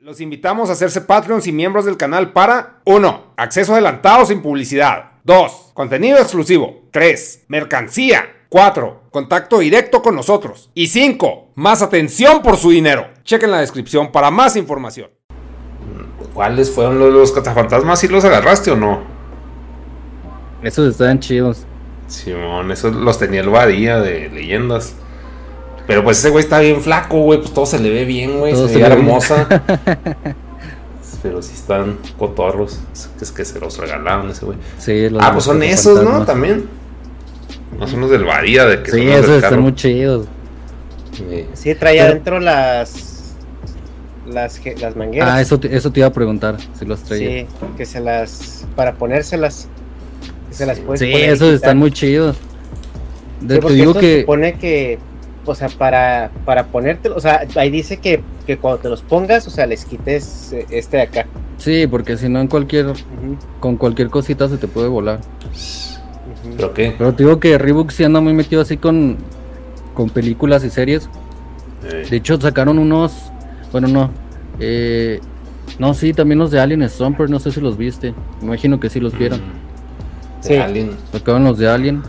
Los invitamos a hacerse Patreons y miembros del canal para 1. Acceso adelantado sin publicidad. 2. Contenido exclusivo. 3. Mercancía. 4. Contacto directo con nosotros. Y 5. Más atención por su dinero. Chequen la descripción para más información. ¿Cuáles fueron los, los cazafantasmas? ¿Sí los agarraste o no? Esos están chidos. Simón, esos los tenía el Badía de leyendas. Pero pues ese güey está bien flaco, güey. Pues todo se le ve bien, güey. Se, se ve hermosa. Pero sí están cotorros. Es que se los regalaron ese güey. Sí, los Ah, pues son esos, ¿no? También. No son los del Badía, de que Sí, esos están muy chidos. Sí. Sí, traía Pero- adentro las, las las mangueras. Ah, eso te, eso te iba a preguntar, si los traía. Sí, que se las para ponérselas. Que se las puedes Sí, poner esos quitar. están muy chidos. De- Sí, te digo que supone que, o sea, para, para ponértelo, o sea, ahí dice que, que cuando te los pongas, o sea, les quites eh, este de acá. sí, porque si no en cualquier con cualquier cosita se te puede volar. ¿Pero qué? Pero te digo que Reebok sí anda muy metido así con con películas y series. Eh, De hecho sacaron unos, bueno no, eh, no sí también los de Alien Stomper, no sé si los viste. Me imagino que sí los vieron. mm, Sí. de Alien. Sacaron los de Alien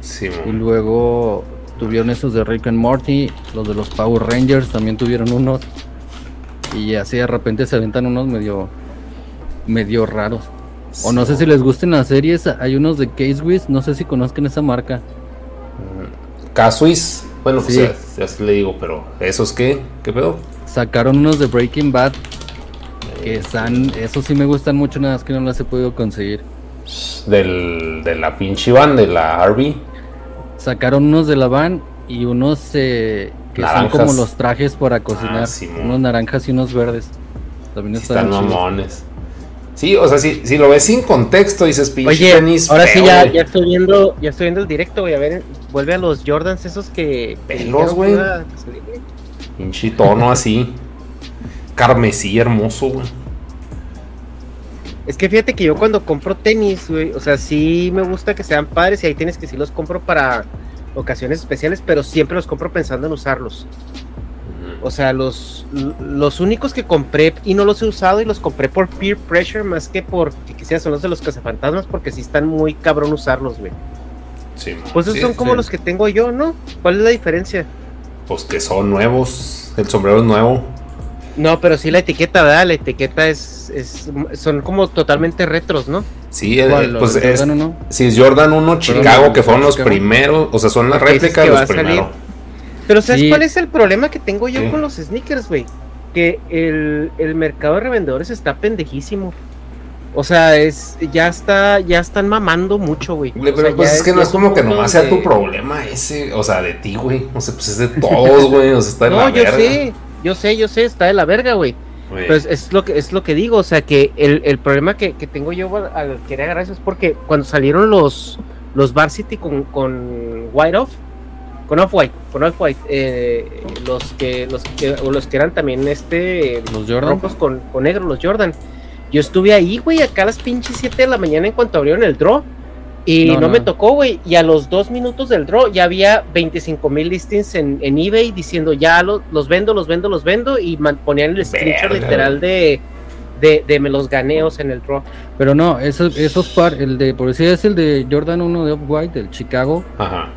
y Simón. luego tuvieron esos de Rick and Morty, los de los Power Rangers también tuvieron unos. Y así de repente se aventan unos medio medio raros. O no sé si les gusten las series, hay unos de Case Wiz, no sé si conozcan esa marca. Casuis. Bueno, pues Sí. ya, ya sí le digo, pero ¿esos qué? ¿Qué pedo? Sacaron unos de Breaking Bad que están, esos sí me gustan mucho, nada más que no las he podido conseguir. Del, de la pinche van, de la Harvey. Sacaron unos de la van y unos eh, que Naranjas. son como los trajes para cocinar, Simón. unos naranjas y unos verdes. También Sí están, están mamones. Sí, o sea, si, si lo ves sin contexto, dices pinche Oye, tenis ahora sí ya, ya estoy viendo, ya estoy viendo el directo, güey, a ver, vuelve a los Jordans esos que Pelos, güey. Pinche tono así. Carmesí hermoso, güey. Es que fíjate que yo cuando compro tenis, güey, o sea, sí me gusta que sean padres y hay tenis que sí los compro para ocasiones especiales, pero siempre los compro pensando en usarlos. O sea, los, los únicos que compré y no los he usado y los compré por peer pressure más que porque quisiera son los de los cazafantasmas porque sí están muy cabrón usarlos, güey. Sí, Pues esos sí, son como sí. los que tengo yo, ¿no? ¿Cuál es la diferencia? Pues que son nuevos. El sombrero es nuevo. No, pero sí la etiqueta, ¿verdad? La etiqueta es, es son como totalmente retros, ¿no? Sí, el- ¿Cuál, el- los pues es, Jordan uno? si es Jordan 1 Chicago, que de fueron los Chicago. primeros, o sea, son la réplica de los primeros. Pero ¿sabes Sí. cuál es el problema que tengo yo con los sneakers, güey? Que el, el mercado de revendedores está pendejísimo. O sea, es ya está ya están mamando mucho, güey. O pero sea, pues es que no es como que nomás sea tu problema ese, o sea, de ti, güey. O sea, pues es de todos, güey. O sea, está de No, la yo verga. sé, yo sé, yo sé, está de la verga, güey. Pues es lo que es lo que digo, o sea que el, el problema que, que tengo yo al, querer agarrar eso es porque cuando salieron los los Varsity con, con White Off, con Off-White, con Off-White, eh, los que, los que, o los que eran también este, Los Jordan. rojos con, con negro, los Jordan. Yo estuve ahí, güey, acá a las pinches 7 de la mañana en cuanto abrieron el draw. Y No, no, no. me tocó, güey. Y a los dos minutos del draw ya había 25 mil listings en, en eBay diciendo ya lo- los vendo, los vendo, los vendo. Y man- ponían el screenshot literal de, de, de me los ganeos en el draw. Pero no, esos, esos par, el de, por decir es el de Jordan 1 de Off-White, del Chicago, Ajá.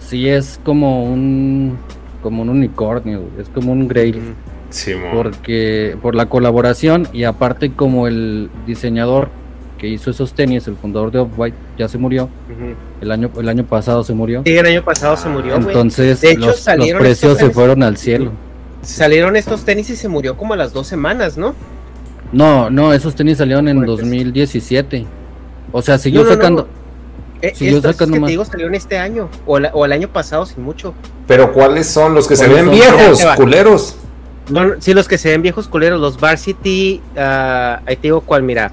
sí es como un, como un unicornio, es como un grail. Simón. porque por la colaboración y aparte como el diseñador que hizo esos tenis, el fundador de Off-White, ya se murió, el año, el año pasado se murió. Sí, el año pasado se murió, güey. Entonces De hecho, los, precios se fueron al cielo. Salieron estos tenis y se murió como a las dos semanas, ¿no? No, no, esos tenis salieron en Fuertes. 2017. O sea, siguió No, sacando. no. Eh, Siguió estos sacando que más. te digo salieron este año o, la- o el año pasado sin mucho. Pero ¿cuáles son los que se ¿Cuáles ven viejos, culeros? No, no, sí, los que se ven viejos culeros, los Varsity, ah, ahí te digo cuál, mira.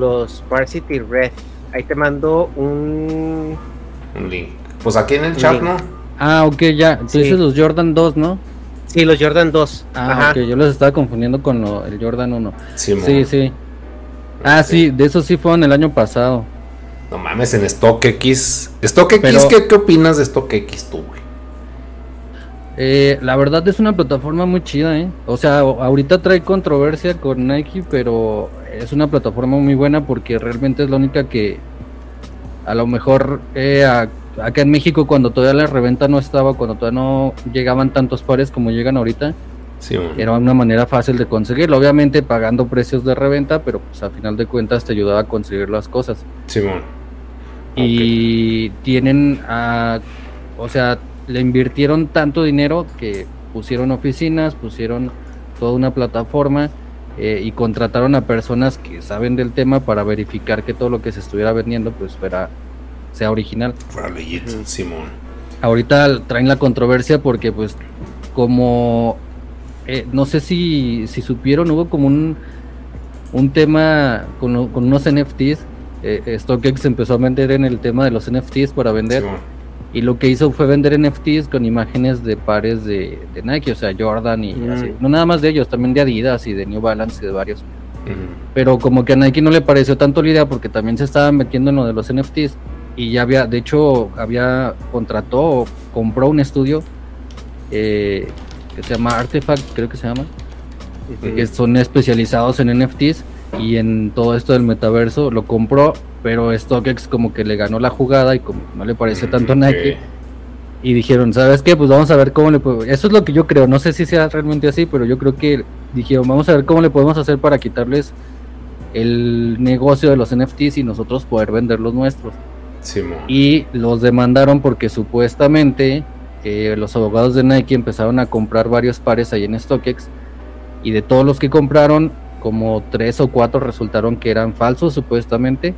Los Varsity Red. Ahí te mando un... Un link. Pues aquí en el chat, link. ¿no? Ah, ok, ya. Tú Sí. dices los Jordan 2, ¿no? Sí, los Jordan 2. Ah, Ajá. ok, yo los estaba confundiendo con lo- el Jordan 1. Simón. Sí, sí. Ah, sí, de esos sí fueron el año pasado. No mames, en StockX. StockX, Pero- ¿qué, ¿qué opinas de StockX tú, güey? Eh, la verdad es una plataforma muy chida, ¿eh? O sea, ahorita trae controversia con Nike, pero es una plataforma muy buena porque realmente es la única que a lo mejor eh, a- acá en México cuando todavía la reventa no estaba, cuando todavía no llegaban tantos pares como llegan ahorita, Simón. era una manera fácil de conseguirlo, obviamente pagando precios de reventa, pero pues a final de cuentas te ayudaba a conseguir las cosas. Simón. Y tienen, ah, o sea, le invirtieron tanto dinero que pusieron oficinas, pusieron toda una plataforma eh, y contrataron a personas que saben del tema para verificar que todo lo que se estuviera vendiendo pues fuera sea original. Fuera legit, Simón. Ahorita traen la controversia porque pues como eh, no sé si, si supieron, hubo como un, un tema con, con unos NFTs. Eh, StockX empezó a vender en el tema de los NFTs para vender. Simón. Y lo que hizo fue vender NFTs con imágenes de pares de, de Nike, o sea, Jordan y Mm. así. No nada más de ellos, también de Adidas y de New Balance y de varios. Ujú. Pero como que a Nike no le pareció tanto la idea porque también se estaban metiendo en lo de los NFTs. Y ya había, de hecho, había contrató o compró un estudio eh, que se llama Artifact, creo que se llama, que son especializados en NFTs y en todo esto del metaverso. Lo compró, pero StockX como que le ganó la jugada y como no le pareció tanto a Ok. Nike. Y dijeron, ¿sabes qué? Pues vamos a ver cómo le podemos... Eso es lo que yo creo, no sé si sea realmente así, pero yo creo que dijeron, vamos a ver cómo le podemos hacer para quitarles el negocio de los NFTs y nosotros poder vender los nuestros. Y los demandaron porque supuestamente eh, los abogados de Nike empezaron a comprar varios pares ahí en StockX y de todos los que compraron, como tres o cuatro resultaron que eran falsos supuestamente.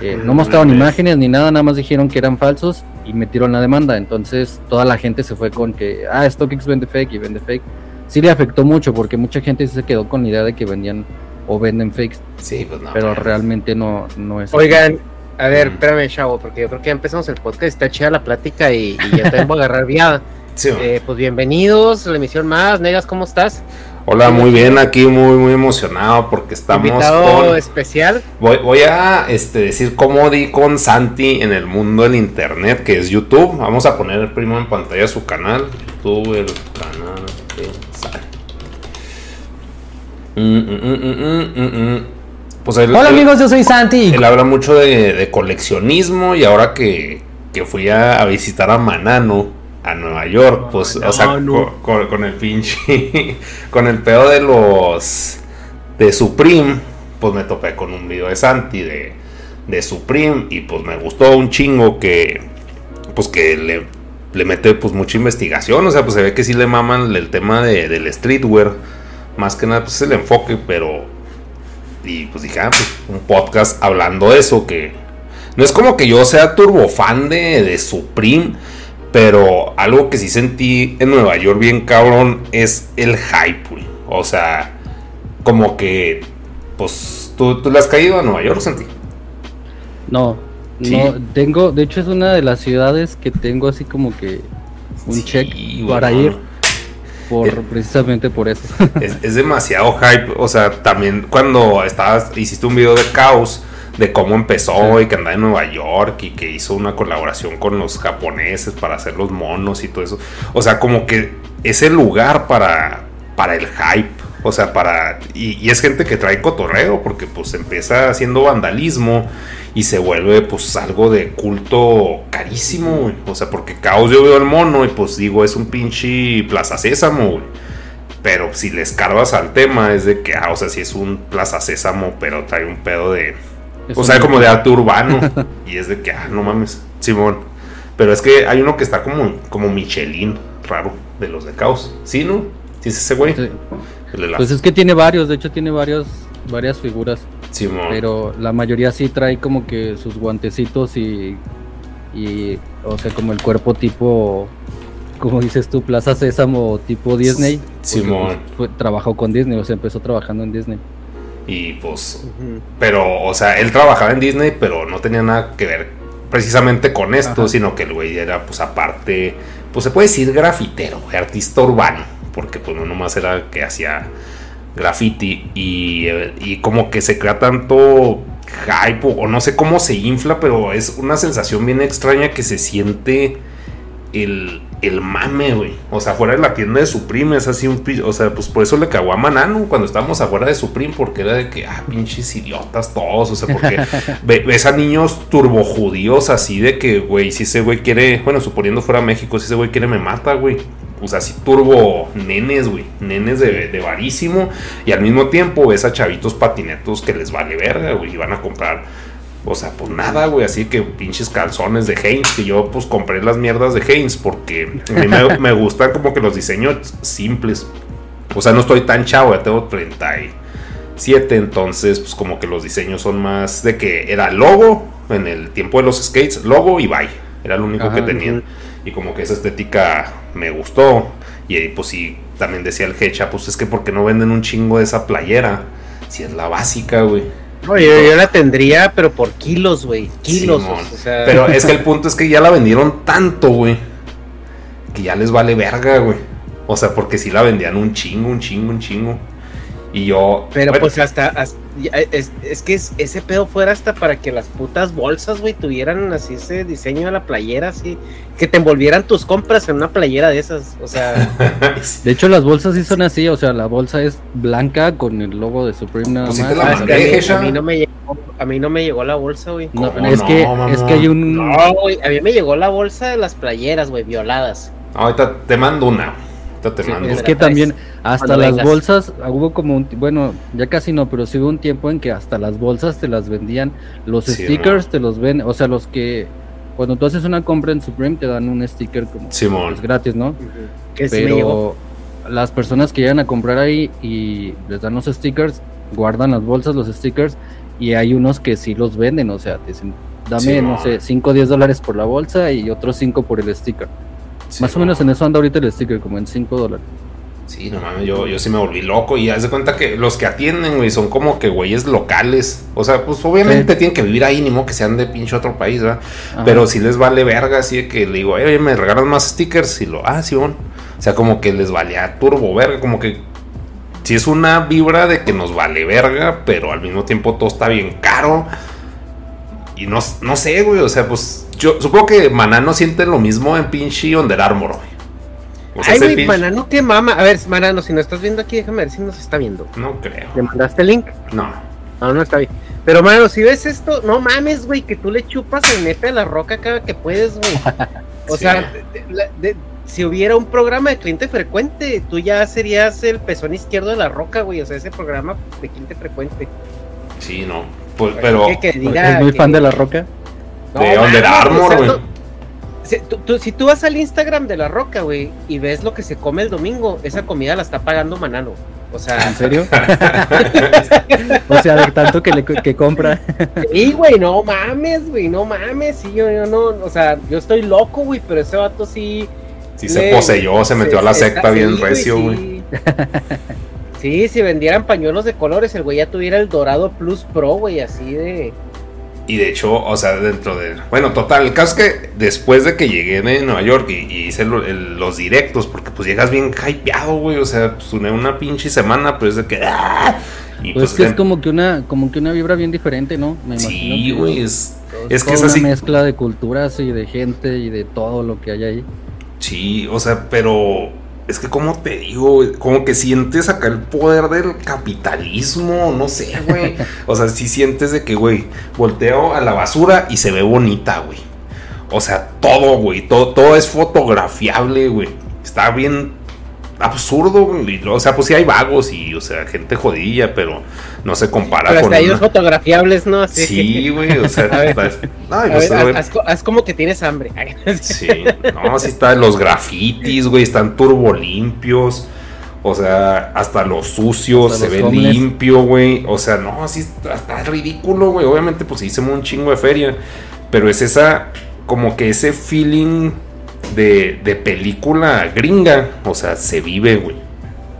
Eh, no mostraron imágenes ni nada, nada más dijeron que eran falsos y metieron la demanda. Entonces toda la gente se fue con que, ah, StockX vende fake y vende fake. Sí le afectó mucho porque mucha gente sí se quedó con la idea de que vendían o venden fakes, Sí, pues no. pero mames. realmente no, no es. así. Oigan, a ver, espérame, chavo, porque yo creo que ya empezamos el podcast, está chida la plática y, y ya también voy a agarrar viada. Simón. Eh, pues bienvenidos a la emisión más. Negas, ¿cómo estás? Hola, muy bien, aquí muy, muy emocionado porque estamos Invitado con... especial. Voy, voy a este, decir cómo di con Santi en el mundo del internet, que es YouTube. Vamos a poner primero en pantalla su canal. YouTube, el canal de Santi. Pues él, Hola él- amigos, yo soy Santi. él habla mucho de, de coleccionismo y ahora que, que fui a, a visitar a Manano a Nueva York, pues, o sea, Manano. con, con- con el pinche, con el pedo de los, de Supreme, pues me topé con un video de Santi de, de Supreme y pues me gustó un chingo que, pues que le, le mete pues mucha investigación, o sea, pues se ve que sí le maman el tema de, del streetwear, más que nada pues es el enfoque, pero y pues dije, ah, pues un podcast hablando de eso, que no es como que yo sea turbo fan de, de Supreme, pero algo que sí sentí en Nueva York bien cabrón es el hype, güey. O sea, como que, pues, ¿tú, tú le has caído a Nueva York, Santi? No, Sí. No, tengo, de hecho es una de las ciudades que tengo así como que un Sí, check para ir por Eh. precisamente por eso. Es, es demasiado hype. O sea, también cuando estabas, hiciste un video de Caos, de cómo empezó y que andaba en Nueva York y que hizo una colaboración con los japoneses para hacer los monos y todo eso. O sea, como que es el lugar para, para el hype. O sea, para. Y, y es gente que trae cotorreo, porque pues empieza haciendo vandalismo y se vuelve pues algo de culto carísimo, güey. O sea, porque Caos yo veo el mono y pues digo, es un pinche Plaza Sésamo, güey. Pero si le escarbas al tema, es de que, ah, o sea, si es un Plaza Sésamo, pero trae un pedo de. Es o sea, como de arte urbano. y es de que, ah, no mames, Simón. Pero es que hay uno que está como, como Michelin, raro, de los de Caos. ¿Sí, no? ¿Sí es ese güey? Sí. La- Pues es que tiene varios, de hecho tiene varios, varias figuras, Simón. pero la mayoría sí trae como que sus guantecitos y, y o sea, como el cuerpo tipo, como dices tú, Plaza Sésamo tipo Disney. Simón. pues, fue- trabajó con Disney, o sea, empezó trabajando en Disney. Y pues, pero, o sea, él trabajaba en Disney, pero no tenía nada que ver precisamente con esto, Ajá. sino que el güey era, pues, aparte, pues se puede decir grafitero, güey, artista urbano, porque pues no nomás era que hacía graffiti y, eh, y como que se crea tanto hype o, o no sé cómo se infla, pero es una sensación bien extraña que se siente el, el mame, güey. O sea, fuera de la tienda de Supreme es así un... O sea, pues por eso le cagó a Manano cuando estábamos afuera de Supreme, porque era de que, ah, pinches idiotas todos. O sea, porque ve- ves a niños turbojudíos así de que, güey, si ese güey quiere, bueno, suponiendo fuera México, si ese güey quiere me mata, güey. O sea, así turbo nenes, güey. Nenes de, de varísimo. Y al mismo tiempo ves a chavitos patinetos que les vale verga, güey. Y van a comprar o sea, pues nada, güey, así que pinches calzones de Heinz, que yo pues compré las mierdas de Heinz porque a mí me, me gustan como que los diseños simples. O sea, no estoy tan chavo, ya tengo 37, entonces pues como que los diseños son más de que era logo en el tiempo de los skates, logo y bye. Era lo único Ajá, que tenían. Y como que esa estética me gustó. Y ahí pues sí, también decía el Hecha, pues es que porque no venden un chingo de esa playera. Si es la básica, güey. No, yo, yo la tendría, pero por kilos, güey. Kilos. O sea, Pero es que el punto es que ya la vendieron tanto, güey. Que ya les vale verga, güey. O sea, porque si la vendían un chingo, un chingo, un chingo. Y yo. Pero bueno, pues hasta, hasta- ya, es, es que es- ese pedo fuera hasta para que las putas bolsas, güey, tuvieran así ese diseño de la playera, así, que te envolvieran tus compras en una playera de esas, o sea, De hecho las bolsas sí son así, o sea, la bolsa es blanca con el logo de Supreme nada sí más. te la ah, es que a, mí, Hecha. a mí no me llegó, a mí no me llegó la bolsa, güey. No, ¿Cómo es, no, que, es que hay un... No, güey, a mí me llegó la bolsa de las playeras, güey, violadas. Ahorita te mando una. Ahorita te Sí, mando es que también hasta cuando las vengas. bolsas, hubo como un, bueno, ya casi no, pero sí hubo un tiempo en que hasta las bolsas te las vendían, los Sí, stickers ¿no? te los ven, o sea, los que cuando tú haces una compra en Supreme te dan un sticker como Simón. pues, gratis, ¿no? Sí me llegó. Pero las personas que llegan a comprar ahí y les dan los stickers, guardan las bolsas, los stickers, y hay unos que sí los venden, o sea, te dicen, dame, Simón. no sé, 5 o 10 dólares por la bolsa y otros 5 por el sticker. Más o menos en eso anda ahorita el sticker, como en 5 dólares. Sí, no mames, yo, yo sí me volví loco. Y haz de cuenta que los que atienden, güey, son como que güeyes locales. O sea, pues obviamente tienen que vivir ahí, ni modo que sean de pinche otro país, ¿verdad? Ajá. Pero si les vale verga, así de que le digo, "Eh, oye, me regalan más stickers. Y lo, ah, sí, bueno. O sea, como que les valía turbo verga, como que. Si es una vibra de que nos vale verga, pero al mismo tiempo todo está bien caro. Y no, no sé, güey, o sea, pues yo supongo que Maná no siente lo mismo en pinche Under Armour, güey. O sea, Ay, güey, pinche- Manano, qué mama. A ver, Manano, si no estás viendo aquí, déjame ver si nos está viendo. No creo. ¿Le mandaste el link? No. No, no está bien. Pero, mano, si ves esto, no mames, güey, que tú le chupas el nepe a la roca cada que puedes, güey. O Sí. sea, de- de- la- de- si hubiera un programa de cliente frecuente, tú ya serías el pezón izquierdo de la roca, güey. O sea, ese programa de cliente frecuente. Sí, no. Pues, pero. Que- que diga ¿Es muy que- fan de la roca? No, de Under Armour, o sea, güey. si, tú, tú- si tú vas al Instagram de la roca, güey, y ves lo que se come el domingo, esa comida la está pagando Manano. O sea, ¿En serio? o sea, de tanto que, le, que compra. Sí, güey, no mames, güey, no mames, sí, yo, yo no, o sea, yo estoy loco, güey, pero ese vato sí... Sí, se poseyó, se metió a la secta bien sí, recio, güey. Sí. Sí, si vendieran pañuelos de colores, el güey ya tuviera el Dorado Plus Pro, güey, así de... Y de hecho, o sea, dentro de... Bueno, total, el caso es que después de que llegué de Nueva York y, y hice lo- el- los directos, porque pues llegas bien hypeado, güey, o sea, pues una, una pinche semana, pues de que... ¡ah! Y Pues, es que es como que una, como que una vibra bien diferente, ¿no? Me Sí, imagino güey, es, es es que es una mezcla de culturas y de gente y de todo lo que hay ahí. Sí, o sea, pero es que como te digo, como que sientes acá el poder del capitalismo, no sé, güey. O sea, si sientes de que, güey, volteo a la basura y se ve bonita, güey. O sea, todo, güey, todo, todo es fotografiable, güey. Está bien absurdo, güey. O sea, pues sí hay vagos y, o sea, gente jodilla, pero no se compara Pero con hasta ellos una- fotografiables, ¿no? Así Sí, güey, o sea, A ver. está- ay, A pues, ver, a ver. haz, haz- haz como que tienes hambre. Sí, no, sí está los grafitis, güey, están turbo limpios. O sea, hasta los sucios Hasta se ve homeless. limpio, güey. O sea, no, así está, está ridículo, güey. Obviamente, pues hicimos un chingo de feria. Pero es esa, como que ese feeling de, de película gringa. O sea, se vive, güey.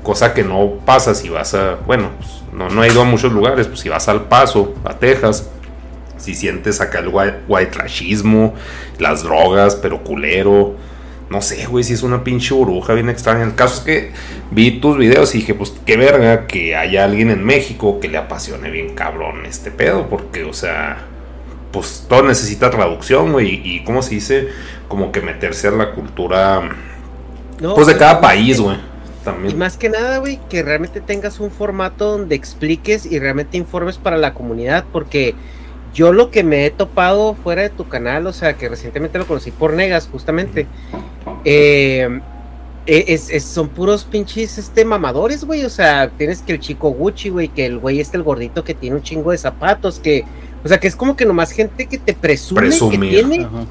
Cosa que no pasa si vas a. Bueno, pues, no, no he ido a muchos lugares. Pues si vas al Paso, a Texas. Si sientes acá el white, trashismo, las drogas, pero culero. No sé, güey, si es una pinche burbuja bien extraña. El caso es que vi tus videos y dije, pues qué verga que haya alguien en México que le apasione bien cabrón este pedo. Porque, o sea, pues todo necesita traducción, güey. Y, ¿cómo se dice? Como que meterse a la cultura, No, pues de cada país, que- güey. Y También. más que nada, güey, que realmente tengas un formato donde expliques y realmente informes para la comunidad, porque yo lo que me he topado fuera de tu canal, o sea, que recientemente lo conocí por Negas, justamente, eh, es, es- son puros pinches este, mamadores, güey, o sea, tienes que el chico Gucci, güey, que el güey este, el gordito que tiene un chingo de zapatos, que, o sea, que es como que nomás gente que te presume que Presumir. tiene, Ajá.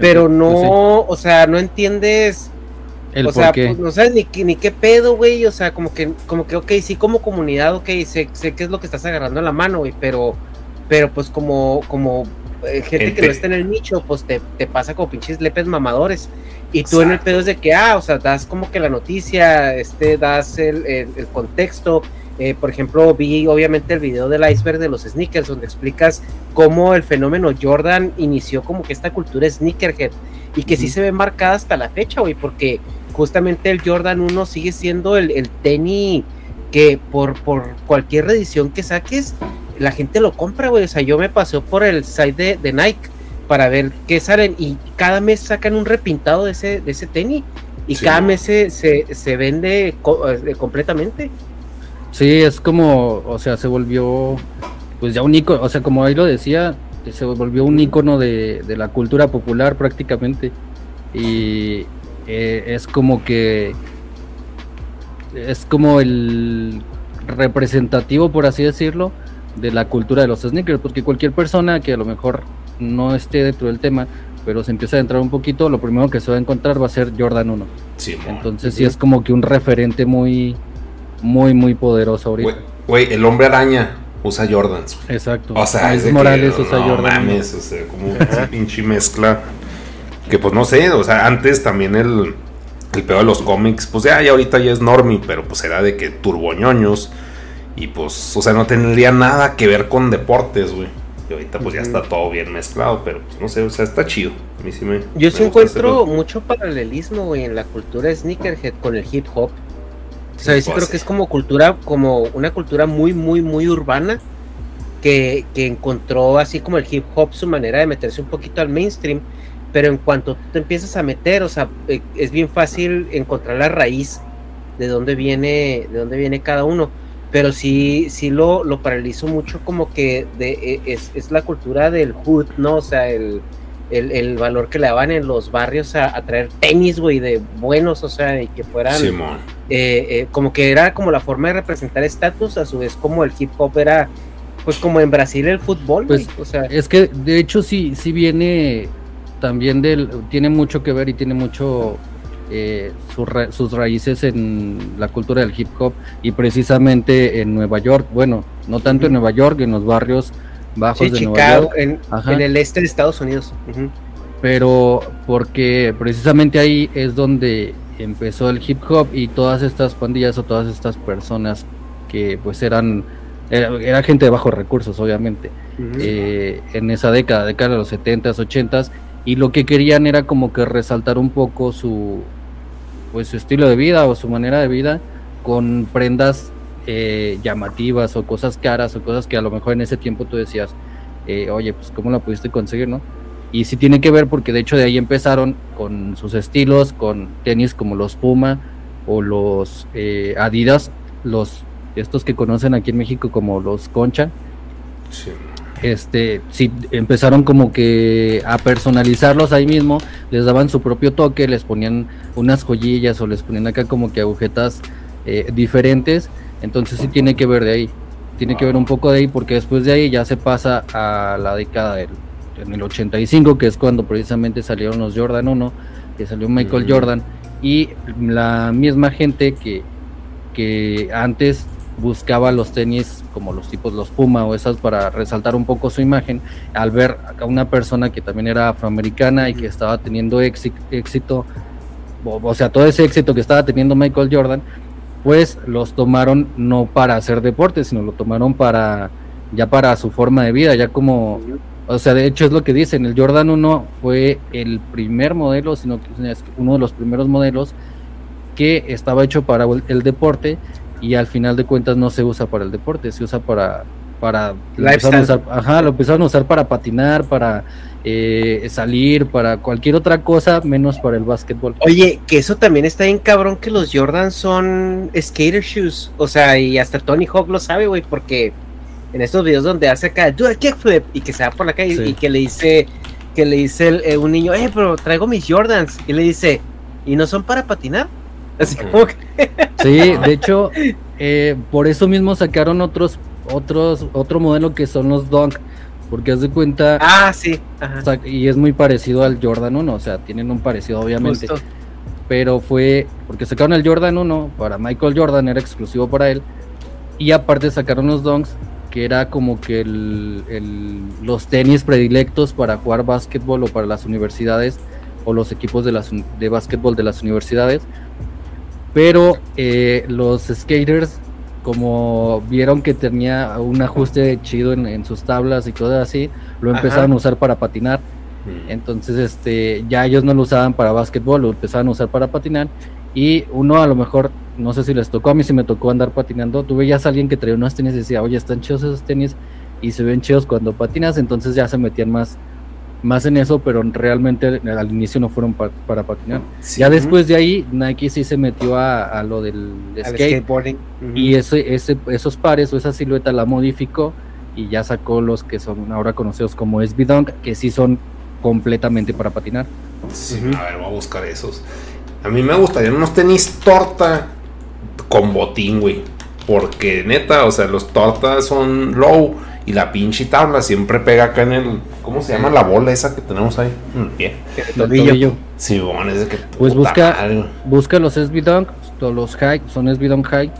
Pero Pues sí, no, o sea, no entiendes el o por sea, qué. pues, no sabes ni, qué- ni qué pedo, güey. O sea, como que, como que, ok, sí, como comunidad, ok, sé, sé qué es lo que estás agarrando en la mano, güey, pero, pero pues como, como eh, gente que no está en el nicho, pues te, te pasa como pinches lepes mamadores. Y tú en el pedo es de que, ah, o sea, das como que la noticia, este, das el, el- el contexto. Eh, por ejemplo, vi obviamente el video del iceberg de los sneakers, donde explicas cómo el fenómeno Jordan inició como que esta cultura sneakerhead y que sí se ve marcada hasta la fecha, güey, porque justamente el Jordan 1 sigue siendo el, el tenis que por, por cualquier reedición que saques, la gente lo compra, güey. O sea, yo me paseo por el site de, de Nike para ver qué salen y cada mes sacan un repintado de ese, de ese tenis y Sí, cada mes se, se, se vende co- eh, completamente. Sí, es como, o sea, se volvió, pues ya un icono, o sea, como ahí lo decía, se volvió un icono de, de la cultura popular prácticamente. Y eh, es como que, es como el representativo, por así decirlo, de la cultura de los sneakers, porque cualquier persona que a lo mejor no esté dentro del tema, pero se empieza a entrar un poquito, lo primero que se va a encontrar va a ser Jordan 1. Sí. Entonces sí es como que un referente muy, muy, muy poderoso ahorita. Güey, el hombre araña usa Jordans. Exacto. O sea, es de que, Morales usa no mames, o sea, como esa pinche mezcla. Que pues no sé, o sea, antes también el, el pedo de los cómics, pues ya, ya ahorita ya es normie, pero pues era de que turboñoños. Y pues, o sea, no tendría nada que ver con deportes, güey. Y ahorita pues ya está todo bien mezclado, pero pues no sé, o sea, está chido. A mí sí me. Yo me sí encuentro hacerlo. mucho paralelismo, güey, en la cultura sneakerhead con el hip hop. O sea, yo creo que es como cultura, como una cultura muy, muy, muy urbana que, que encontró así como el hip hop su manera de meterse un poquito al mainstream. Pero en cuanto tú te empiezas a meter, o sea, eh, es bien fácil encontrar la raíz de dónde viene, de dónde viene cada uno. Pero sí, sí lo, lo paralizo mucho como que de, eh, es, es la cultura del hood, ¿no? O sea, el, el, el valor que le daban en los barrios a, a traer tenis, güey, de buenos, o sea, y que fueran Simón. eh, eh, como que era como la forma de representar estatus, a su vez como el hip hop era, pues como en Brasil el fútbol, Pues, güey, o sea, Es que de hecho sí, sí viene también del, tiene mucho que ver y tiene mucho eh, su ra- sus raíces en la cultura del hip hop y precisamente en Nueva York, bueno, no tanto en. Nueva York, en los barrios bajos sí, de Nueva Chicago, York, en, el este de Estados Unidos. pero porque precisamente ahí es donde empezó el hip hop y todas estas pandillas o todas estas personas que pues eran Era, era gente de bajos recursos, obviamente, eh, en esa década, década de los 70s, 80s, y lo que querían era como que resaltar un poco su, pues, su estilo de vida o su manera de vida con prendas eh, llamativas o cosas caras o cosas que a lo mejor en ese tiempo tú decías, eh, oye, pues ¿cómo la pudiste conseguir, no? Y sí tiene que ver porque de hecho de ahí empezaron con sus estilos, con tenis como los Puma o los eh, Adidas, los estos que conocen aquí en México como los Concha. Este, sí, empezaron como que a personalizarlos ahí mismo, les daban su propio toque, les ponían unas joyillas o les ponían acá como que agujetas eh, diferentes, entonces sí tiene que ver de ahí, tiene que ver un poco de ahí porque después de ahí ya se pasa a la década del en el 85, que es cuando precisamente salieron los Jordan 1, que salió Michael Jordan, y la misma gente que, que antes buscaba los tenis como los tipos los Puma o esas para resaltar un poco su imagen, al ver a una persona que también era afroamericana y que estaba teniendo éxito, o, sea, todo ese éxito que estaba teniendo Michael Jordan, pues los tomaron no para hacer deporte, sino lo tomaron para ya para su forma de vida, ya como o sea, de hecho es lo que dicen, el Jordan 1 fue el primer modelo, sino que es uno de los primeros modelos que estaba hecho para el, deporte y al final de cuentas no se usa para el deporte, se usa para para lo usar, ajá, lo empezaron a usar para patinar, para eh, salir, para cualquier otra cosa menos para el básquetbol. Oye, que eso también está bien cabrón que los Jordan son skater shoes, o sea, y hasta Tony Hawk lo sabe, güey, porque en estos videos donde hace acá, do a kickflip y que se va por la calle y que le dice, que le dice eh, un niño, eh, pero traigo mis Jordans. Y le dice, ¿y no son para patinar? Así como que... Sí, de hecho, eh, por eso mismo sacaron otros, otros, otro modelo que son los Dunk. Porque haz de cuenta. Ah, sí. y es muy parecido al Jordan 1. O sea, tienen un parecido, obviamente. Pero fue. Porque sacaron el Jordan 1 para Michael Jordan, era exclusivo para él. Y aparte sacaron los Dunks que era como que los tenis predilectos para jugar básquetbol o para las universidades o los equipos de, las, de básquetbol de las universidades. Pero eh, los skaters, como vieron que tenía un ajuste chido en, sus tablas y cosas así, lo empezaron a usar para patinar. Mm. Entonces, este, ya ellos no lo usaban para básquetbol, lo empezaron a usar para patinar. Y uno a lo mejor no sé si les tocó, a mí si me tocó andar patinando, tú veías a alguien que traía unos tenis y decía, oye, están chidos esos tenis y se ven chidos cuando patinas, entonces ya se metían más, más en eso, pero realmente al inicio no fueron para patinar. Ya después de ahí, Nike sí se metió a, lo del skateboarding y ese, ese, esos pares o esa silueta la modificó y ya sacó los que son ahora conocidos como SB Dunk, que sí son completamente para patinar. Sí, a ver, voy a buscar esos. A mí me gustaría unos tenis torta con botín, güey. Porque neta, o sea, los tortas son low y la pinche tabla siempre pega acá en el. ¿Cómo se llama la bola esa que tenemos ahí? En el pie. El Sí, bueno, es de que. Pues busca, busca los SB Dunk, los high, son SB Dunk high.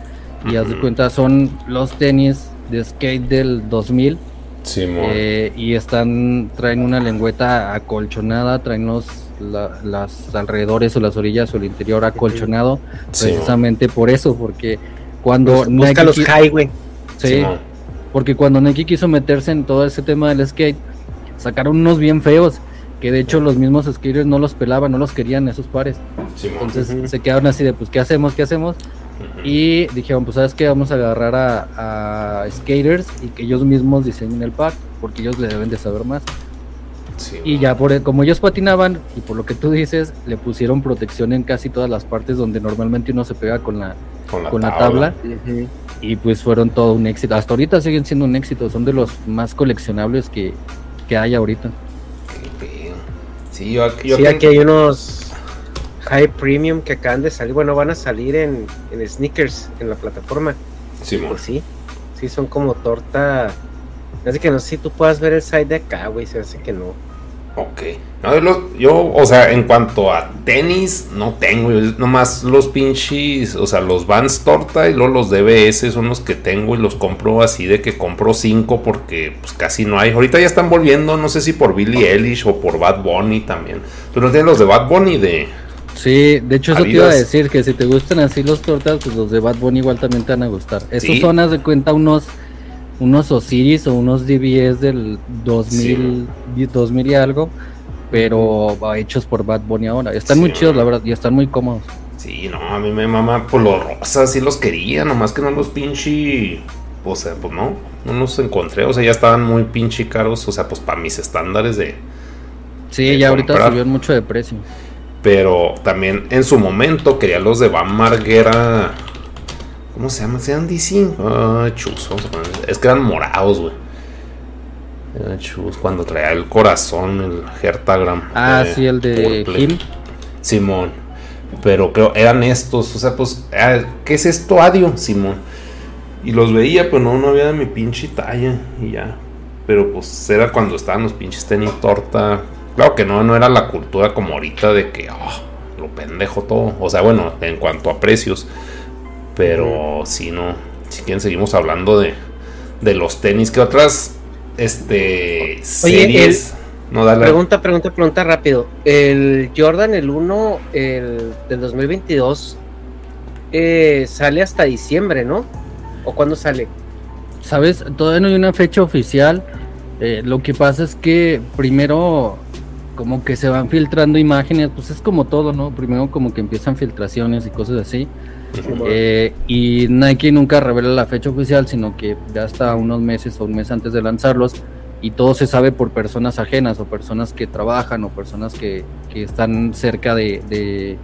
Y haz de cuenta, son los tenis de skate del 2000. Sí, eh, y están, traen una lengüeta acolchonada, traen los las alrededores o las orillas o el interior acolchonado, precisamente por eso, porque cuando busca los highway. Sí, porque cuando Nike quiso meterse en todo ese tema del skate, sacaron unos bien feos, que de hecho los mismos skaters no los pelaban, no los querían esos pares. Entonces se quedaron así de, pues, ¿qué hacemos? ¿Qué hacemos? Y dijeron, pues, ¿sabes qué? Vamos a agarrar a, a skaters y que ellos mismos diseñen el pack, porque ellos le deben de saber más y ya por como ellos patinaban y por lo que tú dices, le pusieron protección en casi todas las partes donde normalmente uno se pega con la, con la, tabla. Y pues fueron todo un éxito. Hasta ahorita siguen siendo un éxito. Son de los más coleccionables que, hay ahorita. Sí, aquí hay unos high premium que acaban de salir. Bueno, van a salir en, en sneakers en la plataforma. Sí, pues sí, sí, son como torta. Así que no sé si tú puedas ver el side de acá, güey. Se hace que no. Ok. No, yo, o sea, en cuanto a tenis, no tengo. nomás los pinches, o sea, los Vans Torta y luego los DBS son los que tengo y los compro así de que compro cinco porque pues casi no hay. Ahorita ya están volviendo, no sé si por Billie Eilish o por Bad Bunny también. ¿Tú no tienes los de Bad Bunny de.? Sí, de hecho eso te iba a decir, que si te gustan así los tortas, pues los de Bad Bunny igual también te van a gustar. Esos son, de cuenta, unos unos Osiris o unos DBS del 2000, 2000 y algo, pero hechos por Bad Bunny ahora. Están muy chidos, la verdad, y están muy cómodos. Sí, no, a mí me mama por los rosas, sí los quería, nomás que no los pinche. O sea, pues no, no los encontré, o sea, ya estaban muy pinche caros, o sea, pues para mis estándares de. Sí, ya ahorita subieron mucho de precio. Pero también en su momento quería los de Van Marguera. ¿Cómo se llama? ¿Se llaman DC? Ah, chus, Es que eran morados, güey. Chus, cuando traía el corazón, el Hertagram. Ah, sí, el de Kim. Simón. Pero creo, eran estos, o sea, pues, ah, ¿qué es esto, Adio, Simón? Y los veía, pero no, no había de mi pinche talla y ya. Pero pues era cuando estaban los pinches tenis torta. Claro que no, no era la cultura como ahorita de que, oh, lo pendejo todo. O sea, bueno, en cuanto a precios. Pero si no, si quieren seguimos hablando de, de los tenis. que otras este, series? No, Pregunta, pregunta, pregunta rápido. El Jordan, el 1 el, del 2022, eh, sale hasta diciembre, ¿no? ¿O cuándo sale? Sabes, todavía no hay una fecha oficial. Eh, lo que pasa es que primero como que se van filtrando imágenes, pues es como todo, ¿no? Primero como que empiezan filtraciones y cosas así. Eh, y Nike nunca revela la fecha oficial, sino que ya hasta unos meses o un mes antes de lanzarlos y todo se sabe por personas ajenas o personas que trabajan o personas que, que están cerca de,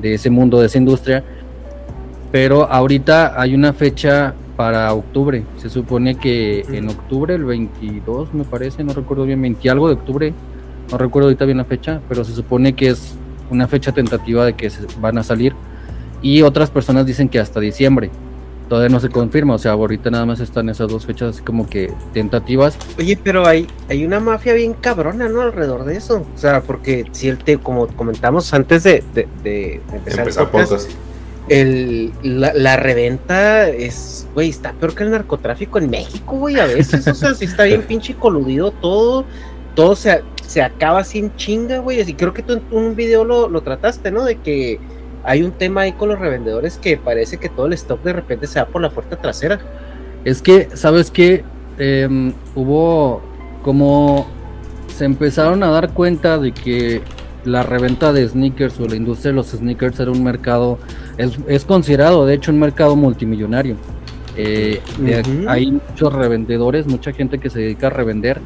de, ese mundo, de esa industria. Pero ahorita hay una fecha para octubre. Se supone que en octubre, el 22 me parece, no recuerdo bien, 20 algo de octubre, no recuerdo ahorita bien la fecha, pero se supone que es una fecha tentativa de que se van a salir. Y otras personas dicen que hasta diciembre todavía no se confirma, o sea, ahorita nada más están esas dos fechas así como que tentativas. Oye, pero hay, hay una mafia bien cabrona, ¿no? Alrededor de eso. O sea, porque si el te, como comentamos antes de, de, empezar, el la, reventa es, güey, está peor que el narcotráfico en México, güey, a veces, o sea, si está bien pinche coludido todo, todo se, se acaba sin chinga, güey, así creo que tú en un video lo, lo trataste, ¿no? De que hay un tema ahí con los revendedores que parece que todo el stock de repente se va por la puerta trasera. Es que, ¿sabes qué? Em, hubo como se empezaron a dar cuenta de que la reventa de sneakers o la industria de los sneakers era un mercado, es, considerado de hecho un mercado multimillonario. Eh, hay muchos revendedores, mucha gente que se dedica a revender,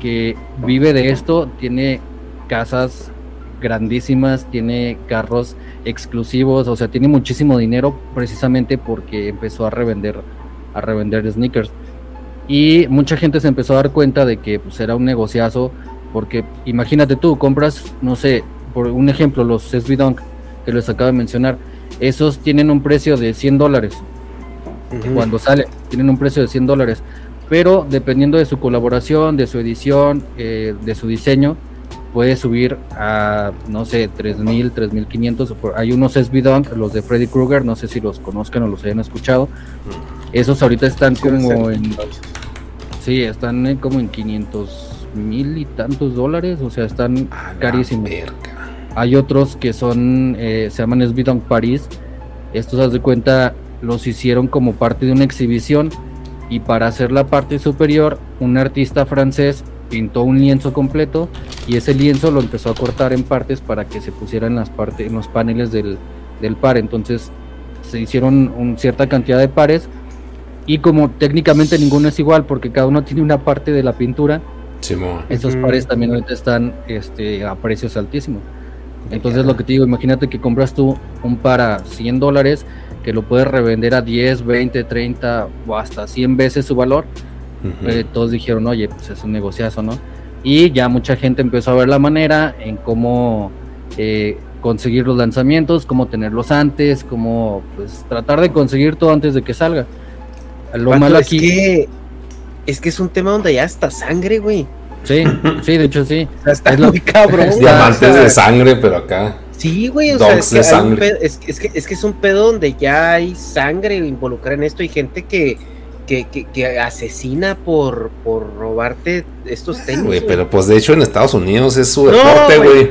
que vive de esto, tiene casas grandísimas, tiene carros exclusivos, o sea, tiene muchísimo dinero precisamente porque empezó a revender a revender sneakers. Y mucha gente se empezó a dar cuenta de que pues, era un negociazo, porque imagínate tú, compras, no sé, por un ejemplo, los SB Dunk que les acabo de mencionar, esos tienen un precio de 100 dólares. Cuando sale, tienen un precio de 100 dólares. Pero dependiendo de su colaboración, de su edición, eh, de su diseño, puede subir a, no sé, 3000, 3500. Hay unos SB Dunk, los de Freddy Krueger, no sé si los conozcan o los hayan escuchado. Esos ahorita están como en. Sí, están como en 500 mil y tantos dólares, o sea, están carísimos. Hay otros que son, eh, se llaman SB Dunk Paris. Estos, haz de cuenta, los hicieron como parte de una exhibición. Y para hacer la parte superior, un artista francés pintó un lienzo completo y ese lienzo lo empezó a cortar en partes para que se pusieran las partes, en los paneles del, par. Entonces se hicieron un, cierta cantidad de pares y como técnicamente ninguno es igual porque cada uno tiene una parte de la pintura, esos pares también ahorita están este, a precios altísimos. Entonces lo que te digo, imagínate que compras tú un par a 100 dólares que lo puedes revender a 10, 20, 30 o hasta 100 veces su valor eh, todos dijeron, oye, pues es un negociazo, ¿no? Y ya mucha gente empezó a ver la manera en cómo eh, conseguir los lanzamientos, cómo tenerlos antes, cómo pues tratar de conseguir todo antes de que salga. Lo malo aquí... Es que, es que es un tema donde ya está sangre, güey. Sí, sí, de hecho sí. Está es muy cabrón. Diamantes de sangre, pero acá. Sí, güey, o sea, es que, es, que, es que es un pedo donde ya hay sangre involucrada en esto y gente que, que, que, asesina por, por robarte estos tenis. Güey, pero pues de hecho en Estados Unidos es su deporte, güey.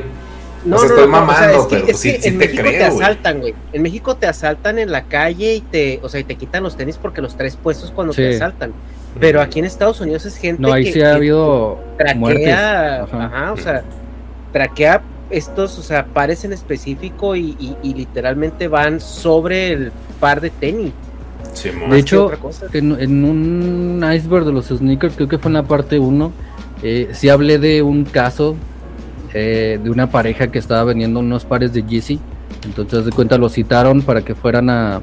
No, no, estoy mamando, pero sí, en México te asaltan, güey. En México te asaltan en la calle y te, o sea, y te quitan los tenis porque los tres puestos cuando te asaltan. Pero aquí en Estados Unidos es gente No, ahí que, sí ha habido muertes. traquea, Ajá. ajá, o sea, traquea estos, o sea, pares en específico y, y- y literalmente van sobre el par de tenis. De que hecho, otra cosa. en, en un iceberg de los sneakers, creo que fue en la parte 1, eh, sí hablé de un caso eh, de una pareja que estaba vendiendo unos pares de Yeezy. Entonces, de cuenta, lo citaron para que fueran a.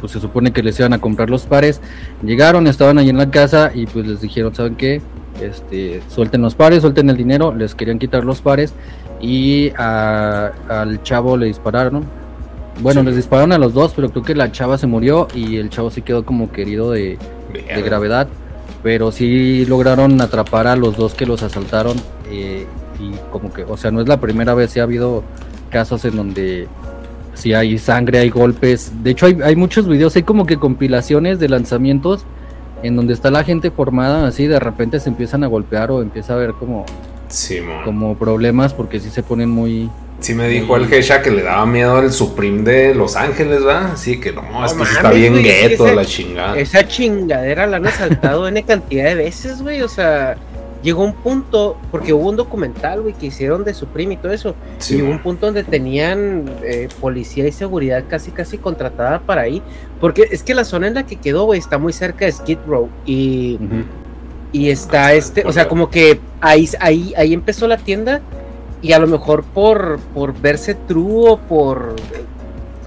Pues se supone que les iban a comprar los pares. Llegaron, estaban ahí en la casa y pues les dijeron: ¿Saben qué? Este, suelten los pares, suelten el dinero. Les querían quitar los pares y a- al chavo le dispararon. Bueno, Sí. les dispararon a los dos, pero creo que la chava se murió y el chavo sí quedó como querido de, gravedad. Pero sí lograron atrapar a los dos que los asaltaron. eh, y como que, o sea, no es la primera vez, sí ha habido casos en donde sí hay sangre, hay golpes. De hecho, hay, hay muchos videos, hay como que compilaciones de lanzamientos en donde está la gente formada así, de repente se empiezan a golpear o empieza a haber como, como problemas porque sí se ponen muy... Sí me dijo el Gesha que le daba miedo el Supreme de Los Ángeles, ¿va? Así que no, es que mames, está bien gueto la chingada. Esa chingadera la han asaltado N cantidad de veces, güey. O sea, llegó un punto, porque hubo un documental, güey, que hicieron de Supreme y todo eso. Sí, y hubo un punto donde tenían eh, policía y seguridad casi, casi contratada para ahí. Porque es que la zona en la que quedó, güey, está muy cerca de Skid Row. Y, Ujú. y está este, o sea, como que ahí, ahí, ahí empezó la tienda. Y a lo mejor por, por verse true o por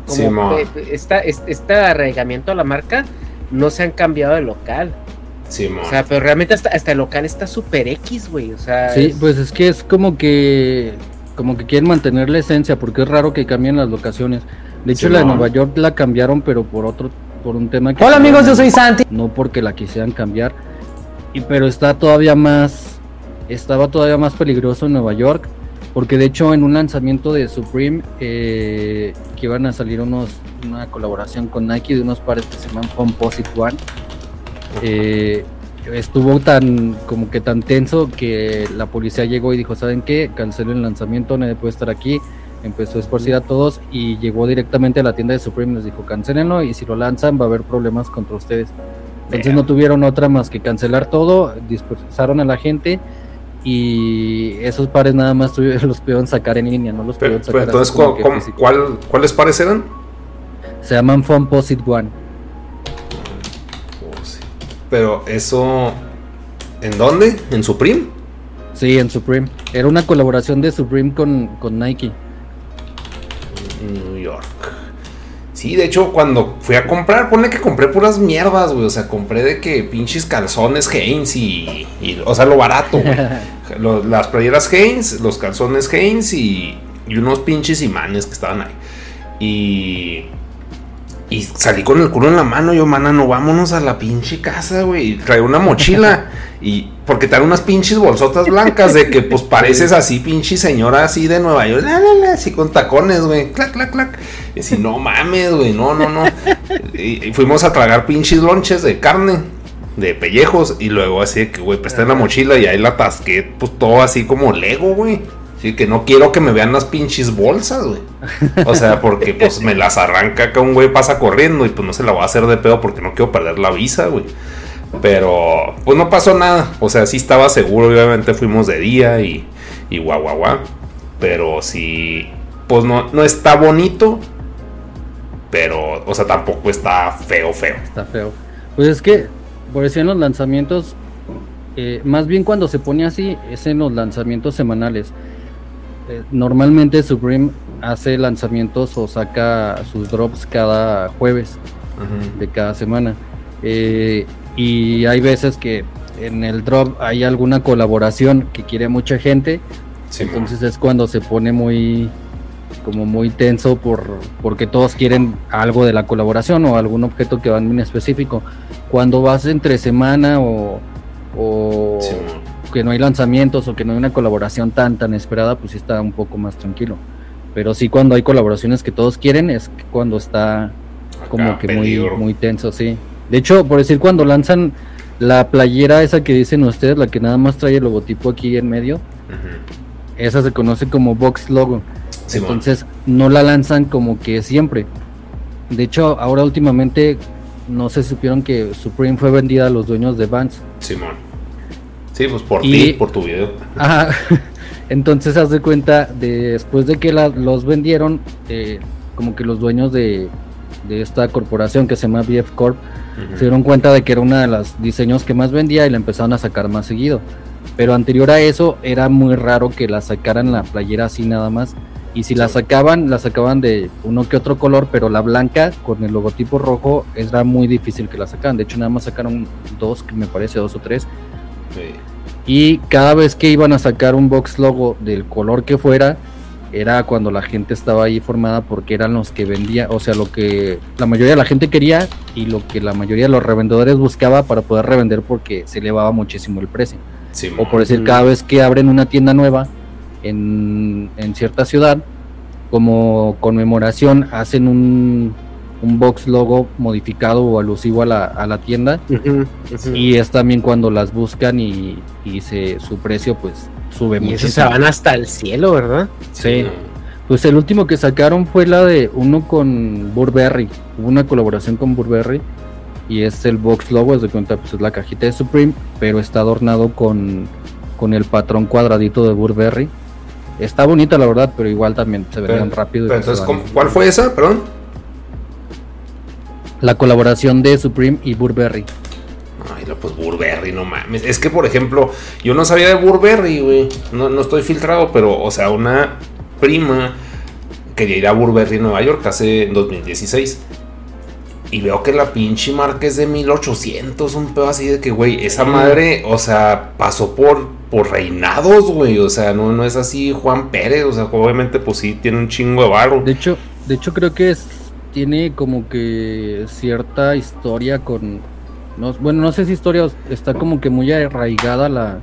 como eh, esta, es- este arraigamiento a la marca, no se han cambiado de local. Simón. O sea, pero realmente hasta, hasta el local está super X, güey. O sea, Sí, es- pues es que es como que como que quieren mantener la esencia porque es raro que cambien las locaciones. De hecho, Sí, la de. Nueva York la cambiaron, pero por otro por un tema que Hola amigos, yo soy Santi. no porque la quisieran cambiar. Y pero está todavía más estaba todavía más peligroso en Nueva York porque de hecho en un lanzamiento de Supreme eh, que iban a salir unos una colaboración con Nike de unos pares que se llaman Composite One eh, estuvo tan como que tan tenso que la policía llegó y dijo, ¿saben qué? Cancelen el lanzamiento, nadie puede estar aquí. Empezó a esparcir a todos y llegó directamente a la tienda de Supreme y les dijo, cancelenlo y si lo lanzan va a haber problemas contra ustedes. Entonces Vean. no tuvieron otra más que cancelar todo, dispersaron a la gente y esos pares nada más los pudieron sacar en línea, no los Pero, pudieron pero sacar entonces, así como ¿cu- que cu- físico. ¿cuál, ¿cuáles pares eran? Se llaman Composite One. Oh, sí. Pero eso. ¿En dónde? ¿En Supreme? Sí, en Supreme. Era una colaboración de Supreme con, con Nike. New York. Sí, de hecho, cuando fui a comprar, pone que compré puras mierdas, güey. O sea, compré de que pinches calzones Hanes y. y- o sea, lo barato, güey. Las playeras Hanes, los calzones Hanes y, y unos pinches imanes que estaban ahí. Y. Y salí con el culo en la mano. Yo, mana, no vámonos a la pinche casa, güey. Trae una mochila. y. Porque trae unas pinches bolsotas blancas de que, pues, pareces así, pinche señora así de Nueva York. La, la, la, así con tacones, güey. Clac, clac, clac. Y así, no mames, güey. No, no, no. y, y fuimos a tragar pinches lonches de carne de pellejos y luego así de que, güey, pues está en la mochila y ahí la atasqué, pues todo así como Lego, güey. Así que no quiero que me vean las pinches bolsas, güey. O sea, porque pues me las arranca acá un güey pasa corriendo y pues no se la voy a hacer de pedo porque no quiero perder la visa, güey. Pero pues no pasó nada. O sea, sí estaba seguro, obviamente fuimos de día y, y guau, guau, guau. Pero sí, pues no, no está bonito. Pero, o sea, tampoco está feo, feo. Está feo. Pues es que, por eso en los lanzamientos, eh, más bien cuando se pone así, es en los lanzamientos semanales. Eh, normalmente Supreme hace lanzamientos o saca sus drops cada jueves de cada semana. Eh, y hay veces que en el drop hay alguna colaboración que quiere mucha gente. Sí, Entonces es cuando se pone muy como muy tenso por porque todos quieren algo de la colaboración o algún objeto que van en específico. Cuando vas entre semana o, o Sí, que no hay lanzamientos o que no hay una colaboración tan tan esperada, pues sí está un poco más tranquilo. Pero sí cuando hay colaboraciones que todos quieren es cuando está como Acá, que muy, muy tenso, sí. De hecho, por decir, cuando lanzan la playera esa que dicen ustedes, la que nada más trae el logotipo aquí en medio, esa se conoce como box logo. Entonces no la lanzan como que siempre. De hecho, ahora últimamente no si supieron que Supreme fue vendida a los dueños de Vans. Simón. Sí, pues por Y- ti, por tu video. Ajá. Entonces haz de cuenta, de- después de que la- los vendieron, eh, como que los dueños de, de esta corporación que se llama BF Corp Se dieron cuenta de que era uno de los diseños que más vendía y la empezaron a sacar más seguido. Pero anterior a eso era muy raro que la sacaran la playera así nada más. Y si la sacaban, la sacaban de uno que otro color, pero la blanca con el logotipo rojo era muy difícil que la sacaran. De hecho, nada más sacaron dos, que me parece, dos o tres. Sí. Y cada vez que iban a sacar un box logo del color que fuera, era cuando la gente estaba ahí formada porque eran los que vendía, o sea, lo que la mayoría de la gente quería y lo que la mayoría de los revendedores buscaba para poder revender porque se elevaba muchísimo el precio. O por decir, cada vez que abren una tienda nueva en, en cierta ciudad, como conmemoración, hacen un, un box logo modificado o alusivo a la, a la tienda y es también cuando las buscan y, y se, su precio pues sube Y mucho. esos se van hasta el cielo, ¿verdad? Sí. Pues el último que sacaron fue la de uno con Burberry. Hubo una colaboración con Burberry y es el box logo, es de cuenta pues es la cajita de Supreme, pero está adornado con, con el patrón cuadradito de Burberry. Está bonita la verdad, pero igual también se verían rápido. y pero entonces, van. ¿cómo- ¿cuál fue esa? Perdón. La colaboración de Supreme y Burberry. Ay, no, pues Burberry, no mames. Es que, por ejemplo, yo no sabía de Burberry, güey. No, no estoy filtrado, pero, o sea, una prima quería ir a Burberry, Nueva York, hace en 2016. Y veo que la pinche marca es de 1800, un pedo así de que, güey, esa madre, o sea, pasó por, por reinados, güey. O sea, no, no es así Juan Pérez, o sea, obviamente, pues sí, tiene un chingo de barro. De hecho, de hecho creo que es, tiene como que cierta historia con no, bueno, no sé si historia está como que muy arraigada la,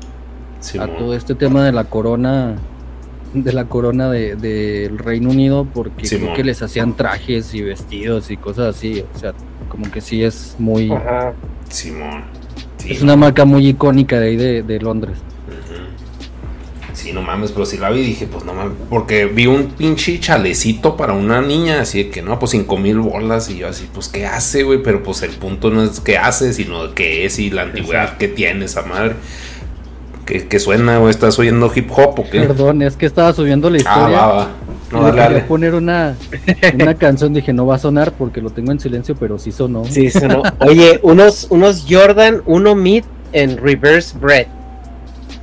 a todo este tema de la corona de la corona de- del Reino Unido porque Simón. creo que les hacían trajes y vestidos y cosas así, o sea, como que sí es muy Ajá. Simón. Sí, es una marca muy icónica de ahí de, de Londres. Sí, no mames, pero si la vi dije, pues no mames, porque vi un pinche chalecito para una niña, así de que no, pues cinco mil bolas, y yo así, pues qué hace, güey, pero pues el punto no es qué hace, sino qué es y la antigüedad que tiene esa madre. ¿Qué, qué suena, güey? ¿Estás oyendo hip hop o qué? Perdón, es que estaba subiendo la Ah, historia. va, va. y No, le dale, dale. poner una, una canción, dije no va a sonar porque lo tengo en silencio, pero sí sonó. Sí, sonó. Oye, unos, unos Jordan 1 Mid en reverse bread.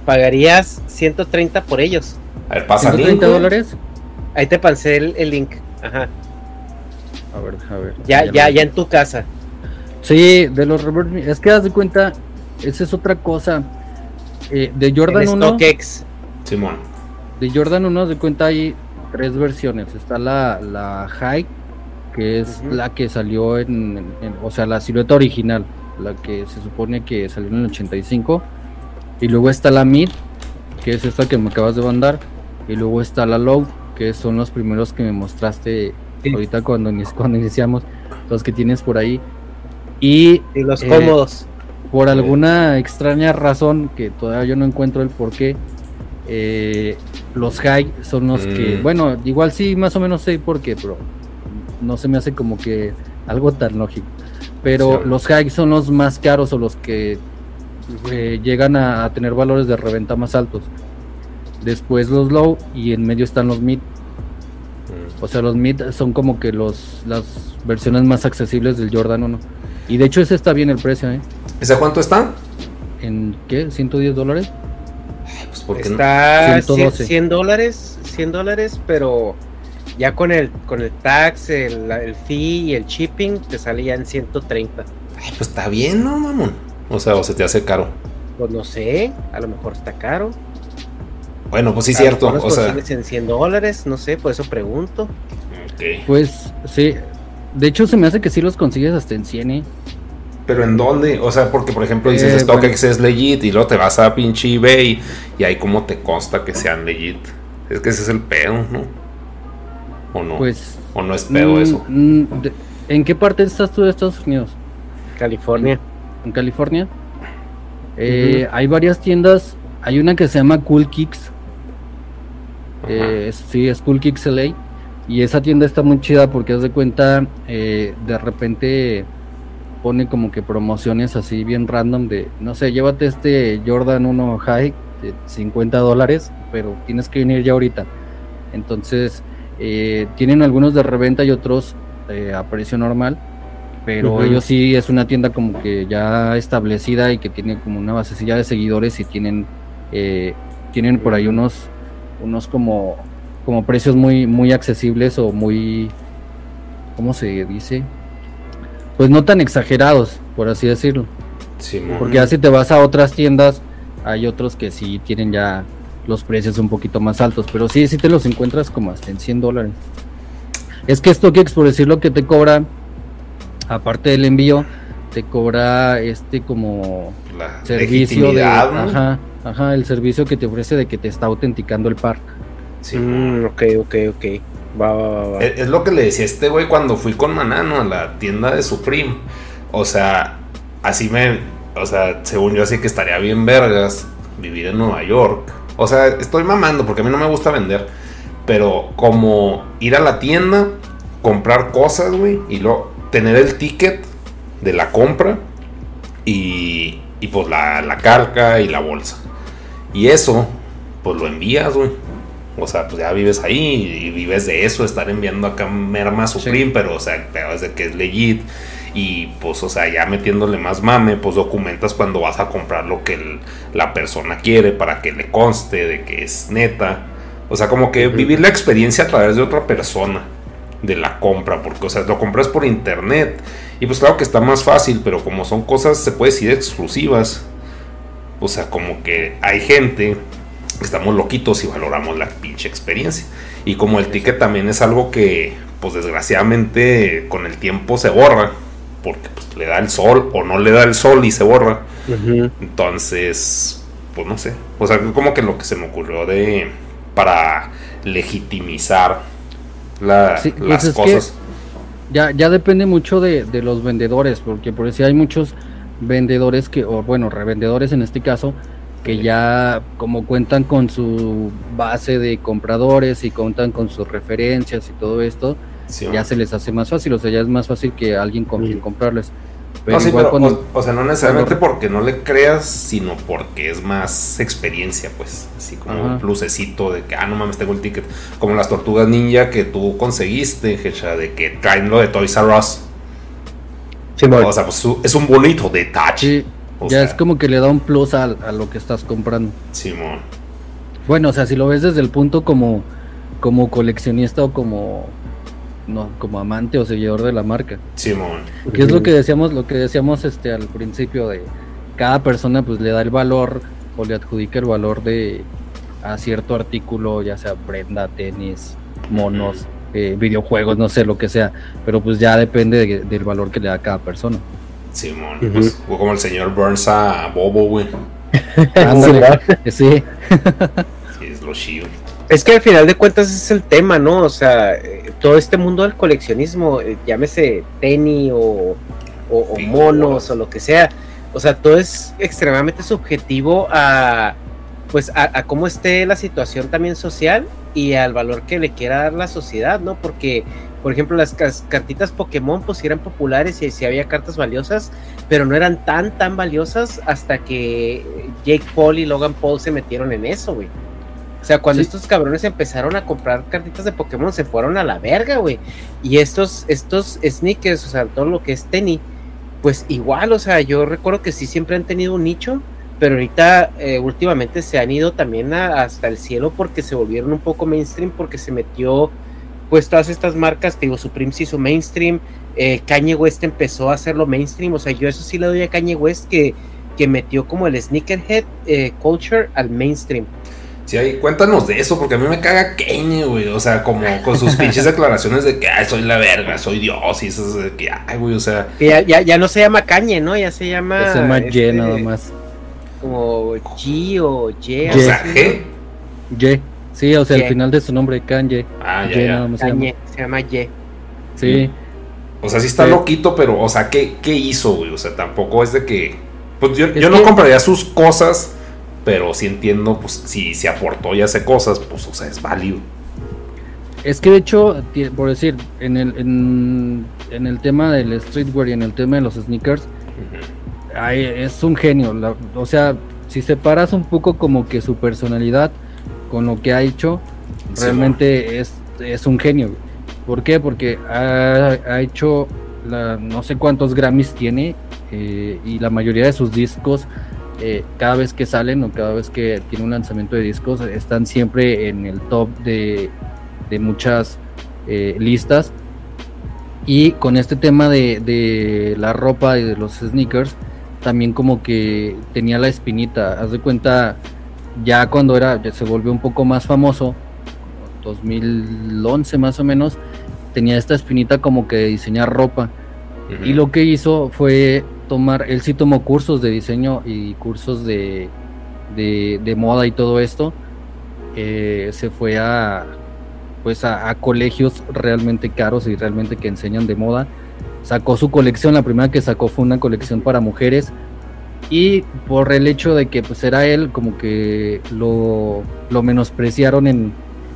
Pagarías 130 por ellos. A ver, pasa el link, 130 güey. dólares. Ahí te pasé el, el link. Ajá. A ver, a ver. Ya, ya, lo- ya en tu casa. Sí, de los reverse. Es que haz de cuenta, esa es otra cosa. Eh, de Jordan en 1, StockX. Simón. de Jordan 1 haz de cuenta hay tres versiones. Está la, la High, que es Ujú. la que salió en, en- o sea, la silueta original, la que se supone que salió en el 85. Y luego está la Mid, que es esta que me acabas de mandar. Y luego está la Low, que son los primeros que me mostraste Sí. ahorita cuando, cuando iniciamos, los que tienes por ahí. Y Y los Eh, cómodos. por alguna extraña razón que todavía yo no encuentro el por qué, eh, los high son los que, Mm. bueno, igual sí, más o menos sé por qué, pero no se me hace como que algo tan lógico. Pero Sí. los high son los más caros o los que eh, llegan a, a tener valores de reventa más altos. Después los low y en medio están los mid. Mm. O sea, los mid son como que los las versiones más accesibles del Jordan 1. Y de hecho ese está bien el precio, ¿eh? ¿Ese cuánto está? ¿En qué? ¿110 dólares? Pues porque no. Está 112. 100, 100 dólares, 100 dólares, pero ya con el con el tax, el, el fee y el shipping te sale ya en 130. Ay, pues está bien, ¿no, mamón? O sea, o se te hace caro. Pues no sé, a lo mejor está caro. Bueno, pues sí, A lo cierto. los O sea, consigues en 100 dólares, no sé, por eso pregunto. ok. Pues sí. De hecho se me hace que sí los consigues hasta en 100, ¿eh? Pero ¿en dónde? O sea, porque por ejemplo dices Eh, StockX es legit y luego te vas a pinche eBay y ahí como te consta que sean legit. Es que ese es el pedo, ¿no? ¿O no? Pues... ¿O no es pedo mm, eso? mm, de- ¿En qué parte estás tú de Estados Unidos? California. ¿En California? Eh, Hay varias tiendas. Hay una que se llama Cool Kicks. Eh, es- sí, es Cool Kicks LA. Y esa tienda está muy chida porque haz de cuenta, eh, de repente pone como que promociones así bien random de, no sé, llévate este Jordan 1 High de 50 dólares, pero tienes que venir ya ahorita. Entonces, tienen algunos de reventa y otros a precio normal, pero ellos sí es una tienda como que ya establecida y que tiene como una basecilla de seguidores y tienen, eh, tienen por ahí unos, unos como, como precios muy, muy accesibles o muy, ¿cómo se dice? Pues no tan exagerados, por así decirlo. Porque así te vas a otras tiendas, hay otros que sí tienen ya los precios un poquito más altos, pero sí, sí te los encuentras como hasta en 100 dólares. Es que StockX, por decir lo que te cobra, aparte del envío, te cobra este como servicio de... Ajá, ajá, el servicio que te ofrece de que te está autenticando el par. Sí, mm, ok, ok, ok. Va, va, va, Es, lo que le decía este güey cuando fui con Manano a la tienda de Supreme. O sea, así me. O sea, según yo, así que estaría bien vergas vivir en Nueva York. O sea, estoy mamando porque a mí no me gusta vender. Pero como ir a la tienda, comprar cosas, güey, y luego tener el ticket de la compra y, y pues la, la calca y la bolsa. Y eso, pues lo envías, güey. O sea, pues ya vives ahí y vives de eso, estar enviando acá merma Supreme, pero o sea, es de que es legit. Y pues, o sea, ya metiéndole más mame, pues documentas cuando vas a comprar lo que la persona quiere para que le conste de que es neta. O sea, como que vivir la experiencia a través de otra persona de la compra, porque, o sea, lo compras por internet. Y pues claro que está más fácil, pero como son cosas, se puede decir, exclusivas. O sea, como que hay gente estamos loquitos y valoramos la pinche experiencia. Y como el ticket también es algo que, pues desgraciadamente, con el tiempo se borra, porque pues, le da el sol o no le da el sol y se borra. Entonces, pues no sé. O sea, como que lo que se me ocurrió de. para legitimizar la, pues las cosas. Ya, ya depende mucho de, de los vendedores, porque por si hay muchos vendedores que, o bueno, revendedores en este caso, que ya como cuentan con su base de compradores y cuentan con sus referencias y todo esto, ya se les hace más fácil, o sea, ya es más fácil que alguien con quien comprarles. Pero o, sea, no necesariamente porque no le creas, sino porque es más experiencia, pues. Así como un plusecito de que, ah, no mames, tengo el ticket. Como las tortugas ninja que tú conseguiste, Hecha, de que traen lo de Toys R Us. o sea, pues es un bonito detalle ya es como que le da un plus a, lo que estás comprando. Simón. Bueno, o sea, si lo ves desde el punto como, como coleccionista o como no, como amante o seguidor de la marca. Simón. Que es lo que decíamos, lo que decíamos este al principio de cada persona pues le da el valor o le adjudica el valor de a cierto artículo, ya sea prenda, tenis, monos, eh, videojuegos, no sé lo que sea, pero pues ya depende del valor que le da cada persona. Simón, pues, como el señor Burns a Bobo, güey. sí. sí, es lo chido. Es que al final de cuentas es el tema, ¿no? O sea, eh, todo este mundo del coleccionismo, eh, llámese tenis o, o, monos o lo que sea, o sea, todo es extremadamente subjetivo a, pues, a, a, cómo esté la situación también social y al valor que le quiera dar la sociedad, ¿no? Porque por ejemplo, las cartitas Pokémon pues eran populares y si había cartas valiosas, pero no eran tan, tan valiosas hasta que Jake Paul y Logan Paul se metieron en eso, güey. O sea, cuando estos cabrones empezaron a comprar cartitas de Pokémon, se fueron a la verga, güey. Y estos, estos sneakers, o sea, todo lo que es tenis, pues igual, o sea, yo recuerdo que sí siempre han tenido un nicho, pero ahorita eh, últimamente se han ido también hasta el cielo porque se volvieron un poco mainstream, porque se metió pues todas estas marcas, te digo, Supreme se hizo mainstream, eh, Kanye West empezó a hacerlo mainstream, o sea, yo eso sí le doy a Kanye West que, que metió como el sneakerhead eh, culture al mainstream. Sí, ahí, cuéntanos de eso, porque a mí me caga Kanye, güey. O sea, como con sus pinches declaraciones de que ay, soy la verga, soy Dios, y eso de que, ay, güey, o sea. ya, ya, no se llama Kanye, ¿no? Ya se llama. se llama este, nada más. Como G o Y. O sea, G. Y. Sí, o sea, al final de su nombre, Kanye. Ah, ya, ya. Se, llama. Ye. Sí. O sea, sí está loquito, pero, o sea, ¿qué, ¿qué, hizo, güey? O sea, tampoco es de que. Pues yo, yo no compraría sus cosas, pero sí entiendo, pues, si se aportó y hace cosas, pues, o sea, es válido. Es que de hecho, por decir, en el, en, en el tema del streetwear y en el tema de los sneakers, ay, es un genio. la- o sea, si separas un poco como que su personalidad con lo que ha hecho, Sí, realmente es, es un genio. ¿Por qué? Porque ha, ha hecho la- no sé cuántos Grammys tiene eh, y la mayoría de sus discos, eh, cada vez que salen o cada vez que tiene un lanzamiento de discos, están siempre en el top de, de muchas eh, listas. Y con este tema de, de la ropa y de los sneakers, también como que tenía la espinita. Haz de cuenta, ya cuando era, ya se volvió un poco más famoso, 2011 más o menos, tenía esta espinita como que de diseñar ropa. Ujú. Y lo que hizo fue tomar, él sí tomó cursos de diseño y cursos de, de, moda y todo esto. Eh, se fue a pues a colegios realmente caros y realmente que enseñan de moda. Sacó su colección, la primera que sacó fue una colección para mujeres. Y por el hecho de que pues era él, como que lo, lo menospreciaron en,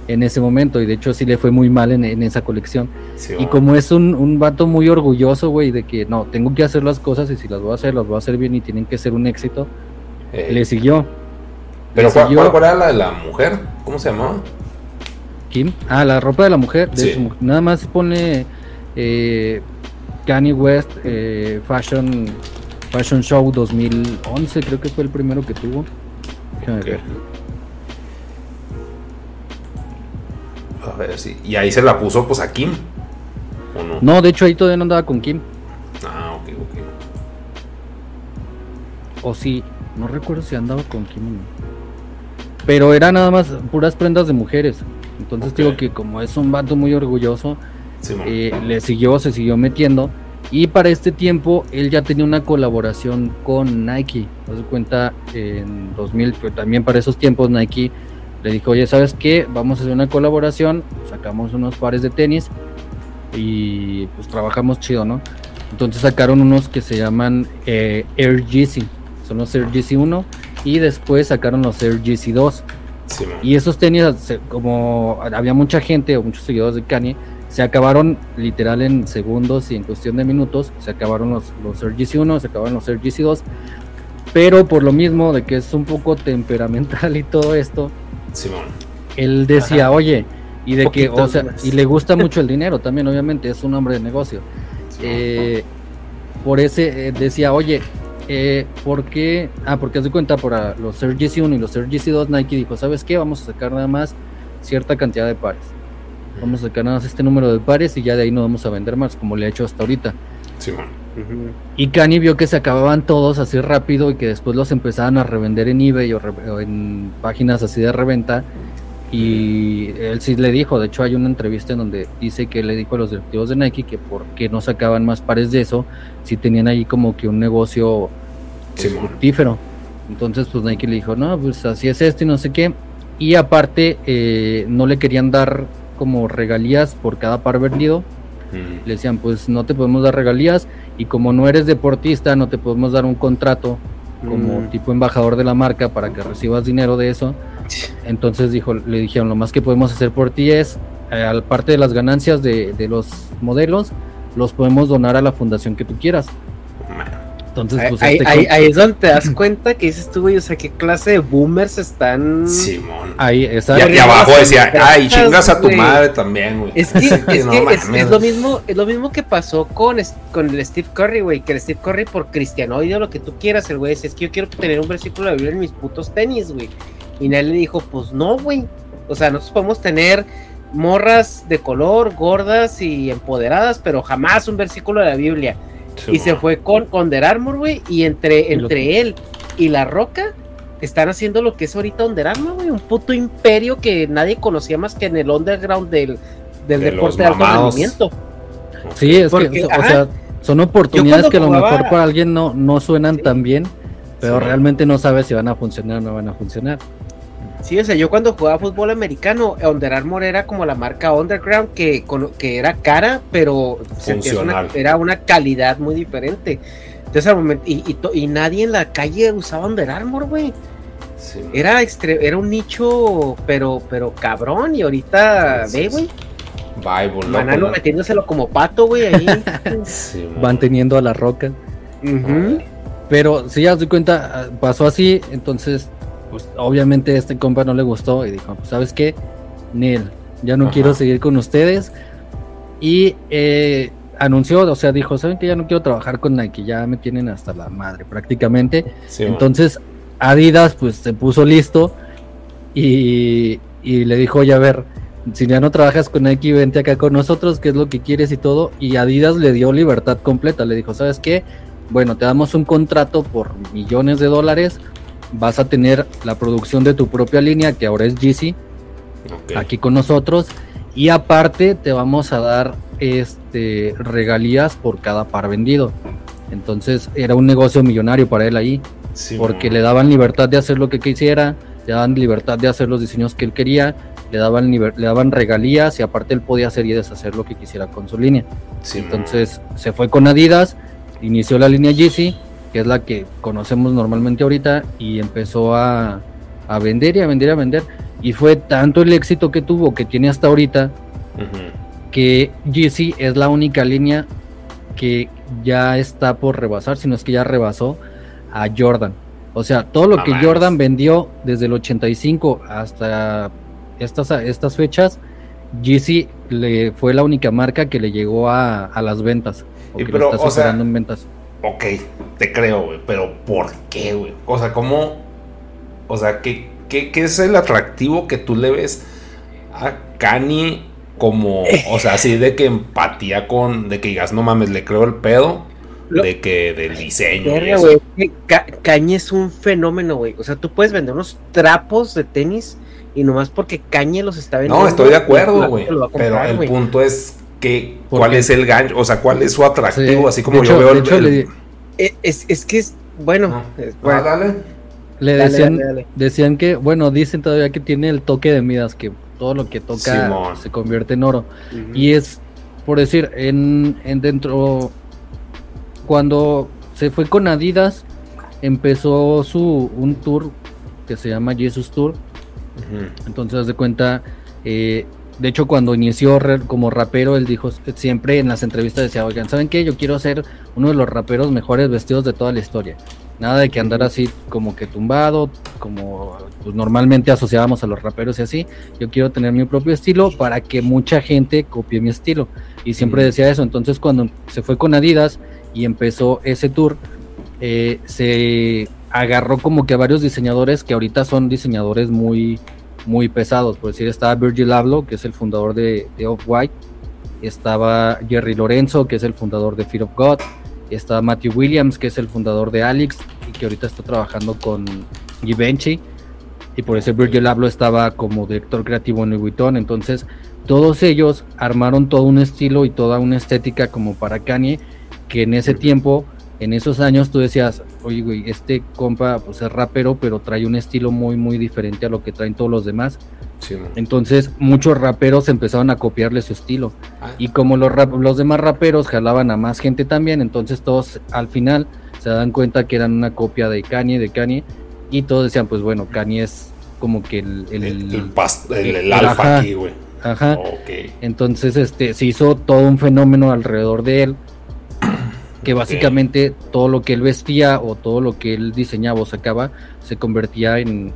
en ese momento. Y de hecho sí le fue muy mal en, en esa colección. Sí, Y como es un, un vato muy orgulloso, güey, de que no, tengo que hacer las cosas y si las voy a hacer, las voy a hacer bien y tienen que ser un éxito, Eh, le siguió. Pero le ¿cuál, siguió cuál- cuál era la de la mujer? ¿Cómo se llamaba? Kim. Ah, la ropa de la mujer. de Sí. su nada más pone eh, Kanye West eh, Fashion, Fashion Show 2011, creo que fue el primero que tuvo. Déjame ver. Ver si. Y ahí se la puso pues a Kim. ¿O no? No, de hecho ahí todavía no andaba con Kim. Ah, ok, ok. O sí, no recuerdo si andaba con Kim o no. Pero era nada más puras prendas de mujeres. Entonces digo que como es un vato muy orgulloso, Sí, eh, le siguió, se siguió metiendo. Y para este tiempo él ya tenía una colaboración con Nike. Haz de cuenta, en 2000, pero también para esos tiempos Nike le dijo, oye, ¿sabes qué? Vamos a hacer una colaboración, sacamos unos pares de tenis y pues trabajamos chido, ¿no? Entonces sacaron unos que se llaman eh, Air Yeezy, son los Air Yeezy 1 y después sacaron los Air Yeezy 2. Sí. Y esos tenis, como había mucha gente o muchos seguidores de Kanye, se acabaron literal en segundos y en cuestión de minutos. Se acabaron los, los Air Yeezy 1, se acabaron los Air Yeezy 2. Pero por lo mismo de que es un poco temperamental y todo esto, Simón. él decía, oye, y de que, o sea, más. y le gusta mucho el dinero también, obviamente, es un hombre de negocio. Eh, por ese eh, decía, oye, eh, ¿por qué? Ah, porque haz de cuenta, por ah, los Air GC 1 y los Air GC 2, Nike dijo, ¿sabes qué? Vamos a sacar nada más cierta cantidad de pares. Vamos a sacar nada más este número de pares y ya de ahí no vamos a vender más, como le ha hecho hasta ahorita. Simón. Y Kanye vio que se acababan todos así rápido y que después los empezaban a revender en eBay o, re- o en páginas así de reventa. Y él sí le dijo, de hecho hay una entrevista en donde dice que le dijo a los directivos de Nike que por qué no sacaban más pares de eso, si tenían ahí como que un negocio pues, fructífero. Entonces pues Nike le dijo, no, pues así es esto y no sé qué. Y aparte eh, no le querían dar como regalías por cada par vendido, Mm. le decían, pues no te podemos dar regalías y como no eres deportista, no te podemos dar un contrato como Mm. tipo embajador de la marca para que recibas dinero de eso. Entonces dijo, le dijeron, lo más que podemos hacer por ti es, eh, al parte de las ganancias de, de los modelos, los podemos donar a la fundación que tú quieras. Entonces, pues ahí, este ahí- es donde te das cuenta que dices tú, güey, o sea, qué clase de boomers están. Simón. ahí está. Y, y abajo decía, ay, chingas a tu güey. madre también, güey. Es que, es, que No es, lo mismo, es lo mismo que pasó con, con el Steve Curry, güey, que el Steve Curry por cristianoide o lo que tú quieras, el güey, decía, es que yo quiero tener un versículo de la Biblia en mis putos tenis, güey. Y nadie le dijo, pues no, güey. O sea, nosotros podemos tener morras de color, gordas y empoderadas, pero jamás un versículo de la Biblia. Y se fue con, con Under Armour, güey, y entre, entre él y La Roca están haciendo lo que es ahorita Under Armour, güey, un puto imperio que nadie conocía más que en el underground del, del De deporte de alto rendimiento. Sí, es Porque, que, o sea, son oportunidades que a lo mejor para alguien no, no suenan Sí. tan bien, pero Sí. realmente no sabes si van a funcionar o no van a funcionar. Sí, o sea, yo cuando jugaba fútbol americano, Under Armour era como la marca underground que, con- que era cara, pero una- era una calidad muy diferente. Entonces, al momento, y, y to- y nadie en la calle usaba Under Armour, güey. Simón. Era, extre- era un nicho, pero, pero cabrón, y ahorita, Sí, ve, sí, güey. Bible, metiéndoselo como pato, güey, ahí. sí. Van teniendo a la roca. Pero si ya os doy cuenta, ah, pasó así, entonces, pues obviamente este compa no le gustó y dijo, pues, ¿sabes qué? Neil, ya no Ajá. quiero seguir con ustedes. Y eh, anunció, o sea, dijo, ¿saben que ya no quiero trabajar con Nike? Ya me tienen hasta la madre prácticamente. Sí. Entonces Adidas pues se puso listo y, y le dijo, oye, a ver, si ya no trabajas con Nike, vente acá con nosotros, qué es lo que quieres y todo. Y Adidas le dio libertad completa, le dijo, ¿sabes qué? Bueno, te damos un contrato por millones de dólares, vas a tener la producción de tu propia línea, que ahora es GC, aquí con nosotros. Y aparte te vamos a dar este regalías por cada par vendido. Entonces era un negocio millonario para él ahí Sí, porque le daban libertad de hacer lo que quisiera, le daban libertad de hacer los diseños que él quería, le daban, le daban regalías y aparte él podía hacer y deshacer lo que quisiera con su línea. Sí. Entonces se fue con Adidas, inició la línea Yeezy, que es la que conocemos normalmente ahorita, y empezó a, a vender y a vender y a vender. Y fue tanto el éxito que tuvo, que tiene hasta ahorita, que Yeezy es la única línea que ya está por rebasar, si no es que ya rebasó a Jordan. O sea, todo lo No que. Jordan vendió desde el 85 hasta estas, estas fechas, Yeezy le fue la única marca que le llegó a, a las ventas. O Y que pero, está o sea, superando en ventas. Ok, te creo, güey, pero ¿por qué, güey? O sea, ¿cómo? O sea, ¿qué, qué, qué es el atractivo que tú le ves a Kanye como, o sea, así de que empatía con, de que digas, no mames, le creo el pedo, Lo- de que del diseño. Verga, que Ca- Cañe es un fenómeno, güey. O sea, tú puedes vender unos trapos de tenis y nomás porque Cañe los está vendiendo. No, estoy de acuerdo, güey. Pero el punto es que, ¿Por ¿cuál qué? es el gancho? O sea, ¿cuál es su atractivo? Sí, Así como yo veo el. hecho, el- le- Eh, Es, es que es. Bueno, No. es- Ah, bueno, dale. Le Dale, decían, dale, dale. decían que, bueno, dicen todavía que tiene el toque de Midas, que todo lo que toca Simón. se convierte en oro. Y es, por decir, en, en dentro, cuando se fue con Adidas, empezó su un tour que se llama Jesus Tour. Ujú. Entonces, haz de cuenta, eh, de hecho, cuando inició como rapero, él dijo siempre en las entrevistas decía, oigan, ¿saben qué? Yo quiero ser uno de los raperos mejores vestidos de toda la historia. Nada de que andar así como que tumbado, como pues, normalmente asociábamos a los raperos y así. Yo quiero tener mi propio estilo para que mucha gente copie mi estilo. Y siempre decía eso. Entonces cuando se fue con Adidas y empezó ese tour, eh, se agarró como que a varios diseñadores que ahorita son diseñadores muy, muy pesados. Por decir, estaba Virgil Abloh, que es el fundador de, Off-White. Estaba Jerry Lorenzo, que es el fundador de Fear of God. Está Matthew Williams, que es el fundador de Alex y que ahorita está trabajando con Givenchy. Y por eso Virgil Abloh estaba como director creativo en Louis. Entonces, todos ellos armaron todo un estilo y toda una estética como para Kanye, que en ese tiempo, en esos años, tú decías, oye, güey, este compa pues es rapero, pero trae un estilo muy, muy diferente a lo que traen todos los demás. Sí. Entonces, muchos raperos empezaron a copiarle su estilo. Ah, Y como los, rap- los demás raperos jalaban a más gente también, entonces todos al final se dan cuenta que eran una copia de Kanye, de Kanye, y todos decían, pues bueno, Kanye es como que el... el- el, el, pas- el- el Ajá. alfa aquí, güey. ajá. Ok. Entonces, este, se hizo todo un fenómeno alrededor de él, que básicamente todo lo que él vestía o todo lo que él diseñaba o sacaba se convertía en,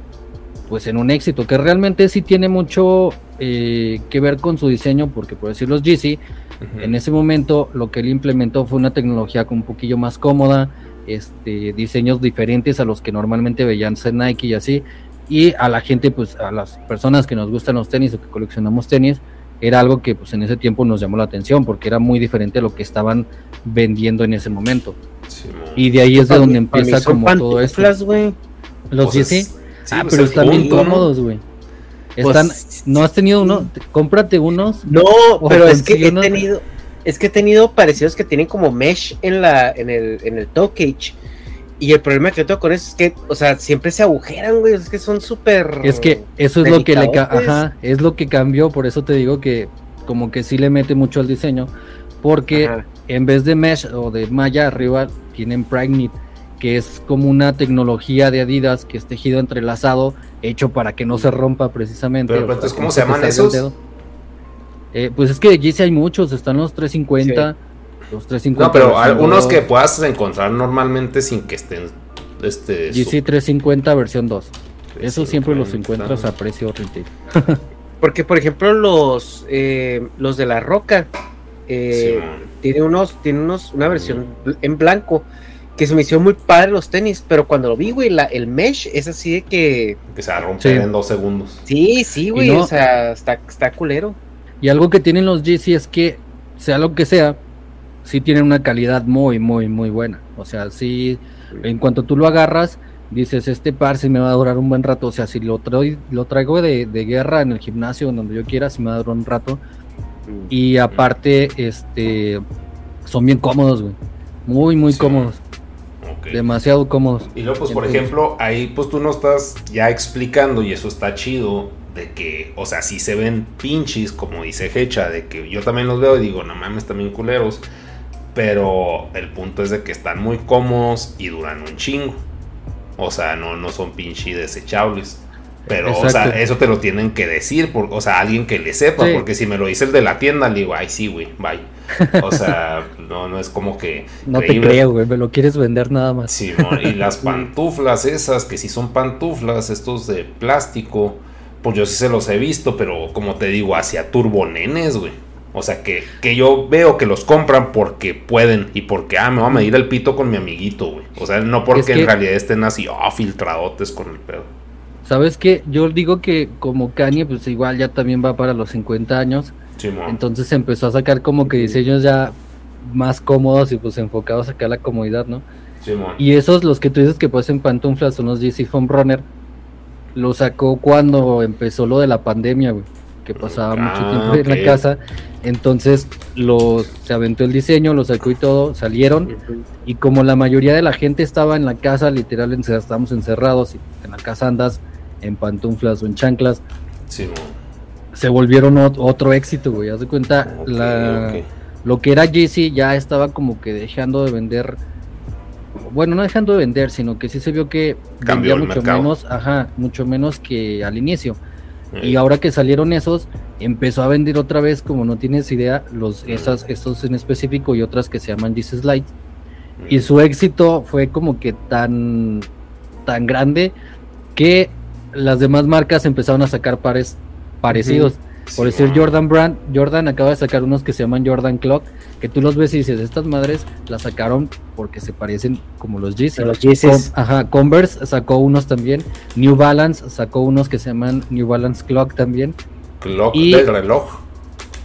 pues, en un éxito, que realmente sí tiene mucho eh, que ver con su diseño, porque por decir los Ujú. en ese momento lo que él implementó fue una tecnología un poquillo más cómoda, este, diseños diferentes a los que normalmente veían en Nike y así, y a la gente, pues a las personas que nos gustan los tenis o que coleccionamos tenis, era algo que pues en ese tiempo nos llamó la atención porque era muy diferente a lo que estaban vendiendo en ese momento. Sí. Y de ahí es de donde empieza como todo esto. Los Pues es- Yeezy, sí, ah, pues pero están bien cómodos, güey. Pues, Están, ¿no has tenido uno? Cómprate unos. No, pero es que he tenido, es que he tenido parecidos que tienen como mesh en la, en el, en el toe cage. Y el problema que yo tengo con eso es que, o sea, siempre se agujeran, güey. Es que son súper. Es que eso es lo que le ajá, es lo que cambió, por eso te digo que como que sí le mete mucho al diseño, porque Ajá. en vez de mesh o de malla arriba tienen Pregnit, que es como una tecnología de Adidas que es tejido entrelazado, hecho para que no se rompa precisamente. Pero, entonces, ¿cómo se llaman esos? dedo. Eh, pues es que de Yeezy hay muchos, están los 350, los 350. No, pero algunos 2, que puedas encontrar normalmente sin que estén. Este, Yeezy 350 versión 2. Eso siempre los 350. encuentras a precio retail. Porque, por ejemplo, los, eh, los de la roca eh, tiene unos, tiene unos, una versión bl- en blanco que se me hicieron muy padre los tenis, pero cuando lo vi, güey, la, el mesh es así de que que se va a romper Sí. en dos segundos. sí, sí, güey, no- o sea, está, está culero. Y algo que tienen los Yeezy es que, sea lo que sea, sí tienen una calidad muy, muy, muy buena. O sea, sí, en cuanto tú lo agarras, dices, este par sí me va a durar un buen rato. O sea, si lo, traigo lo traigo de, de guerra en el gimnasio, en donde yo quiera, sí me va a durar un rato. Y aparte, este, son bien cómodos, güey. Muy, muy Sí. cómodos. Demasiado cómodos. Y luego, pues, por ejemplo, ahí pues tú no estás ya explicando y eso está chido de que, o sea, si se ven pinches, como dice Hecha, de que yo también los veo y digo, no mames, también culeros, pero el punto es de que están muy cómodos y duran un chingo. O sea, no, no son pinches desechables. Pero, o sea, eso te lo tienen que decir, por, o sea, alguien que le sepa, Sí. porque si me lo dice el de la tienda, le digo, ay, sí, güey, bye. O sea, no, no es como que... No te creo, güey. Me lo quieres vender nada más. Simón, y las pantuflas esas, que sí son pantuflas, estos de plástico, pues yo sí se los he visto, pero como te digo, hacia turbonenes, güey. O sea, que, que yo veo que los compran porque pueden y porque, ah, me voy a medir el pito con mi amiguito, güey. O sea, no porque Es que- en realidad estén así, ah, filtradotes con el pedo. ¿Sabes qué? Yo digo que como Kanye, pues igual ya también va para los 50 años. Simón. Entonces empezó a sacar como que diseños ya más cómodos y pues enfocados acá a la comodidad, ¿no? Simón. Y esos, los que tú dices que parecen pantuflas, son los GC Foam Runner. Lo sacó cuando empezó lo de la pandemia, güey. Que pasaba mucho Ah, tiempo en la casa. Entonces los, se aventó el diseño, lo sacó y todo, salieron. Y como la mayoría de la gente estaba en la casa, literal, estábamos encerrados y en la casa andas en pantuflas o en chanclas, se volvieron ot- otro éxito, güey. Haz de cuenta, la, lo que era Yeezy ya estaba como que dejando de vender. Bueno, no dejando de vender, sino que sí se vio que Cambió vendía mucho mercado. menos, ajá, mucho menos que al inicio. Y ahora que salieron esos, empezó a vender otra vez, como no tienes idea, los esas, estos en específico y otras que se llaman Yeezy Slide. Y su éxito fue como que tan, tan grande que las demás marcas empezaron a sacar pares parecidos. Por decir. Jordan Brand, Jordan acaba de sacar unos que se llaman Jordan Clock, que tú los ves y dices, estas madres las sacaron porque se parecen como los Yeezy. A los Yeezys. Ajá, Converse sacó unos también, New Balance sacó unos que se llaman New Balance Clock también, Clock y- del reloj.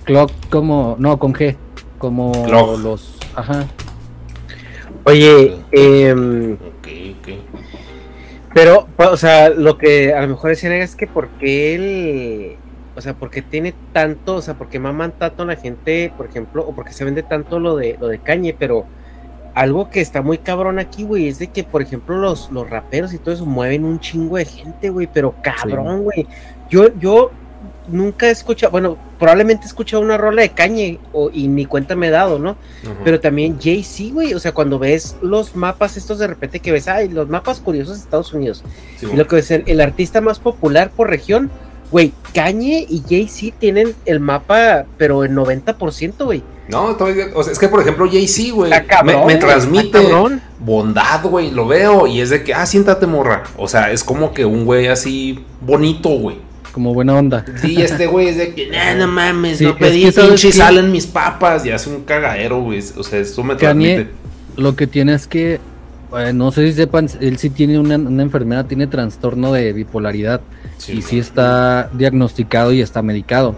Clock como, no, con G, como Clock. los, ajá, Oye, em, Ok, ok. pero, o sea, lo que a lo mejor decían es que porque él, o sea, porque tiene tanto, o sea, porque maman tanto a la gente, por ejemplo, o porque se vende tanto lo de lo de Cañe, pero algo que está muy cabrón aquí, güey, es de que, por ejemplo, los, los raperos y todo eso mueven un chingo de gente, güey, pero cabrón, güey. Yo, yo nunca he escuchado, bueno, probablemente he escuchado una rola de Cañe o, y ni cuenta me he dado, ¿no? Pero también Jay-Z, güey, o sea, cuando ves los mapas estos de repente que ves, ay, los mapas curiosos de Estados Unidos, y lo que el, el artista más popular por región, güey, Kanye y Jay-Z tienen el mapa, pero en 90%, güey. No, todavía- o sea, es que por ejemplo Jay-Z, güey, me, me transmite bondad, güey, lo veo y es de que, ah, siéntate morra. O sea, es como que un güey así bonito, güey. como buena onda. Sí, este güey es de que, nah, no mames, Sí, no es pedí que ¿sabes pinche salen mis papas y hace un cagadero, güey. O sea, eso me Kanye, transmite. lo que tiene es que, eh, no sé si sepan, él sí tiene una, una enfermedad, tiene trastorno de bipolaridad Sí, y sí está diagnosticado y está medicado.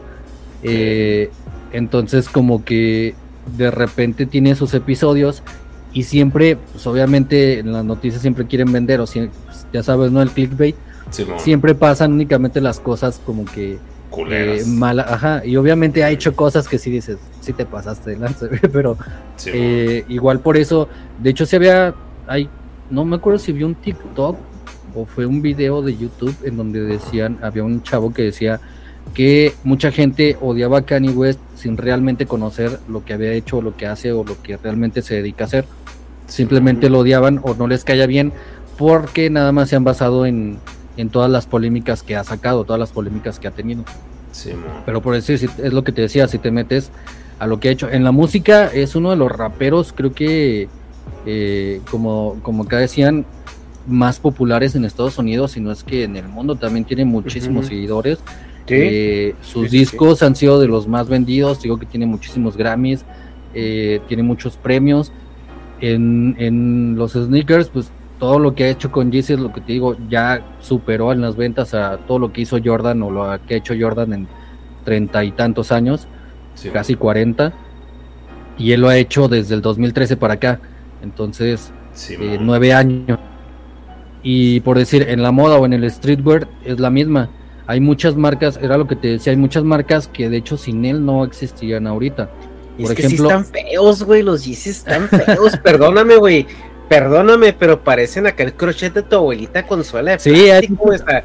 Eh, entonces como que de repente tiene esos episodios y siempre, pues obviamente en las noticias siempre quieren vender, o si, ya sabes, ¿no? El clickbait, siempre pasan únicamente las cosas como que eh, mala, ajá, y obviamente ha hecho cosas que sí dices, sí te pasaste de pero eh, igual por eso, de hecho, se había, hay, no me acuerdo si vi un TikTok o fue un video de YouTube en donde decían, había un chavo que decía que mucha gente odiaba a Kanye West sin realmente conocer lo que había hecho, o lo que hace o lo que realmente se dedica a hacer. Simplemente lo odiaban o no les caía bien porque nada más se han basado en, en todas las polémicas que ha sacado, todas las polémicas que ha tenido. Sí. Pero por decir, es lo que te decía, si te metes a lo que ha hecho. En la música es uno de los raperos, creo que, eh, como, como acá decían, más populares en Estados Unidos, si no es que en el mundo también tiene muchísimos seguidores. Sí. Eh, sus Sí, sí, discos han sido de los más vendidos, digo que tiene muchísimos Grammys, eh, tiene muchos premios. En, en los sneakers, pues todo lo que ha hecho con Yeezy es lo que te digo, ya superó en las ventas a todo lo que hizo Jordan o lo que ha hecho Jordan en treinta y tantos años, casi 40, y él lo ha hecho desde el 2013 para acá, entonces Sí, eh, nueve años. Y por decir, en la moda o en el streetwear es la misma. Hay muchas marcas, era lo que te decía, hay muchas marcas que de hecho sin él no existirían ahorita. Y Por es que ejemplo- sí están feos, güey. Los Yeezys están feos. Perdóname, güey. Perdóname, pero parecen aquel crochet de tu abuelita con suela de Sí, plástico, sea,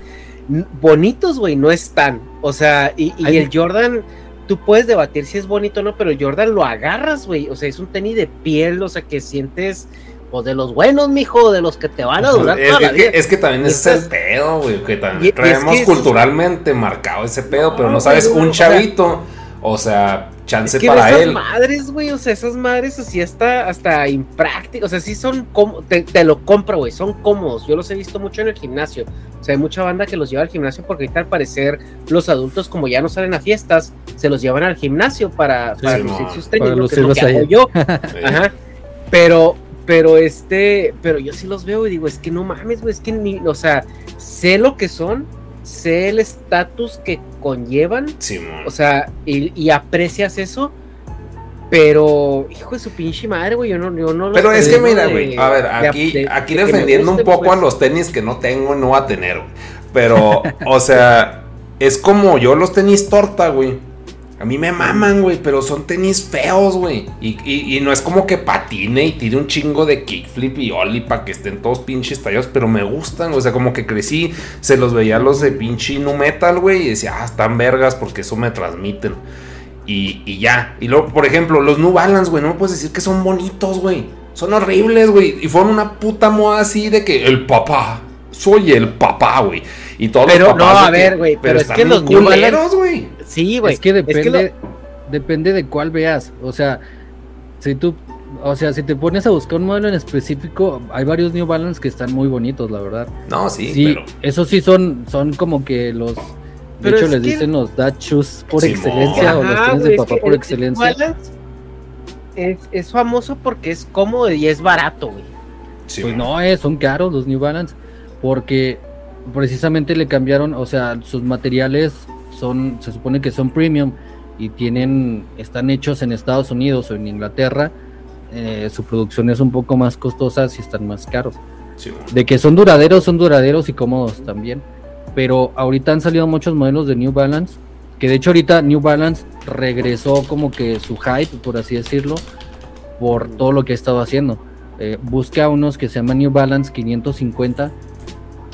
n- bonitos, güey, no están. O sea, y, y Hay- el Jordan, tú puedes debatir si es bonito o no, pero Jordan lo agarras, güey. O sea, es un tenis de piel, o sea, que sientes, pues, de los buenos, mijo, de los que te van a durar Es, toda la es vida. que, es que también ese es el pedo, güey, que y también es traemos que culturalmente marcado ese pedo, pero no sabes, un no, o sea- chavito, o sea, chance Es que para esas él. madres, güey, o sea, esas madres así hasta, hasta imprácticas, o sea, sí son como, te, te lo compro, güey, son cómodos, yo los he visto mucho en el gimnasio, o sea, hay mucha banda que los lleva al gimnasio porque ahorita al parecer los adultos como ya no salen a fiestas, se los llevan al gimnasio para, para Sí, lucir sus tenis, Para lo que es lo que hago yo, Sí. ajá, pero, pero este, pero yo sí los veo y digo, es que no mames, güey, es que ni, o sea, sé lo que son, sé el estatus que conllevan, Simón. o sea, y, y aprecias eso, pero, hijo de su pinche madre, güey, yo no, yo no Pero es que mira, güey, a ver, aquí, de- aquí de defendiendo un poco pues. a los tenis que no tengo, no va a tener, güey. Pero, o sea, es como yo los tenis torta, güey. A mí me maman, güey, pero son tenis feos, güey. Y, y- no es como que patine y tire un chingo de kickflip y ollie para que estén todos pinches tallados, pero me gustan, o sea, como que crecí, se los veía los de pinche nu metal, güey, y decía, ah, están vergas porque eso me transmiten. Y, y ya. Y luego, por ejemplo, los New Balance, güey, no me puedes decir que son bonitos, güey. Son horribles, güey. Y fueron una puta moda así de que el papá, soy el papá, güey. Y todos Pero, los papás. no, a ver, güey, pero es están que los bien New Balance- culeros, güey. Sí, güey. Es que depende, lo- depende de cuál veas. O sea, si tú, o sea, si te pones a buscar un modelo en específico, hay varios New Balance que están muy bonitos, la verdad. No, sí, Sí, pero. esos sí son, son como que los, de Pero hecho es les que- dicen los dad shoes por excelencia o los güey, de papá por el- el excelencia. New Balance Es, es famoso porque es cómodo y es barato, güey. sí, Pues no, eh, son caros los New Balance porque precisamente le cambiaron, o sea, sus materiales son, se supone que son premium y tienen, están hechos en Estados Unidos o en Inglaterra. eh, su producción es un poco más costosa y están más caros. Sí. De que son duraderos, son duraderos y cómodos también. Pero ahorita han salido muchos modelos de New Balance. Que de hecho ahorita New Balance regresó como que su hype, por así decirlo, por todo lo que ha estado haciendo. Eh, busca unos que se llaman New Balance 550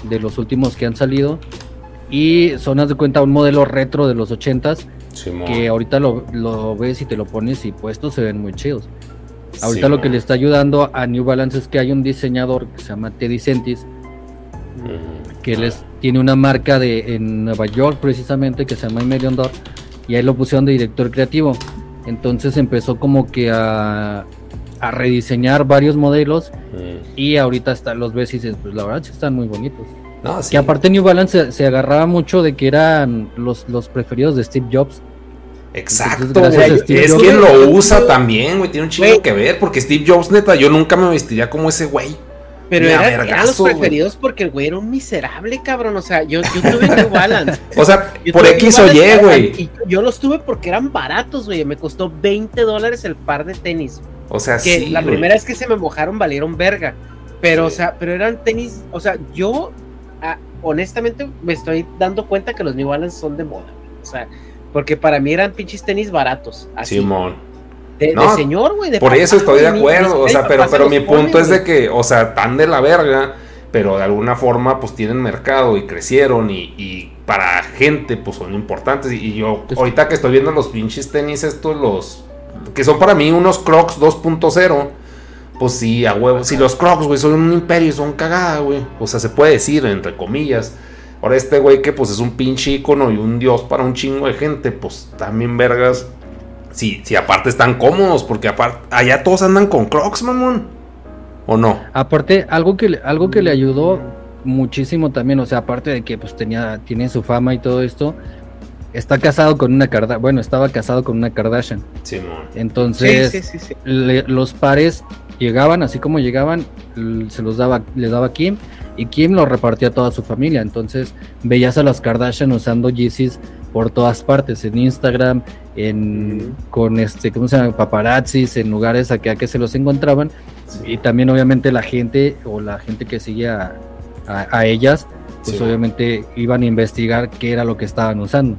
de los últimos que han salido. Y son, haz de cuenta, un modelo retro de los 80s Sí, mo. que ahorita lo, lo ves y te lo pones y puestos se ven muy chidos. Ahorita lo que le está ayudando a New Balance es que hay un diseñador que se llama Teddy Sentis, Ujú. que les tiene una marca de en Nueva York precisamente que se llama Million Dollar y ahí lo pusieron de director creativo. Entonces empezó como que a, a rediseñar varios modelos Ujú. y ahorita hasta los ves y dices, pues la verdad sí están muy bonitos. No, sí. Que aparte New Balance se, se agarraba mucho de que eran los, los preferidos de Steve Jobs. Exacto, Entonces, gracias güey. a Steve Es Jobs- quien lo Yo- usa también, güey. Tiene un chingo Güey. que ver. Porque Steve Jobs, neta, yo nunca me vestiría como ese güey. Pero era- eran los güey. preferidos porque el güey era un miserable, cabrón. O sea, yo, yo tuve New Balance. O sea, Yo por X o Y, güey. Y yo los tuve porque eran baratos, güey. Me costó 20 dólares el par de tenis. O sea, que sí. la güey. primera vez que se me mojaron valieron verga. Pero, Sí. o sea, pero eran tenis, o sea, yo ah, honestamente me estoy dando cuenta que los New Balance son de moda. O sea, porque para mí eran pinches tenis baratos. Así, Simón. de, de señor, güey. de Por papá, eso estoy de acuerdo. mis O sea, pero, pero mi ponen, punto es de que, o sea, tan de la verga. Pero de alguna forma, pues tienen mercado y crecieron. Y, y para gente, pues son importantes. Y yo, ahorita que estoy viendo los pinches tenis, estos, los. Que son para mí unos Crocs 2.0. Pues sí, a huevo. Si los Crocs, güey, son un imperio y son cagada, güey. O sea, se puede decir, entre comillas. Ahora este güey que pues es un pinche icono y un dios para un chingo de gente, pues también vergas. Si, si aparte están cómodos, porque aparte allá todos andan con Crocs, mamón. ¿O no? Aparte, algo que, le- algo que le ayudó muchísimo también, o sea, aparte de que pues tenía, tiene su fama y todo esto, está casado con una Kardashian, bueno, estaba casado con una Kardashian. Simón. Entonces, sí, sí, sí. le- los pares llegaban, así como llegaban, se los daba, le daba a Kim y Kim lo repartía a toda su familia. Entonces veías a las Kardashian usando Yeezys por todas partes, en Instagram, en con este, ¿cómo se llama? paparazzis, en lugares acá que se los encontraban. Y también obviamente la gente o la gente que seguía a, a ellas, pues Sí. obviamente iban a investigar qué era lo que estaban usando.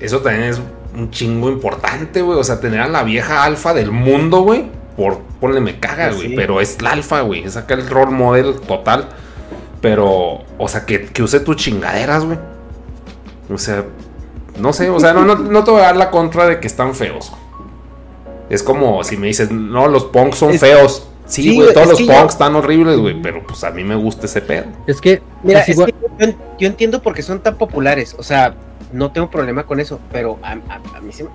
Eso también es un chingo importante, güey. O sea, tener a la vieja alfa del mundo, güey. Por, ponle me caga, Pues güey. sí. Pero es la alfa, güey. Es acá el role model total. Pero, o sea, que, que use tus chingaderas, güey. O sea, no sé, o sea, no, no, no te voy a dar la contra de que están feos. Es como si me dices, no, los punks son Es- feos. Sí, güey, todos los yo- punks están horribles, güey. Pero pues a mí me gusta ese pedo. Es que Mira, es es igual- que yo, yo entiendo por qué son tan populares. O sea, no tengo problema con eso, pero a, a- a mí se me-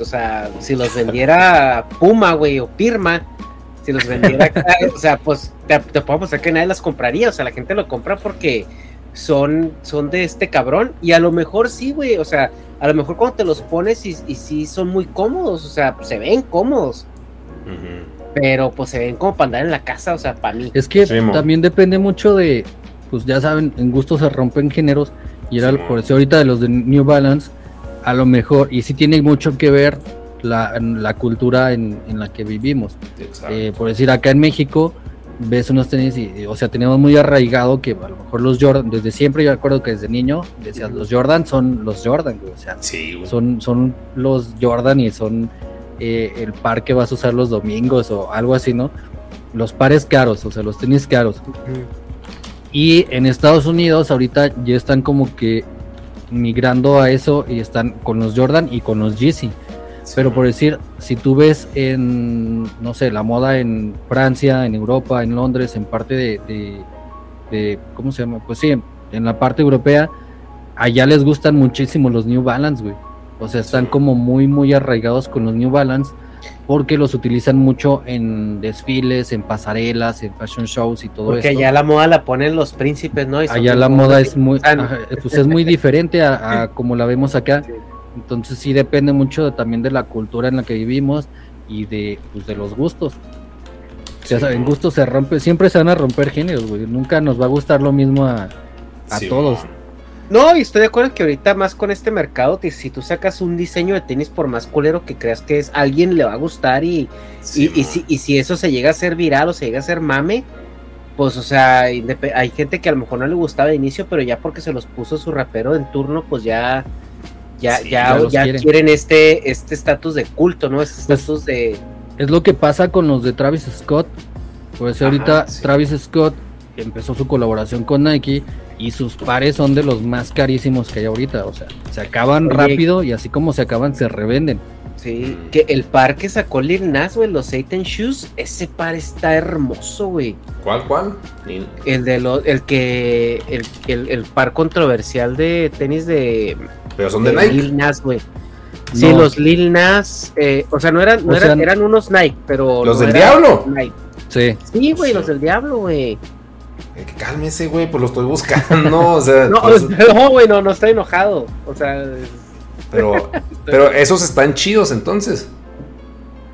O sea, si los vendiera Puma, güey, o Pirma, si los vendiera acá, o sea, pues te, te puedo apostar que nadie las compraría. O sea, la gente lo compra porque son, son de este cabrón. Y a lo mejor sí, güey. O sea, a lo mejor cuando te los pones y, y sí son muy cómodos. O sea, se ven cómodos. Pero pues se ven como para andar en la casa, o sea, para mí. Es que Sí, también depende mucho de, pues ya saben, en gusto se rompen géneros. Y era Sí, por eso ahorita de los de New Balance, a lo mejor, y sí tiene mucho que ver la, la cultura en, en la que vivimos. Eh, por decir, acá en México ves unos tenis y, o sea, tenemos muy arraigado que a lo mejor los Jordan, desde siempre yo recuerdo que desde niño decías, los Jordan son los Jordan, güey, o sea, sí, güey. son, son los Jordan y son eh, el par que vas a usar los domingos o algo así, ¿no? Los pares caros, o sea, los tenis caros. Y en Estados Unidos ahorita ya están como que migrando a eso y están con los Jordan y con los Yeezy. Pero por decir, si tú ves en, no sé, la moda en Francia, en Europa, en Londres, en parte de, de- de- ¿cómo se llama? Pues sí, en la parte europea, allá les gustan muchísimo los New Balance, güey. O sea, están como muy, muy arraigados con los New Balance porque los utilizan mucho en desfiles, en pasarelas, en fashion shows y todo Porque esto. allá la moda la ponen los príncipes, ¿no? Y Allá la moda es muy, ajá, pues es muy diferente a, a como la vemos acá. Entonces sí depende mucho de- también de la cultura en la que vivimos y de, pues, de los gustos. Ya Sí, saben, gustos se rompe, siempre se van a romper géneros, güey. Nunca nos va a gustar lo mismo a, a Sí, todos. No, y estoy de acuerdo que ahorita más con este mercado, que si tú sacas un diseño de tenis por más culero que creas que es, alguien le va a gustar y, Sí, y, si, y si eso se llega a ser viral o se llega a ser mame, pues o sea, hay gente que a lo mejor no le gustaba de inicio, pero ya porque se los puso su rapero en turno, pues ya ya, Sí, ya, ya los ya quieren. quieren este este estatus de culto, ¿no? Este Pues, estatus de Es lo que pasa con los de Travis Scott. Por eso Ajá, ahorita sí. Travis Scott empezó su colaboración con Nike y sus pares son de los más carísimos que hay ahorita. O sea, se acaban Oye. rápido y así como se acaban, se revenden. Sí, que el par que sacó Lil Nas, güey, los Satan Shoes, ese par está hermoso, güey. ¿Cuál, cuál? El de los, el que, el, el, el par controversial de tenis de, Pero son de de Nike. Lil Nas, güey. Sí, No. los Lil Nas, eh, o sea, no eran, no O sea, eran, eran unos Nike, pero. ¿Los no del diablo? Nike. Sí. Sí, güey, Sí. los del diablo, güey. Eh, Cálmese, güey, pues lo estoy buscando. o sea, No, pues, no, güey, no, no estoy enojado. O sea, pero, pero esos están chidos entonces.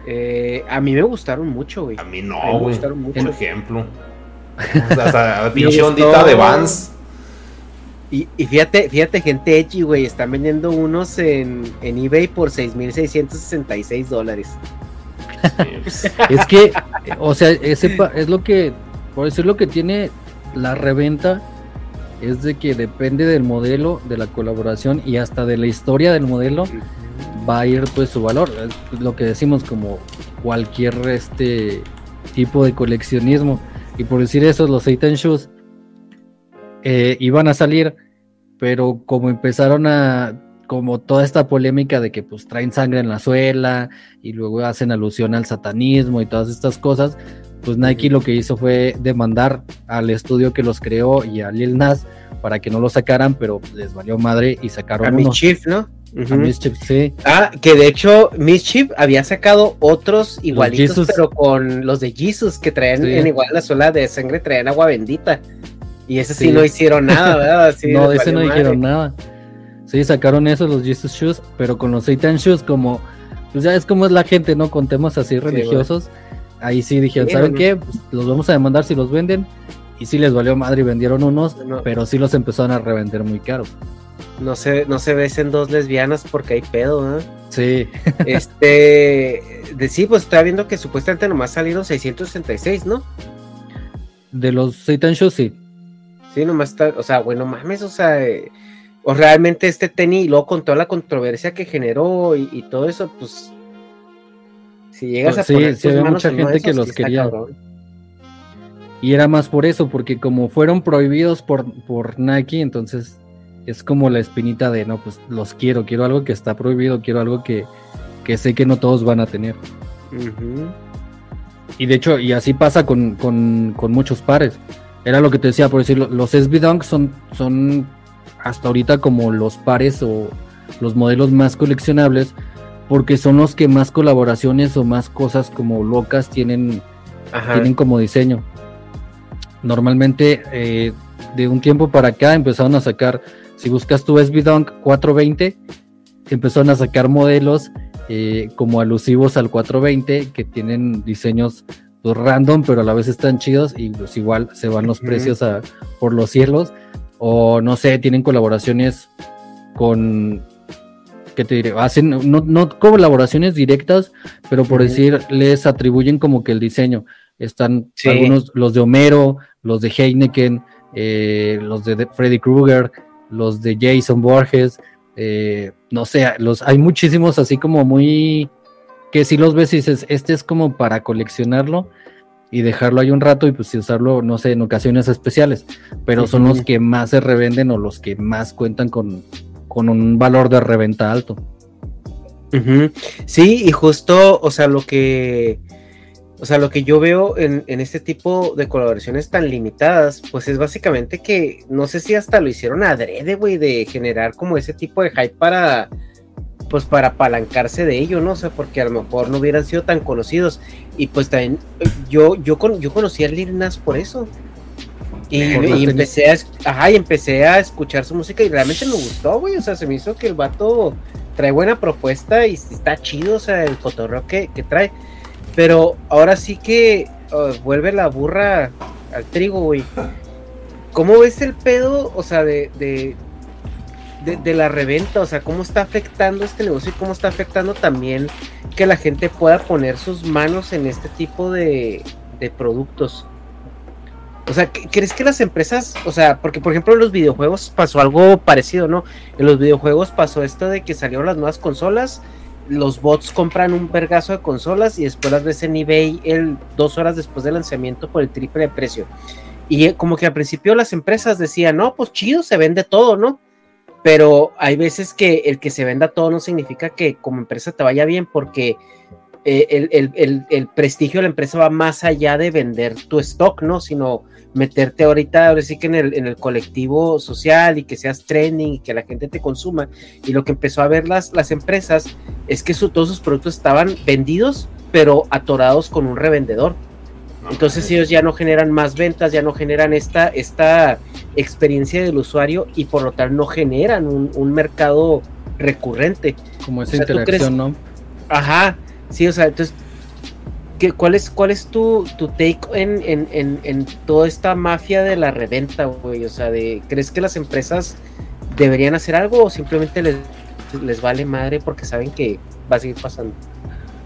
eh, a mí me gustaron mucho, güey. A mí no, güey. gustaron mucho. Por ejemplo. O sea, Hasta pinche ondita de Vans. Y, y fíjate, fíjate, gente edgy, güey, están vendiendo unos en, en eBay por 6.666 dólares. Sí, pues, Es que, o sea, ese es lo que, por decir lo que tiene la reventa, es de que depende del modelo, de la colaboración y hasta de la historia del modelo, va a ir pues su valor. Es lo que decimos como cualquier este tipo de coleccionismo. Y por decir eso, los Satan Shoes eh, iban a salir, pero como empezaron a, como toda esta polémica de que pues traen sangre en la suela y luego hacen alusión al satanismo y todas estas cosas, pues Nike lo que hizo fue demandar al estudio que los creó y a Lil Nas para que no lo sacaran, pero les valió madre y sacaron A uno. Mischief, ¿no? A Ujú. Mischief, sí. Ah, que de hecho Mischief había sacado otros igualitos, pero con los de Jesus, que traían Sí. en igual la sola de sangre, traían agua bendita. Y ese sí, Sí. no hicieron nada, ¿verdad? No, ese no madre. nada. Sí, sacaron eso, los Jesus Shoes, pero con los Satan Shoes, como, pues ya es como es la gente, ¿no? Con temas así religiosos. Ahí sí dijeron, ¿saben qué? Pues los vamos a demandar si los venden. Y sí les valió madre y vendieron unos, No. pero sí los empezaron a revender muy caros. No se, no se besen dos lesbianas porque hay pedo, ¿eh? Sí, Este, de sí, pues estaba viendo que supuestamente nomás salieron 666, ¿no? de los Satan Shoes, sí. Sí, nomás está, o sea, bueno, mames, o sea, eh, o realmente este tenis, y luego con toda la controversia que generó y, y todo eso, pues, si llegas a poner sí había manos mucha gente que los quería. cabrón. Y era más por eso, porque como fueron prohibidos por, por Nike, entonces es como la espinita de, no, pues los quiero, quiero algo que está prohibido, quiero algo que, que sé que no todos van a tener. Y de hecho, y así pasa con, con, con muchos pares. Era lo que te decía, por decirlo, los SB Dunk son, son hasta ahorita como los pares o los modelos más coleccionables, porque son los que más colaboraciones o más cosas como locas tienen Ajá. tienen como diseño. Normalmente eh, de un tiempo para acá empezaron a sacar, si buscas tu SB Dunk 420, empezaron a sacar modelos eh, como alusivos al 420 que tienen diseños pues, random, pero a la vez están chidos y pues igual se van los precios a- por los cielos. O no sé, tienen colaboraciones con ¿qué te diré? Hacen no, no colaboraciones directas, pero por decir, les atribuyen como que el diseño. Están Sí. algunos, los de Homero, los de Heineken, eh, los de Freddy Krueger, los de Jason Borges, eh, no sé, los, hay muchísimos así como muy que si los ves y dices, este es como para coleccionarlo y dejarlo ahí un rato y pues usarlo, no sé, en ocasiones especiales, pero son los que más se revenden o los que más cuentan con, con un valor de reventa alto. Sí, y justo, o sea, lo que, o sea, lo que yo veo en, en este tipo de colaboraciones tan limitadas, pues es básicamente que, no sé si hasta lo hicieron adrede, güey, de generar como ese tipo de hype para, pues para apalancarse de ello, ¿no? O sea, porque a lo mejor no hubieran sido tan conocidos. Y pues también, yo, yo, con, yo conocí a Lil Nas por eso. Y, empecé a, ajá, y empecé a escuchar su música y realmente me gustó, güey. O sea, se me hizo que el vato trae buena propuesta y está chido, o sea, el cotorreo que, que trae. Pero ahora sí que uh, vuelve la burra al trigo, güey. ¿Cómo ves el pedo, o sea, de, de, de, de la reventa? O sea, ¿cómo está afectando este negocio y cómo está afectando también que la gente pueda poner sus manos en este tipo de, de productos? O sea, ¿qué- ¿crees que las empresas, o sea, porque por ejemplo en los videojuegos pasó algo parecido, ¿no? En los videojuegos pasó esto de que salieron las nuevas consolas, los bots compran un vergazo de consolas y después las ves en eBay el, dos horas después del lanzamiento por el triple de precio. Y eh, como que al principio las empresas decían, no, pues chido, se vende todo, ¿no? Pero hay veces que el que se venda todo no significa que como empresa te vaya bien porque eh, el, el- el- el prestigio de la empresa va más allá de vender tu stock, ¿no? Sino meterte ahorita, ahora sí que en el, en el colectivo social y que seas trending y que la gente te consuma. Y lo que empezó a ver las, las empresas es que su- todos sus productos estaban vendidos, pero atorados con un revendedor. Entonces ellos ya no generan más ventas, ya no generan esta, esta experiencia del usuario y por lo tal no generan un, un mercado recurrente. Como esa O sea, ¿tú interacción, ¿no? Ajá, sí, o sea, entonces, ¿qué, cuál, es, ¿cuál es tu, tu take en, en, en, en toda esta mafia de la reventa, güey? O sea, de, ¿crees que las empresas deberían hacer algo o simplemente les, les vale madre porque saben que va a seguir pasando?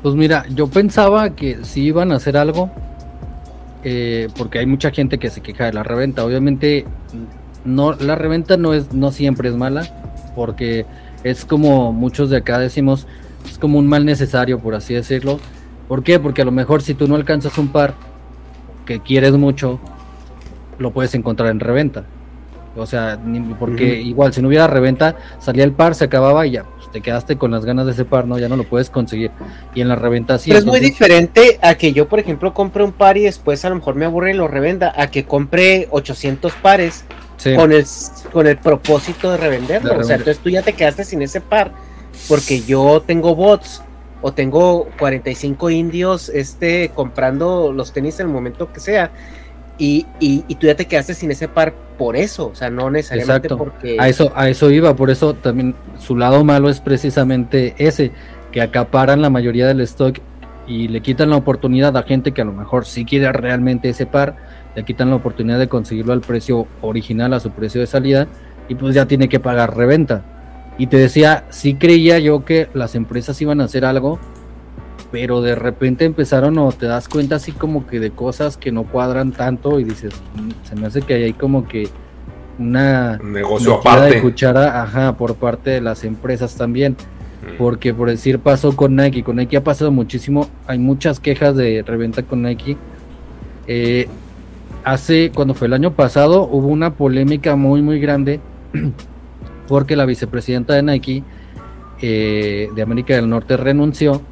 Pues mira, yo pensaba que si iban a hacer algo, eh, porque hay mucha gente que se queja de la reventa. Obviamente, no, la reventa no es, no siempre es mala, porque es como muchos de acá decimos, es como un mal necesario, por así decirlo. ¿Por qué? Porque a lo mejor si tú no alcanzas un par que quieres mucho, lo puedes encontrar en reventa. O sea, porque igual si no hubiera reventa, salía el par, se acababa y ya, pues, te quedaste con las ganas de ese par, ¿no? Ya no lo puedes conseguir. Y en la reventa sí. Pero es muy diferente a que yo, por ejemplo, compre un par y después a lo mejor me aburre y lo revenda, a que compre 800 pares Sí. con el con el propósito de revenderlo. De O sea, entonces tú ya te quedaste sin ese par porque yo tengo bots o tengo 45 indios este comprando los tenis en el momento que sea. Y, y, y tú ya te quedaste sin ese par por eso, o sea, no necesariamente Exacto. porque... A eso, a eso iba, por eso también su lado malo es precisamente ese, que acaparan la mayoría del stock y le quitan la oportunidad a gente que a lo mejor sí quiere realmente ese par, le quitan la oportunidad de conseguirlo al precio original, a su precio de salida, y pues ya tiene que pagar reventa. Y te decía, sí creía yo que las empresas iban a hacer algo, pero de repente empezaron o te das cuenta así como que de cosas que no cuadran tanto y dices, "Mm, se me hace que hay como que una Un negocio metida de aparte. cuchara, ajá, por parte de las empresas también. Mm. Porque por decir pasó con Nike, con Nike ha pasado muchísimo, hay muchas quejas de reventa con Nike. Eh, hace, cuando fue el año pasado, hubo una polémica muy muy grande porque la vicepresidenta de Nike eh, de América del Norte renunció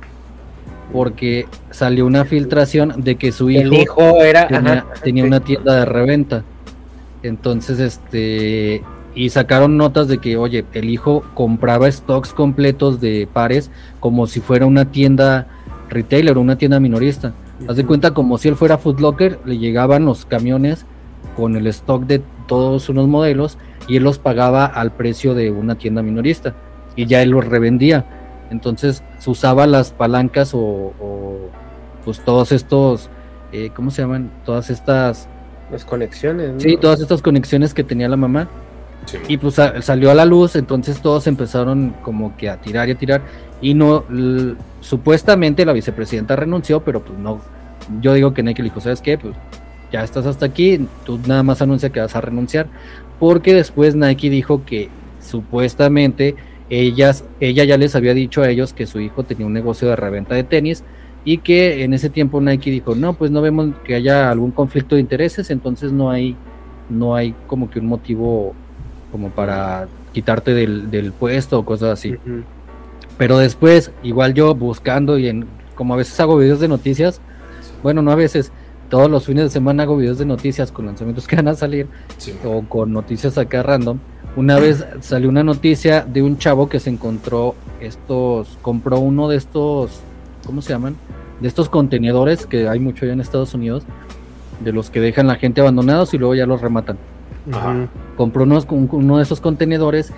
porque salió una filtración de que su hijo, era... tenía, ajá, tenía sí. una tienda de reventa. Entonces, este, y sacaron notas de que, oye, el hijo compraba stocks completos de pares como si fuera una tienda retailer, una tienda minorista. Haz de cuenta como si él fuera Foot Locker, le llegaban los camiones con el stock de todos unos modelos y él los pagaba al precio de una tienda minorista y ya él los revendía. Entonces se usaba las palancas o, o, pues todos estos, eh, ¿cómo se llaman? Todas estas, Las conexiones, ¿no? sí, todas estas conexiones que tenía la mamá. Sí. Y pues sa- salió a la luz, entonces todos empezaron como que a tirar y a tirar. Y no, supuestamente la vicepresidenta renunció, pero pues no. Yo digo que Nike le dijo, ¿sabes qué? Pues ya estás hasta aquí, tú nada más anuncia que vas a renunciar. Porque después Nike dijo que supuestamente ellas, ella ya les había dicho a ellos que su hijo tenía un negocio de reventa de tenis y que en ese tiempo Nike dijo, no, pues no vemos que haya algún conflicto de intereses, entonces no hay, no hay como que un motivo como para quitarte del, del puesto o cosas así. Pero después, igual yo buscando y en, como a veces hago videos de noticias, bueno, no a veces, todos los fines de semana hago videos de noticias con lanzamientos que van a salir Sí. o con noticias acá random. Una vez salió una noticia de un chavo que se encontró estos, compró uno de estos, ¿cómo se llaman? De estos contenedores que hay mucho ya en Estados Unidos, de los que dejan la gente abandonados y luego ya los rematan. Ajá. Compró unos, uno de esos contenedores,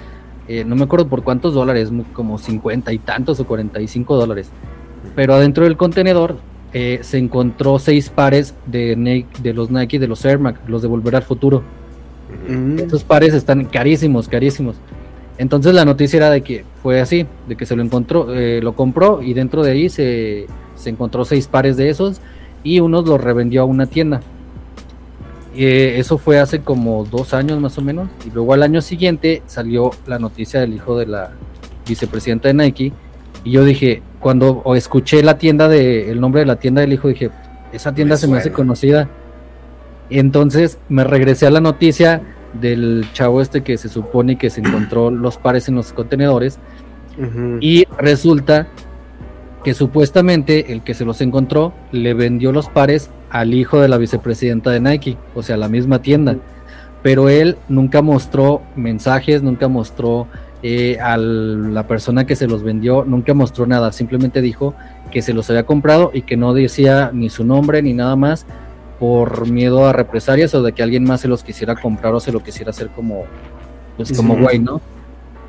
eh, no me acuerdo por cuántos dólares, como 50 y tantos o 45 dólares. Pero adentro del contenedor eh, se encontró seis pares de, Nike- de los Nike, de los Air Max, los de Volver al Futuro. Mm. Esos pares están carísimos, carísimos. Entonces la noticia era de que fue así, de que se lo encontró, eh, lo compró y dentro de ahí se, se encontró seis pares de esos y unos los revendió a una tienda. Eh, eso fue hace como dos años más o menos y luego al año siguiente salió la noticia del hijo de la vicepresidenta de Nike y yo dije, cuando escuché la tienda de, el nombre de la tienda del hijo, dije, esa tienda Me se me hace conocida. Entonces me regresé a la noticia del chavo este que se supone que se encontró los pares en los contenedores y resulta que supuestamente el que se los encontró le vendió los pares al hijo de la vicepresidenta de Nike, o sea, la misma tienda. Pero él nunca mostró mensajes, nunca mostró eh, a la persona que se los vendió, nunca mostró nada, simplemente dijo que se los había comprado y que no decía ni su nombre ni nada más por miedo a represalias o de que alguien más se los quisiera comprar o se lo quisiera hacer como, pues como güey, ¿no?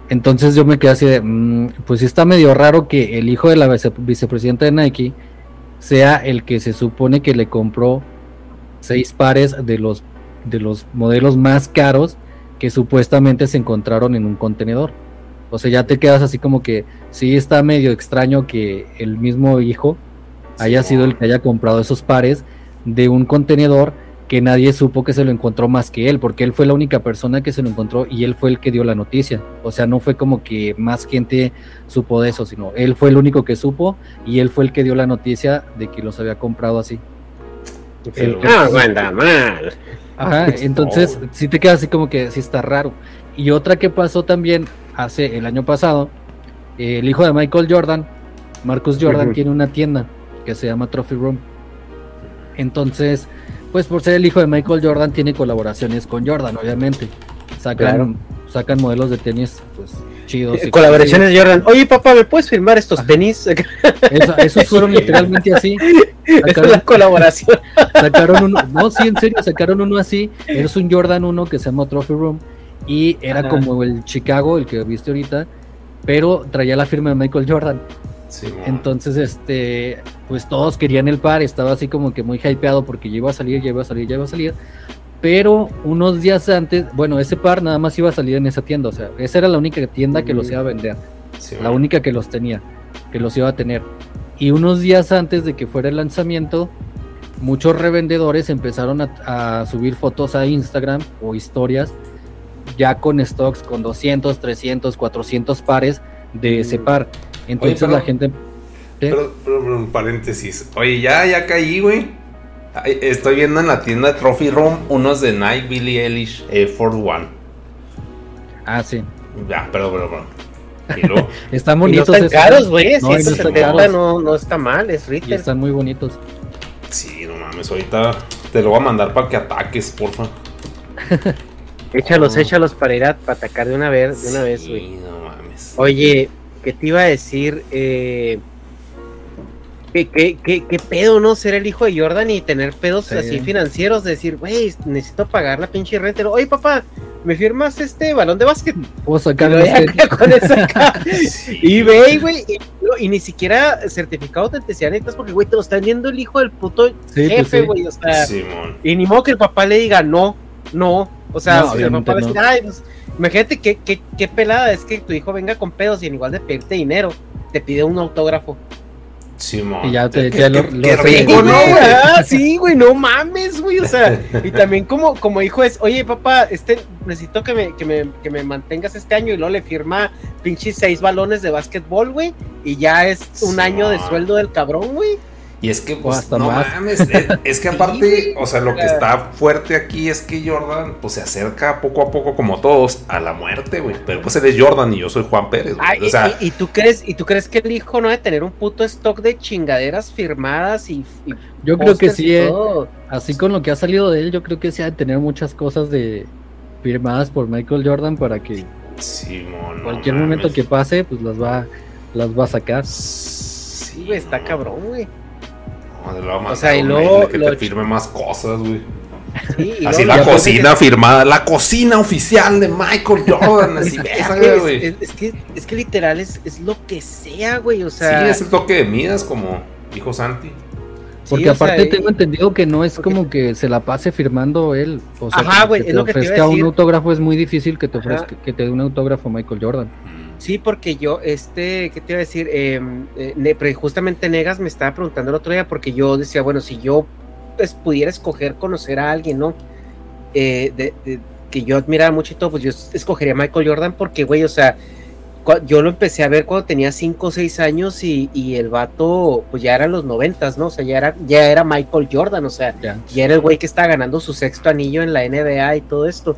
Entonces yo me quedé así de, mm, pues sí está medio raro que el hijo de la vice- vicepresidenta de Nike sea el que se supone que le compró seis pares de los, de los modelos más caros que supuestamente se encontraron en un contenedor. O sea, ya te quedas así como que sí está medio extraño que el mismo hijo haya Sí, sido el que haya comprado esos pares de un contenedor que nadie supo que se lo encontró más que él, porque él fue la única persona que se lo encontró y él fue el que dio la noticia. O sea, no fue como que más gente supo de eso, sino él fue el único que supo y él fue el que dio la noticia de que los había comprado así. Ah, no anda mal. Ajá, entonces sí te queda así como que sí está raro. Y otra que pasó también hace el año pasado eh, el hijo de Michael Jordan, Marcus Jordan, tiene una tienda que se llama Trophy Room. Entonces, pues por ser el hijo de Michael Jordan, tiene colaboraciones con Jordan, obviamente. Sacan, Claro. sacan modelos de tenis, pues chidos. Eh, Colaboraciones de Jordan. Oye, papá, ¿me puedes firmar estos Ajá. tenis? Esos fueron literalmente así. Esa es la colaboración. Sacaron uno, no, sí, en serio, sacaron uno así. Es un Jordan 1 que se llama Trophy Room. Y era Ajá. como el Chicago, el que viste ahorita, pero traía la firma de Michael Jordan. Entonces, este, pues todos querían el par, estaba así como que muy hypeado porque ya iba a salir, ya iba a salir, ya iba a salir. Pero unos días antes, bueno, ese par nada más iba a salir en esa tienda, o sea, esa era la única tienda que los iba a vender, la única que los tenía, que los iba a tener. Y unos días antes de que fuera el lanzamiento, muchos revendedores empezaron a, a subir fotos a Instagram o historias ya con stocks con 200, 300, 400 pares de ese par. Entonces pero- la gente... ¿eh? Pero, pero, pero, un paréntesis. Oye, ya, ya caí, güey. Estoy viendo en la tienda de Trophy Room unos de Nike Billie Eilish Air Force One. Ah, sí. Ya, perdón, perdón, perdón. Y luego, Están Y no bonitos. están esos, caros, güey. No, y no están 170 caros. no, no está mal, es Ritter. están muy bonitos. sí, no mames, ahorita te lo voy a mandar para que ataques, porfa. Échalos, Oh. échalos para ir a para atacar de una vez, de una vez, güey. No mames. Oye, ¿qué te iba a decir? Eh, ¿qué, qué, qué, qué pedo, no? Ser el hijo de Jordan y tener pedos Sí. así financieros, de decir, güey, necesito pagar la pinche renta. Oye, papá, ¿me firmas este balón de básquet? Sacar con eso acá. Sí. Y ve, güey, y, ni siquiera certificado de necesitas porque, güey, te lo está viendo el hijo del puto Sí, pues jefe, sí. güey. O sea, y ni modo que el papá le diga no, no. O sea, No, si el papá ay, pues, imagínate qué, qué, qué pelada es que tu hijo venga con pedos y en igual de pedirte dinero, te pide un autógrafo. Simón. Y ya te- Qué- ya lo- qué- lo qué hace rico, ¿no, güey, ah, sí, güey, no mames, güey, o sea, y también como, como hijo es, oye, papá, este, necesito que me, que me, que me mantengas este año y luego le firma pinches seis balones de básquetbol, güey, y ya es un Sí, año de sueldo del cabrón, güey. Y es que, pues, hasta no más. mames, es, es que aparte, o sea, lo que está fuerte aquí es que Jordan, pues, se acerca poco a poco, como todos, a la muerte, güey. Pero pues él es Jordan y yo soy Juan Pérez, güey. Ay, o sea, y, y tú crees, y tú crees que el hijo no debe tener un puto stock de chingaderas firmadas y, y Yo creo que sí, eh. Así con lo que ha salido de él, yo creo que sí ha de tener muchas cosas de firmadas por Michael Jordan para que Simón, no cualquier mames. momento que pase, pues las va, las va a sacar. Sí, Sí, güey, está cabrón, güey. O sea, y luego que lo te firme más cosas, güey. Sí, Así la cocina firmada, la cocina oficial de Michael Jordan. Es, Así, que- esa, es- güey. es- es que, es que literal es, es lo que sea, güey. O Sí, sea, es el toque de Midas, como dijo Santi. sí, Porque aparte tengo entendido que no es porque- como que se la pase firmando él. O sea, Ajá, que es te lo que te iba a ofrezca un autógrafo es muy difícil que te Ajá. ofrezca, que te dé un autógrafo Michael Jordan. Sí, porque yo, este, ¿qué te iba a decir? Eh, eh, justamente Negas me estaba preguntando el otro día porque yo decía, bueno, si yo pues, pudiera escoger conocer a alguien, ¿no? Eh, de- de- que yo admiraba mucho y todo, pues yo escogería a Michael Jordan porque, güey, o sea, yo lo empecé a ver cuando tenía 5 o 6 años y, y el vato, pues ya eran los noventas, ¿no? O sea, ya era, ya era Michael Jordan, o sea, Ya. era el güey que estaba ganando su sexto anillo en la NBA y todo esto.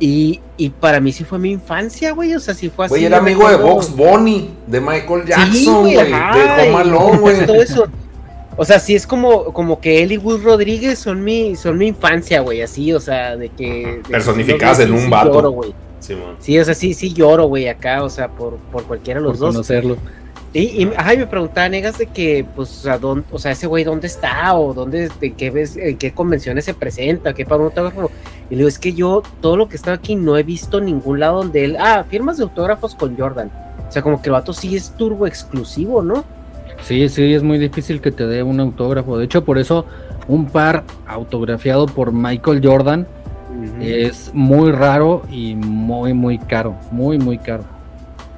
Y, y para mí sí fue mi infancia, güey. O sea, sí fue así. Güey, era amigo de Box Bunny, de Michael Sí, Jackson, güey, güey. ajá, de Home güey. todo eso. O sea, sí es como, como que él y Will Rodríguez son mi, son mi infancia, güey, así, o sea, de que... de- Personificadas sí, en un sí vato. lloro, güey. Simón. Sí, o sea, sí, sí lloro, güey, acá, o sea, por, por cualquiera de los por dos. conocerlo. Y, y, ajá, y me preguntaba, Negas, de que, pues, o sea, dónde, o sea, ese güey, ¿dónde está? O dónde, en qué, ves, en qué convenciones se presenta, qué para un autógrafo. Y le digo, es que yo, todo lo que está aquí, no he visto ningún lado donde él, ah, firmas de autógrafos con Jordan. O sea, como que el vato sí es turbo exclusivo, ¿no? Sí, sí, es muy difícil que te dé un autógrafo. De hecho, por eso un par autografiado por Michael Jordan es muy raro y muy, muy caro. Muy, muy caro.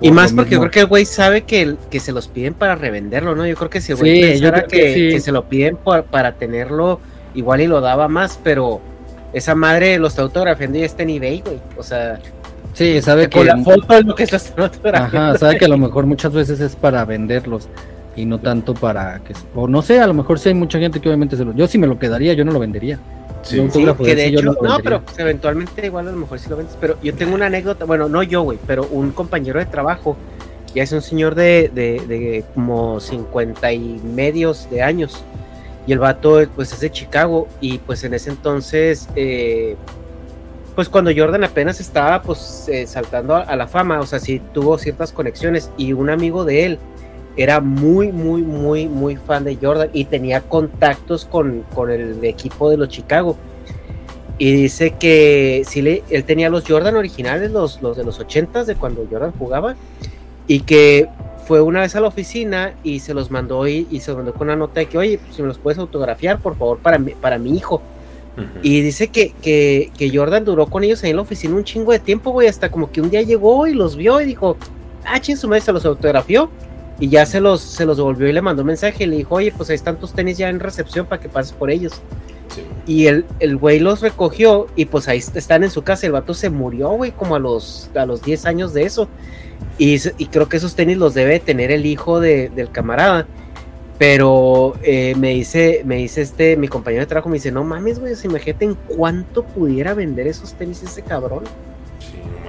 Y más porque yo creo que el güey sabe que, el- que se los piden para revenderlo, ¿no? Yo creo que si el Sí, güey yo pensara que, que sí. que se lo piden por- para tenerlo, igual y lo daba más, pero esa madre lo está autografiando y está en eBay, güey. O sea, Sí, sabe que. con la foto es lo que está autografiando. Ajá, sabe que a lo mejor muchas veces es para venderlos y no tanto para que. O no sé, a lo mejor sí hay mucha gente que obviamente se lo. Yo sí me lo quedaría, yo no lo vendería. Sí. Un Sí, que de hecho, no pero pues, eventualmente igual a lo mejor sí lo vendes. Pero yo tengo una anécdota, bueno, no yo, güey, pero un compañero de trabajo Ya es un señor de, de, de como 50 y medios de años. Y el vato pues es de Chicago y pues en ese entonces, eh, pues cuando Jordan apenas estaba pues eh, saltando a, a la fama, o sea, sí tuvo ciertas conexiones y un amigo de él era muy, muy, muy, muy fan de Jordan y tenía contactos con, con el equipo de los Chicago. Y dice que sí le, él tenía los Jordan originales, los, los de los 80 de cuando Jordan jugaba, y que fue una vez a la oficina y se los mandó y, y se los mandó con una nota de que, oye, pues, si me los puedes autografiar, por favor, para mi, para mi hijo. Y dice que, que, que Jordan duró con ellos ahí en la oficina un chingo de tiempo, güey, hasta como que un día llegó y los vio y dijo, ah, ching, su madre se los autografió. Y ya se los, se los devolvió y le mandó un mensaje y le dijo, oye, pues ahí están tus tenis ya en recepción para que pases por ellos. Sí. Y el, el güey los recogió y pues ahí están en su casa. El vato se murió, güey, como a los, a los 10 años de eso. Y, y creo que esos tenis los debe tener el hijo de- del camarada. Pero eh, me dice, me dice este, mi compañero de trabajo, me dice, no mames, güey, se imagínate en cuánto pudiera vender esos tenis ese cabrón.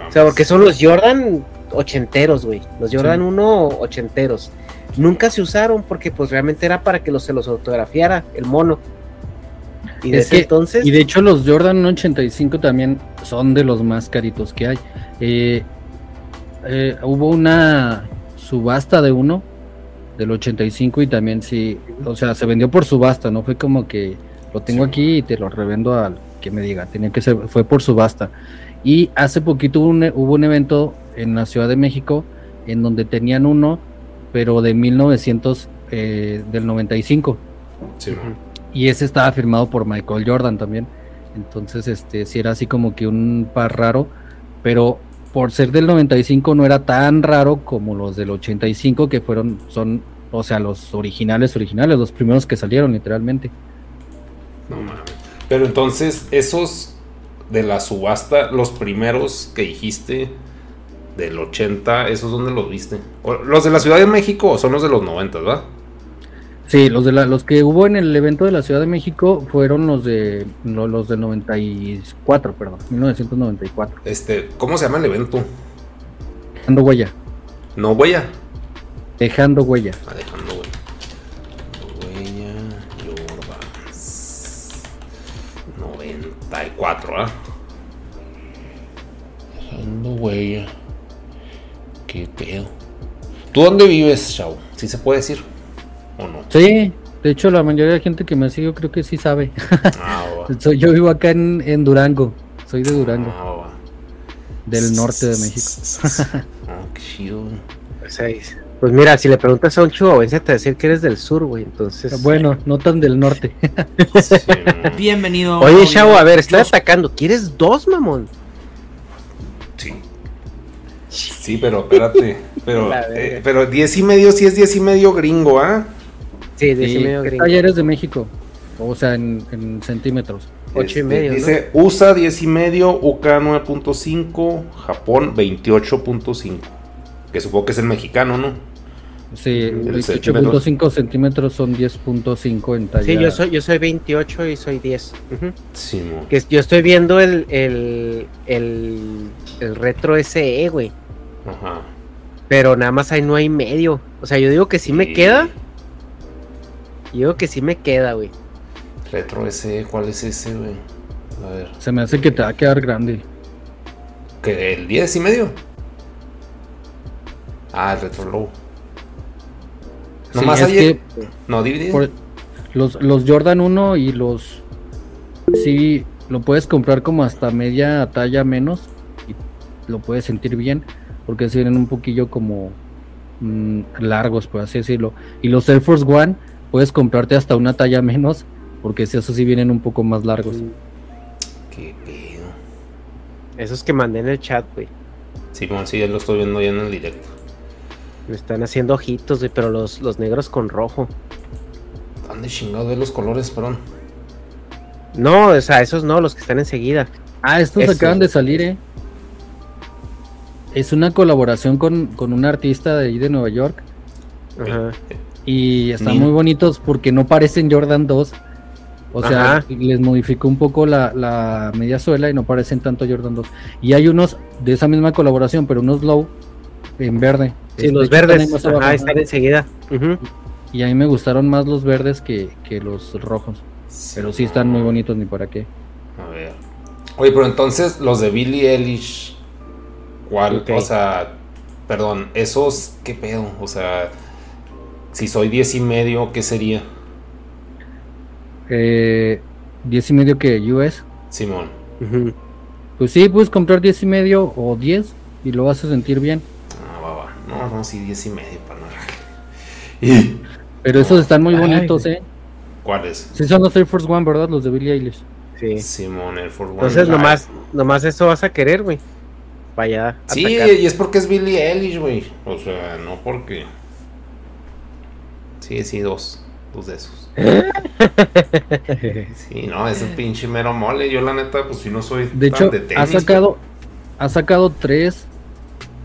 O sea, porque son los Jordan ochenteros, güey. Los Jordan Sí. 1 ochenteros. Nunca se usaron porque pues realmente era para que los, se los autografiara el mono. Y Es desde que- entonces... Y de hecho los Jordan 85 también son de los más caritos que hay. Eh, eh, hubo una subasta de uno del 85 y también sí, o sea, se vendió por subasta, no fue como que lo tengo Sí. aquí y te lo revendo al que me diga, tenía que ser, fue por subasta. Y hace poquito hubo un, hubo un evento en la Ciudad de México en donde tenían uno, pero de 1900, eh, del 95 Sí, y ese estaba firmado por Michael Jordan también. Entonces, este, sí era así como que un par raro, pero por ser del 95 no era tan raro como los del 85 que fueron, son, o sea, los originales, originales, los primeros que salieron literalmente. No mames. Pero entonces, esos de la subasta, los primeros que dijiste del 80, ¿esos dónde los viste? O- Los de la Ciudad de México son los de los 90, ¿verdad? Sí, los de la, los que hubo en el evento de la Ciudad de México fueron los de lo- los del 94, perdón, 1994. Este, ¿cómo se llama el evento? Dejando huella, No huella. dejando huella. Ah, dejando 94, ¿ah? Dejando huella. Qué pedo. ¿Tú dónde vives, Chau? ¿Sí se puede decir? ¿O no? Sí, de hecho la mayoría de la gente que me sigue creo que sí sabe. Ah, yo vivo acá en, en Durango, soy de Durango, Ah, del norte de México. Ah, qué chido. güey. Pues, pues mira, si le preguntas a un chihuahuense te va a decir que eres del sur, güey. Entonces... Bueno, no tan del norte. Sí. Bienvenido. Oye, chavo, a ver, está Los- atacando. ¿Quieres dos, mamón? Sí. Sí, pero espérate. Pero, eh, pero 10 y medio sí es 10 y medio gringo, ¿ah? Sí, ese Sí, medio ¿qué gringo. talla eres de México? O sea, en, en centímetros. Ocho y Este, medio, ¿no? Dice USA 10 y medio, UK 9.5, Japón 28.5. Que supongo que es el mexicano, ¿no? Sí, El 18.5 centímetros son 10.5 en talla. Sí, yo soy, yo soy 28 y soy 10. Ujú. Sí, mo. Que yo estoy viendo el, el, el, el retro SE, güey. Ajá. Pero nada más ahí no hay medio. O sea, yo digo que sí me queda. Yo digo que sí me queda, güey. Retro ese, ¿cuál es ese, güey? A ver. Se me hace que te va a quedar grande. ¿Que el 10 y medio? Ah, el Retro Low. Sí, Nomás es que No, por- los, los Jordan 1 y los... Sí, lo puedes comprar como hasta media talla menos y lo puedes sentir bien porque se vienen un poquillo como mm, largos, por así decirlo. Y los Air Force One puedes comprarte hasta una talla menos porque si esos sí vienen un poco más largos. Qué pedo. Esos que mandé en el chat, güey. Simón, sí, ya lo estoy viendo ya en el directo. Me están haciendo ojitos, güey, pero los, los negros con rojo. ¿Dónde chingado de los colores, perdón? No, o sea, esos no, los que están enseguida. Ah, estos acaban de salir, eh. Es una colaboración con, con un artista de ahí de Nueva York. Ajá. Y están Mira. muy bonitos porque no parecen Jordan 2. O sea, Ajá. les modificó un poco la, la media suela y no parecen tanto Jordan 2. Y hay unos de esa misma colaboración, pero unos low, en verde. Sí, Este, los ahí verdes. abajo, Ajá, ¿no? están enseguida. Y a mí me gustaron más los verdes que, que los rojos. Pero sí están muy bonitos, ni para qué. A ver. Oye, pero entonces los de Billie Eilish. ¿Cuál? O sea, perdón, esos, ¿qué pedo? O sea, si soy 10 y medio, ¿qué sería? Eh, 10 y medio que US. Simón. Pues sí, puedes comprar 10 y medio o 10 y lo vas a sentir bien. No, sí, 10 y medio para no Y Pero esos están muy Ay, bonitos. ¿eh? ¿Cuáles? Sí, son los Air Force One, ¿verdad? Los de Billie Eilish. Sí. Simón, Air Force One. Entonces Live. nomás, nomás eso vas a querer, güey. Vaya. Sí, atacar. y es porque es Billie Eilish, güey. O sea, no porque. Sí, sí, dos. Dos de esos. Sí, no, es un pinche mero mole. Yo, la neta, pues si no soy. De tan hecho, de tenis, ha sacado, ha sacado tres,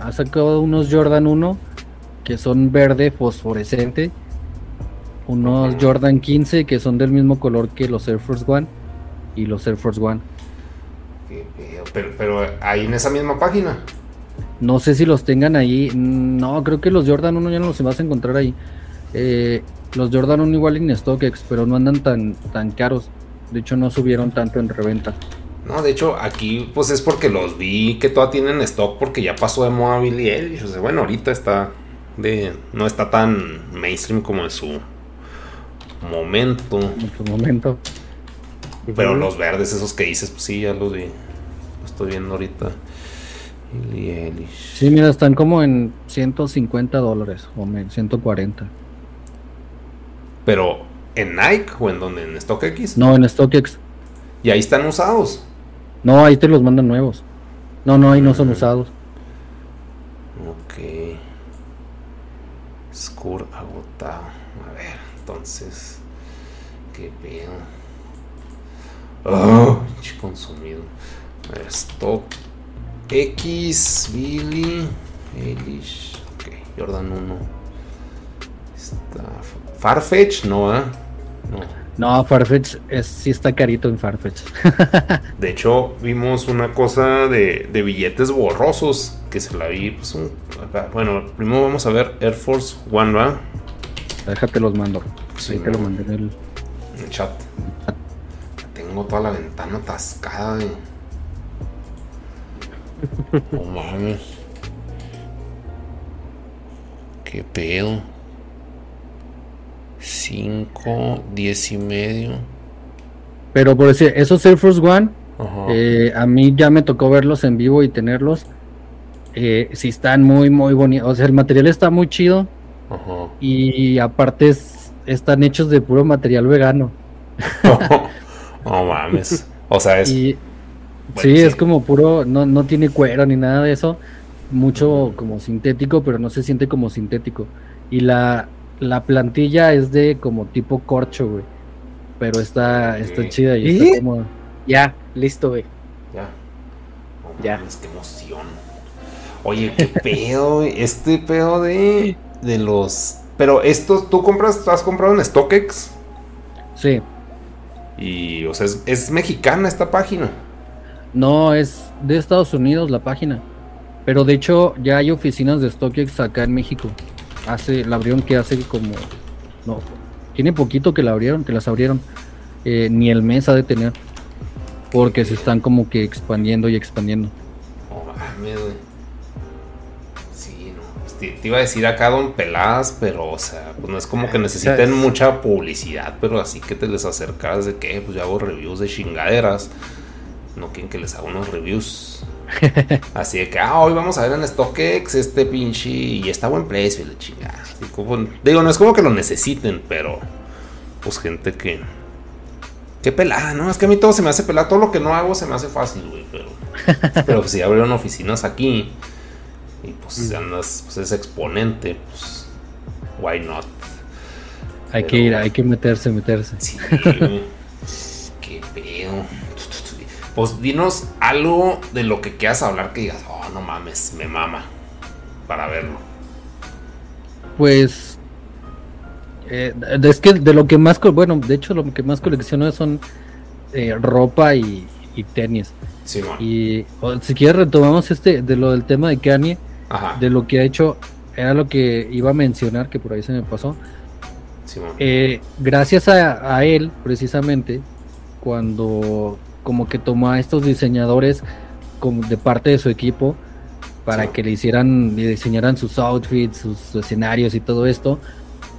ha sacado unos Jordan 1 que son verde fosforescente, unos. Jordan 15 que son del mismo color que los Air Force One y los Air Force One. Pero, pero ahí en esa misma página. No sé si los tengan ahí, no, creo que los Jordan 1 ya no los vas a encontrar ahí. Eh, los Jordan 1 igual en StockX, pero no andan tan, tan caros. De hecho, no subieron tanto en reventa. No, de hecho, aquí pues es porque los vi que todavía tienen stock porque ya pasó de moda Billie Eilish. O sea, bueno, ahorita está de. No está tan mainstream como en su momento. En su momento. Pero los verdes, esos que dices, pues sí, ya los vi. Estoy viendo ahorita. Billie Eilish. Sí, mira, están como en 150 dólares o menos, 140. Pero en Nike o en donde en StockX. No, en StockX. Y ahí están usados. No, ahí te los mandan nuevos. No, no, ahí no son usados. Ok. Score agotado. A ver, entonces. ¿Qué pedo? Oh, consumido. A ver, stock. X, Billy, Eilish. Ok, Jordan 1. Está. Farfetch, no, ¿eh? No. No, Farfetch es, sí está carito en Farfetch. De hecho, vimos una cosa de, de billetes borrosos que se la vi. Pues un, bueno, primero vamos a ver Air Force One, ¿va? Déjate los mando. Sí, ahí te lo mandé en el. En el chat. Tengo toda la ventana atascada de. No mames. Qué pedo. 5, 10 y medio. Pero por decir, esos Air Force One, eh, a mí ya me tocó verlos en vivo y tenerlos. Eh, sí están muy, muy bonitos. O sea, el material está muy chido. Ajá. Y aparte es- están hechos de puro material vegano. no mames. O sea, es. Y bueno, sí, es como puro, no, no tiene cuero ni nada de eso. Mucho como sintético, pero no se siente como sintético. Y la, la plantilla es de como tipo corcho, güey. Pero está, está chida y ¿Y? está cómoda. Ya, listo, güey. Ya. Ya. qué emoción. Oye, qué pedo, güey. Este pedo de, de los. Pero esto, tú compras, has comprado en StockX. Sí. Y, o sea, es, es mexicana esta página. No, es de Estados Unidos la página. Pero de hecho ya hay oficinas de StockX acá en México. Hace, la abrieron que hace como... No, tiene poquito que la abrieron, que las abrieron. Eh, ni el mes ha de tener. Porque se están como que expandiendo y expandiendo. Mames, güey. Sí, no. pues, te, te iba a decir acá Don Peladas, pero, o sea, pues no es como que necesiten ¿Sabes? mucha publicidad, pero así que te les acercas de que, pues yo hago reviews de chingaderas. No quieren que les haga unos reviews. Así de que, ah, hoy vamos a ver en StockX este pinche. Y está a buen precio, y la chingada. Y como- digo, no es como que lo necesiten, pero. Pues gente que. Qué pelada, ¿no? Es que a mí todo se me hace pelada. Todo lo que no hago se me hace fácil, güey. Pero. Pero pues si abrieron oficinas aquí. Y pues si andas, pues es exponente, pues. Why not? Hay que ir, hay que meterse, meterse. Sí. Qué pedo. Pues dinos algo de lo que quieras hablar que digas, oh, no mames, me mama. Para verlo. Pues... eh, es que de lo que más... Bueno, de hecho lo que más colecciono son eh, ropa y, y tenis. Sí, man. Y o, si quieres retomamos este de lo del tema de Kanye. Ajá. de lo que ha hecho, era lo que iba a mencionar, que por ahí se me pasó. Simón. Eh, gracias a, a él, precisamente, cuando como que tomó a estos diseñadores como de parte de su equipo para Sí. que le hicieran, le diseñaran sus outfits, sus escenarios y todo esto.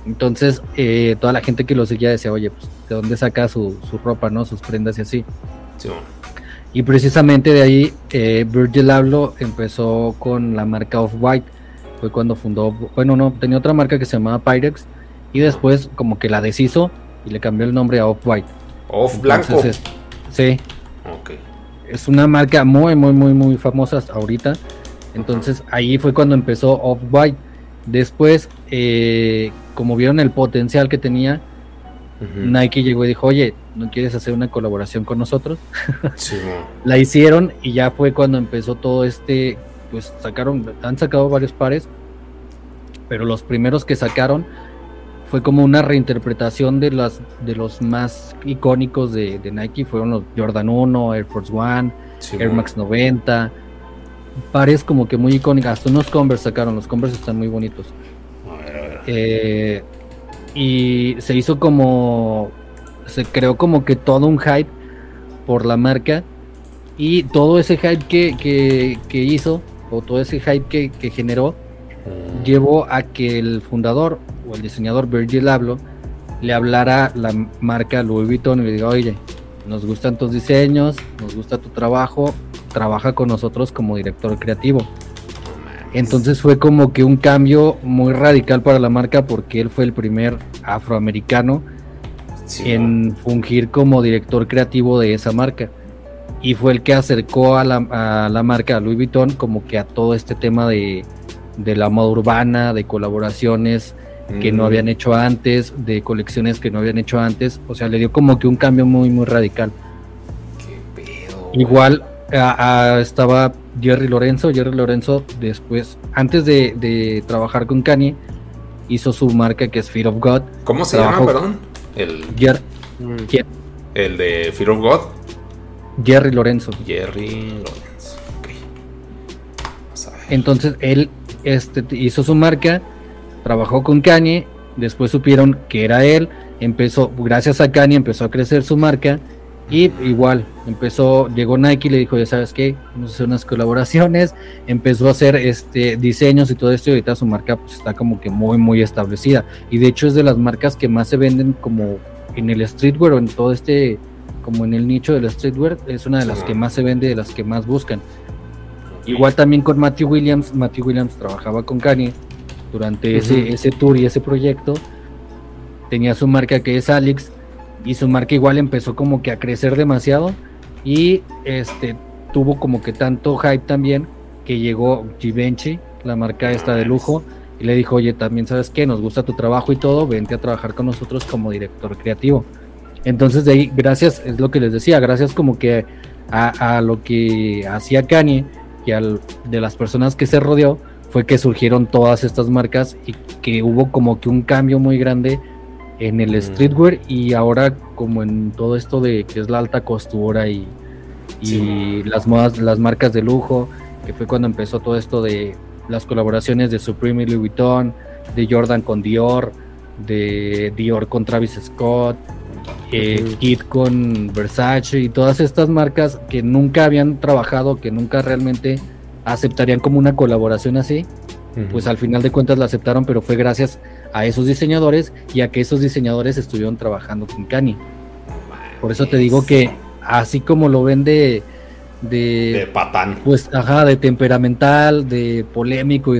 Entonces, eh, toda la gente que lo seguía decía, oye, pues, ¿de dónde saca su, su ropa, no? Sus prendas y así. Simón. Y precisamente de ahí, eh, Virgil Abloh empezó con la marca Off-White. Fue cuando fundó, bueno, no, tenía otra marca que se llamaba Pyrex. Y después como que la deshizo y le cambió el nombre a Off-White. Off blanco. Entonces, sí, Ok. es una marca muy, muy, muy, muy famosa hasta ahorita. Entonces ahí fue cuando empezó Off-White. Después, eh, como vieron el potencial que tenía. Nike llegó y dijo, oye, ¿no quieres hacer una colaboración con nosotros? Simón. la hicieron y ya fue cuando empezó todo este, pues sacaron, han sacado varios pares, pero los primeros que sacaron fue como una reinterpretación de las de los más icónicos de, de Nike, fueron los Jordan 1, Air Force One. Air Max 90, pares como que muy icónicos, hasta unos Converse sacaron, los Converse están muy bonitos. A ver, a ver. Eh, y se hizo como se creó como que todo un hype por la marca y todo ese hype que, que- que hizo o todo ese hype que, que generó. Llevó a que el fundador o el diseñador Virgil Abloh le hablara a la marca Louis Vuitton y le diga oye nos gustan tus diseños nos gusta tu trabajo trabaja con nosotros como director creativo entonces fue como que un cambio muy radical para la marca porque él fue el primer afroamericano en fungir como director creativo de esa marca. Y fue el que acercó a la, a la marca a Louis Vuitton como que a todo este tema de, de la moda urbana, de colaboraciones que no Mm. habían hecho antes, de colecciones que no habían hecho antes. O sea, le dio como que un cambio muy, muy radical. Qué pedo. Igual a- a- estaba Jerry Lorenzo. Jerry Lorenzo después, antes de, de trabajar con Kanye, hizo su marca que es Fear of God. ¿Cómo se Trabajó- llama, perdón? El, Jer- Mm. ¿quién? el de Fear of God. Jerry Lorenzo. Jerry Lawrence. Ok. Vamos a ver. Entonces él este, hizo su marca, trabajó con Kanye, después supieron que era él, empezó, gracias a Kanye empezó a crecer su marca y igual empezó, llegó Nike y le dijo, ya sabes qué, vamos a hacer unas colaboraciones, empezó a hacer este diseños y todo esto y ahorita su marca pues, está como que muy muy establecida y de hecho es de las marcas que más se venden como en el streetwear o en todo este como en el nicho del streetwear es una de las que más se vende, de las que más buscan. Igual también con Matthew Williams. Matthew Williams trabajaba con Kanye durante ese, ese tour y ese proyecto. Tenía su marca que es Alex. Y su marca igual empezó como que a crecer demasiado. Y este tuvo como que tanto hype también que llegó Givenchy, la marca esta de lujo. Y le dijo, oye, también sabes que nos gusta tu trabajo y todo, vente a trabajar con nosotros como director creativo. Entonces de ahí, gracias, es lo que les decía, gracias como que a, a lo que hacía Kanye y al, de las personas que se rodeó, fue que surgieron todas estas marcas y que hubo como que un cambio muy grande en el Mm. streetwear y ahora como en todo esto de que es la alta costura y, y Sí. las modas, las marcas de lujo, que fue cuando empezó todo esto de las colaboraciones de Supreme y Louis Vuitton, de Jordan con Dior, de Dior con Travis Scott, eh. Kid con Versace y todas estas marcas que nunca habían trabajado, que nunca realmente aceptarían como una colaboración así, pues al final de cuentas la aceptaron, pero fue gracias a esos diseñadores y a que esos diseñadores estuvieron trabajando con Kanye. Por eso te digo que así como lo ven de, de, De patán. pues ajá, de temperamental, de polémico y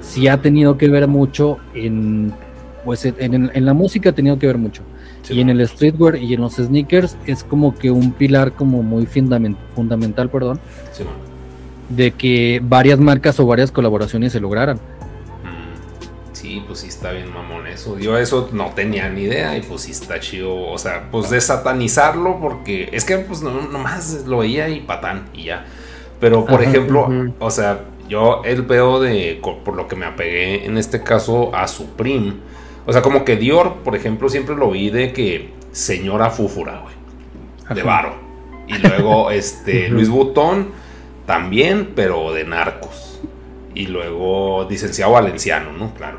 sí ha tenido que ver mucho en, pues en, en la música ha tenido que ver mucho. Sí, y en el streetwear y en los sneakers es como que un pilar como muy fundament- fundamental, perdón, Sí, de que varias marcas o varias colaboraciones se lograran. Mm, Sí, pues sí está bien mamón eso. Yo eso no tenía ni idea y pues sí está chido. O sea, pues de satanizarlo porque es que pues no, nomás lo veía y patán y ya. Pero por Ajá, ejemplo, o sea, yo el veo de, por lo que me apegué en este caso a Supreme. O sea, como que Dior, por ejemplo, siempre lo vi de que señora fúfura, güey. De varo. Y luego este. Luis Butón también, pero de narcos. Y luego licenciado Valenciano, ¿no? Claro.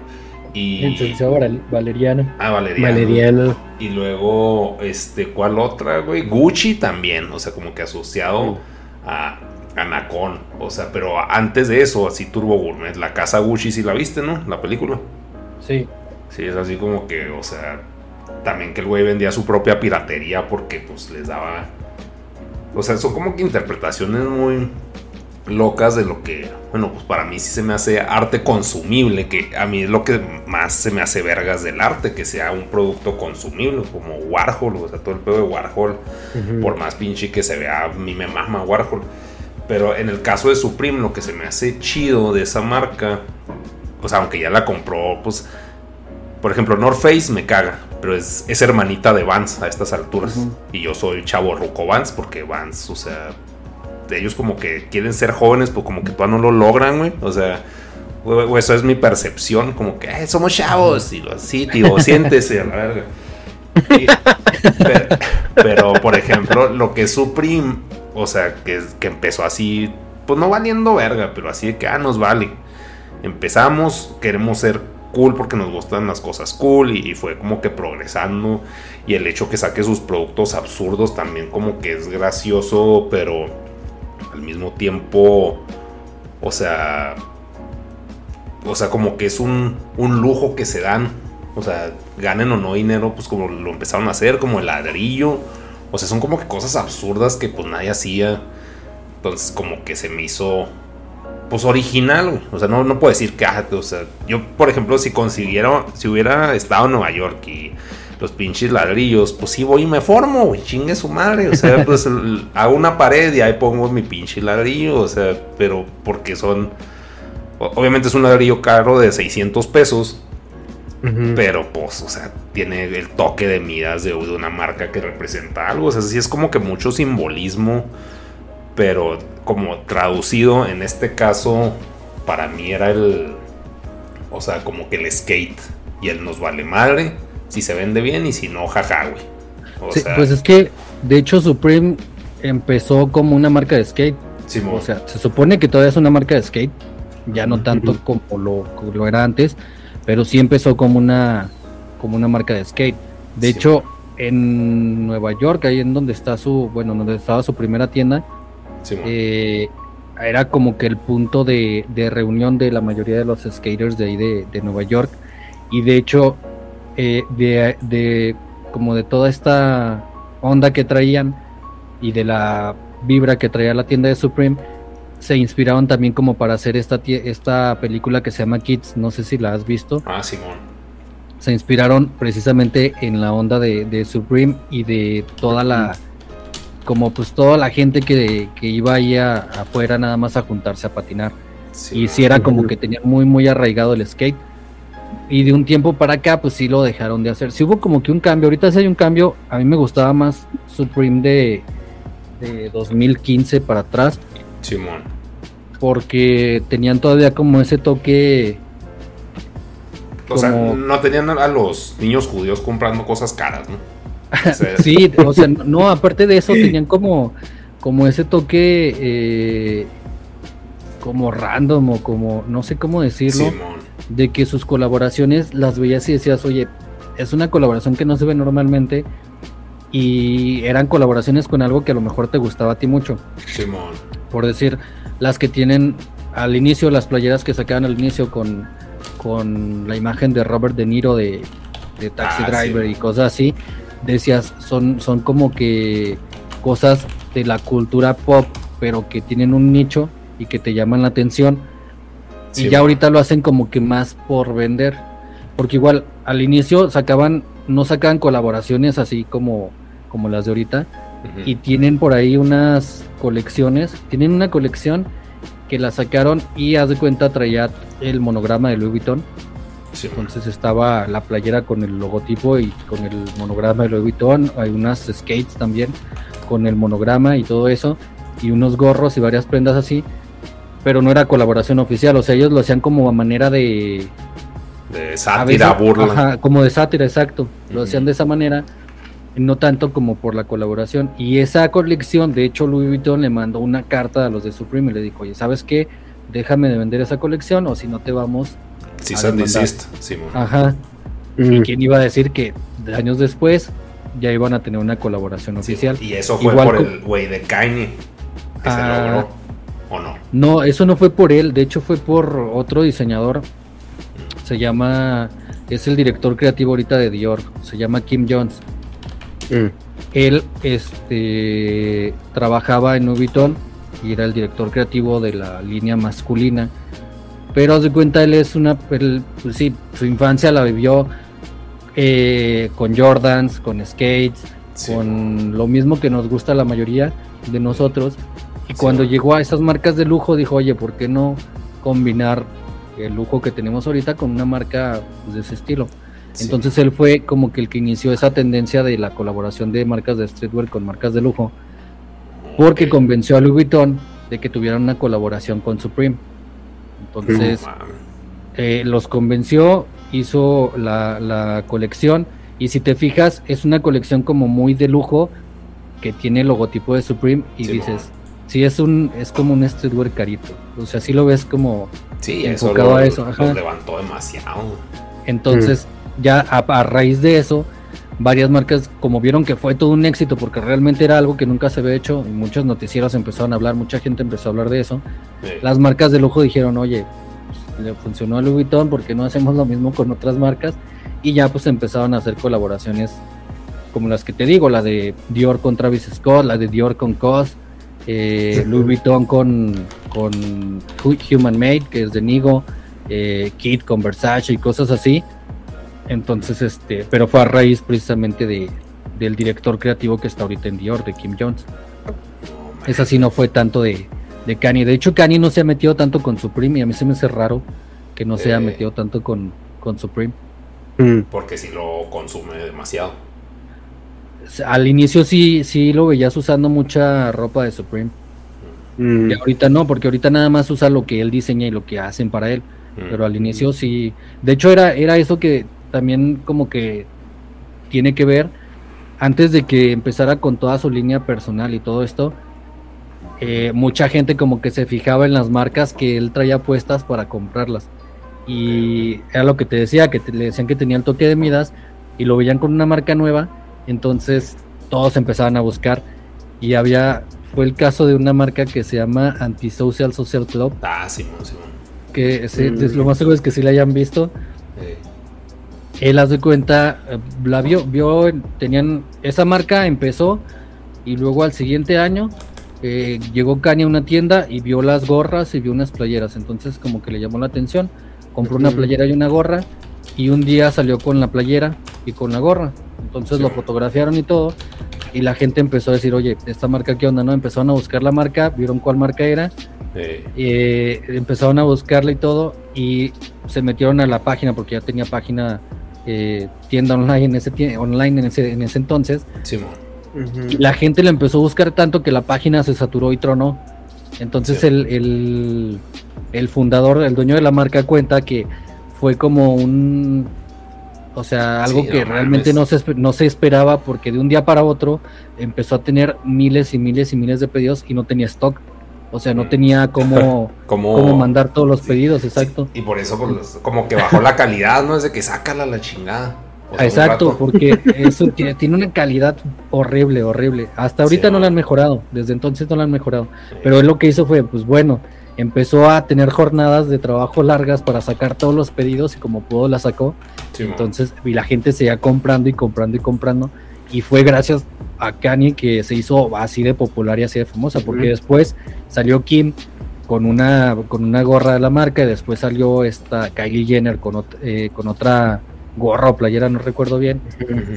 Y Licenciado Val- Valeriano. ah, Valeriano. Valeriano. Y luego este ¿cuál otra, güey? Gucci también, o sea, como que asociado a a Nacón, o sea, pero antes de eso, así Turbo Gourmet, la casa Gucci sí la viste, ¿no? La película. Sí. Sí, es así como que, o sea, también que el güey vendía su propia piratería porque pues les daba... O sea, son como que interpretaciones muy locas de lo que, bueno, pues para mí sí se me hace arte consumible, que a mí es lo que más se me hace vergas del arte, que sea un producto consumible, como Warhol, o sea, todo el pedo de Warhol, por más pinche que se vea, a mí me mama Warhol. Pero en el caso de Supreme, lo que se me hace chido de esa marca, o sea, aunque ya la compró, pues, por ejemplo, North Face me caga, pero es, es hermanita de Vans a estas alturas. Y yo soy chavo ruco Vans, porque Vans, o sea, ellos como que quieren ser jóvenes, pues como que todavía no lo logran, güey. O sea, o- eso es mi percepción, como que "Ay, somos chavos, y lo así, tío, siéntese a la verga. Y- pero, pero, por ejemplo, lo que es Supreme, o sea, que, que empezó así, pues no valiendo verga, pero así de que, ah, nos vale. Empezamos, queremos ser cool porque nos gustan las cosas cool y, y fue como que progresando. Y el hecho que saque sus productos absurdos también como que es gracioso, pero al mismo tiempo, o sea, o sea, como que es un, un lujo que se dan. O sea, ganen o no dinero, pues como lo empezaron a hacer, como el ladrillo. O sea, son como que cosas absurdas que pues nadie hacía. Entonces como que se me hizo pues original, güey. O sea, no, no puedo decir que, ah, o sea, yo, por ejemplo, si consiguiera, si hubiera estado en Nueva York y los pinches ladrillos, pues sí voy y me formo, güey, chingue su madre. O sea, pues el- hago una pared y ahí pongo mi pinche ladrillo, o sea, pero porque son, obviamente es un ladrillo caro de 600 pesos, Pero pues, o sea, tiene el toque de miras de, de una marca que representa algo. O sea, sí es como que mucho simbolismo, pero como traducido en este caso, para mí era el, o sea, como que el skate y él nos vale madre si se vende bien y si no, jaja, güey. O Sí, sea, pues es que, de hecho, Supreme empezó como una marca de skate. O sea, se supone que todavía es una marca de skate, ya no tanto Ujú. como lo, como lo era antes, pero sí empezó como una, como una marca de skate. De Sí. hecho, en Nueva York, ahí en donde está su, bueno, donde estaba su primera tienda, eh, era como que el punto de, de reunión de la mayoría de los skaters de ahí de, de Nueva York. Y de hecho, eh, de, de como de toda esta onda que traían y de la vibra que traía la tienda de Supreme, se inspiraron también como para hacer esta, esta película que se llama Kids, no sé si la has visto, ah, Simón. se inspiraron precisamente en la onda de, de Supreme y de toda la, como pues toda la gente que, que iba ahí a- afuera nada más a juntarse a patinar. Y si era como que tenía muy, muy arraigado el skate. Y de un tiempo para acá, pues sí lo dejaron de hacer. Sí hubo como que un cambio. Ahorita sí hay un cambio. A mí me gustaba más Supreme de, de 2015 para atrás. Simón. Porque tenían todavía como ese toque. O sea, no tenían a los niños judíos comprando cosas caras, ¿no? O sea, Sí, o sea, no, aparte de eso, tenían como, como ese toque. eh, como random o como. No sé cómo decirlo. Simón. de que sus colaboraciones las veías y decías, oye, es una colaboración que no se ve normalmente y eran colaboraciones con algo que a lo mejor te gustaba a ti mucho. Simón. Por decir, las que tienen al inicio, las playeras que sacaban al inicio con, con la imagen de Robert De Niro de, de Taxi Ah, Driver sí. y cosas así, decías, son, son como que cosas de la cultura pop, pero que tienen un nicho y que te llaman la atención. y ya ahorita lo hacen como que más por vender. Porque igual al inicio sacaban, no sacaban colaboraciones así como, como las de ahorita. Ujú. Y tienen por ahí unas colecciones. Tienen una colección que la sacaron y haz de cuenta traía el monograma de Louis Vuitton. Simón. Entonces estaba la playera con el logotipo y con el monograma de Louis Vuitton. Hay unas skates también con el monograma y todo eso. Y unos gorros y varias prendas así. Pero no era colaboración oficial. O sea, ellos lo hacían como a manera de, De sátira, veces- burla. ajá, como de sátira, exacto. Lo Ujú. hacían de esa manera, no tanto como por la colaboración. Y esa colección, de hecho, Louis Vuitton le mandó una carta a los de Supreme y le dijo, oye, ¿sabes qué? Déjame de vender esa colección o si no te vamos. Sí, a se demandar". desist, Simón. Ajá. Mm. ¿Y quién iba a decir que años después ya iban a tener una colaboración Sí, oficial? Y eso fue Igual por el güey de Kanye. Que se Ah. logró. ¿O no? No, eso no fue por él, de hecho fue por otro diseñador. Se llama, es el director creativo ahorita de Dior, se llama Kim Jones. Mm. Él este, trabajaba en Vuitton y era el director creativo de la línea masculina. Pero haz de cuenta, él es una. él, pues sí, su infancia la vivió eh, con Jordans, con skates, Sí. con lo mismo que nos gusta a la mayoría de nosotros. Y Sí. cuando llegó a esas marcas de lujo, dijo: Oye, ¿por qué no combinar el lujo que tenemos ahorita con una marca pues, de ese estilo? Sí. Entonces él fue como que el que inició esa tendencia de la colaboración de marcas de streetwear con marcas de lujo, porque convenció a Louis Vuitton de que tuvieran una colaboración con Supreme. Entonces No eh, los convenció, hizo la, la colección y si te fijas es una colección como muy de lujo que tiene el logotipo de Supreme y Sí, dices, sí es un es como un streetwear carito, o sea, sí lo ves como Sí, eso enfocado lo, a eso, lo levantó demasiado. Entonces, ya a, a raíz de eso, varias marcas, como vieron que fue todo un éxito, porque realmente era algo que nunca se había hecho, y muchos noticieros empezaron a hablar, mucha gente empezó a hablar de eso, Sí. las marcas de lujo dijeron, oye, pues, le funcionó a Louis Vuitton, porque no hacemos lo mismo con otras marcas? Y ya pues empezaron a hacer colaboraciones como las que te digo, la de Dior con Travis Scott, la de Dior con COS, eh, Louis Vuitton con, con Hu- Human Made, que es de Nigo, eh, Kid con Versace y cosas así. Entonces, este, pero fue a raíz precisamente de, del director creativo que está ahorita en Dior, de Kim Jones. Esa sí no fue tanto de, de Kanye. De hecho, Kanye no se ha metido tanto con Supreme y a mí se me hace raro que no se Eh. haya metido tanto con, con Supreme. Mm. Porque si lo consume demasiado. Al inicio sí, sí lo veías usando mucha ropa de Supreme. Mm. Y ahorita no, porque ahorita nada más usa lo que él diseña y lo que hacen para él. Mm. Pero al inicio sí. De hecho, era, era eso que también como que tiene que ver. Antes de que empezara con toda su línea personal y todo esto, eh, mucha gente como que se fijaba en las marcas que él traía puestas para comprarlas. Y era lo que te decía, que te- le decían que tenía el toque de Midas y lo veían con una marca nueva. Entonces todos empezaban a buscar. Y había, fue el caso de una marca que se llama Antisocial Social Club, Ah, Simón, Simón. que Mm. lo más seguro es que sí la hayan visto. Eh, Él hace cuenta, eh, la vio, vio, tenían, esa marca empezó y luego al siguiente año eh, llegó Kanye a una tienda y vio las gorras y vio unas playeras, entonces como que le llamó la atención, compró una playera y una gorra y un día salió con la playera y con la gorra, entonces Sí. lo fotografiaron y todo y la gente empezó a decir, oye, esta marca qué onda, ¿no? Empezaron a buscar la marca, vieron cuál marca era eh, empezaron a buscarla y todo y se metieron a la página porque ya tenía página eh, tienda online en ese online en ese, en ese entonces. Y la gente le empezó a buscar tanto que la página se saturó y tronó. Entonces Sí. el, el, el fundador el dueño de la marca cuenta que fue como un o sea algo Sí, que no realmente no se, no se esperaba porque de un día para otro empezó a tener miles y miles y miles de pedidos y no tenía stock O sea, no tenía cómo, cómo mandar todos los pedidos, exacto. Y por eso, pues, como que bajó la calidad, ¿no? Es de que sácala la chingada. Exacto, porque eso tiene, tiene una calidad horrible, horrible. Hasta ahorita Sí, no la han mejorado, desde entonces no la han mejorado. Pero él lo que hizo fue, pues bueno, empezó a tener jornadas de trabajo largas para sacar todos los pedidos y como pudo la sacó. Sí. Entonces, y la gente seguía comprando y comprando y comprando. Y fue gracias a Kanye que se hizo así de popular y así de famosa, porque después salió Kim con una, con una gorra de la marca y después salió esta Kylie Jenner con, ot- eh, con otra gorra o playera, no recuerdo bien.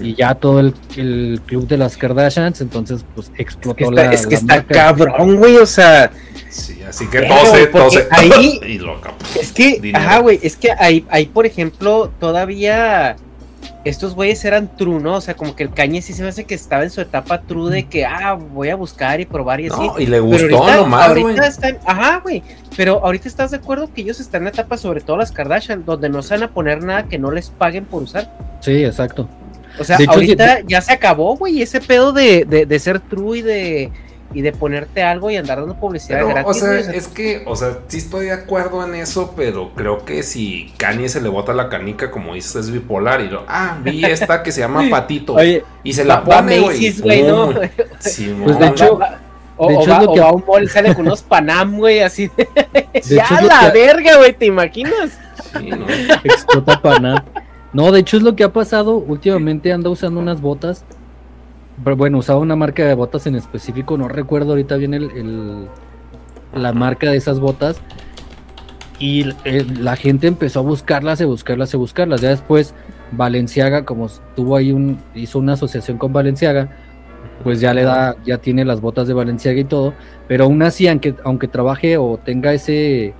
Y ya todo el, el club de las Kardashians, entonces pues explotó Que está- la, es que la está marca. cabrón, güey, o sea, Sí, así que tose, ahí- y lo cap- es que, Dinero. ajá, güey, es que ahí, ahí, por ejemplo, todavía estos güeyes eran true, ¿no? O sea, como que el Cañe sí se me hace que estaba en su etapa true de que, ah, voy a buscar y probar y así. No, y le Pero gustó ahorita, nomás, ahorita güey. están, ajá, güey. Pero ahorita estás de acuerdo que ellos están en etapa, sobre todo las Kardashian, donde no se van a poner nada que no les paguen por usar. Sí, exacto. O sea, hecho, ahorita ya se acabó, güey, ese pedo de, de, de ser true y de, y de ponerte algo y andar dando publicidad Pero, gratis. o sea, o es que, o sea, sí estoy de acuerdo en eso, pero creo que si Kanye se le bota la canica, como dices, es bipolar, y lo, ah, vi esta que se llama Patito, Oye, y se la va- va pone, güey. ¿no? Sí, Pues, de hecho, O, De o hecho, va, es lo o que- va a un mall y sale con unos Panam, güey, así de... De ¡Ya hecho, la que- verga, güey! ¿Te imaginas? Sí, ¿no? explota para nada. No, de hecho es lo que ha pasado. Últimamente anda usando unas botas. Pero bueno, usaba una marca de botas en específico. No recuerdo ahorita bien el, el- la marca de esas botas. Y eh, la gente empezó a buscarlas, a buscarlas, a buscarlas. Ya después, Valenciaga, como tuvo ahí un, hizo una asociación con Valenciaga, pues ya le da, ya tiene las botas de Valenciaga y todo. Pero aún así, aunque, aunque trabaje o tenga ese,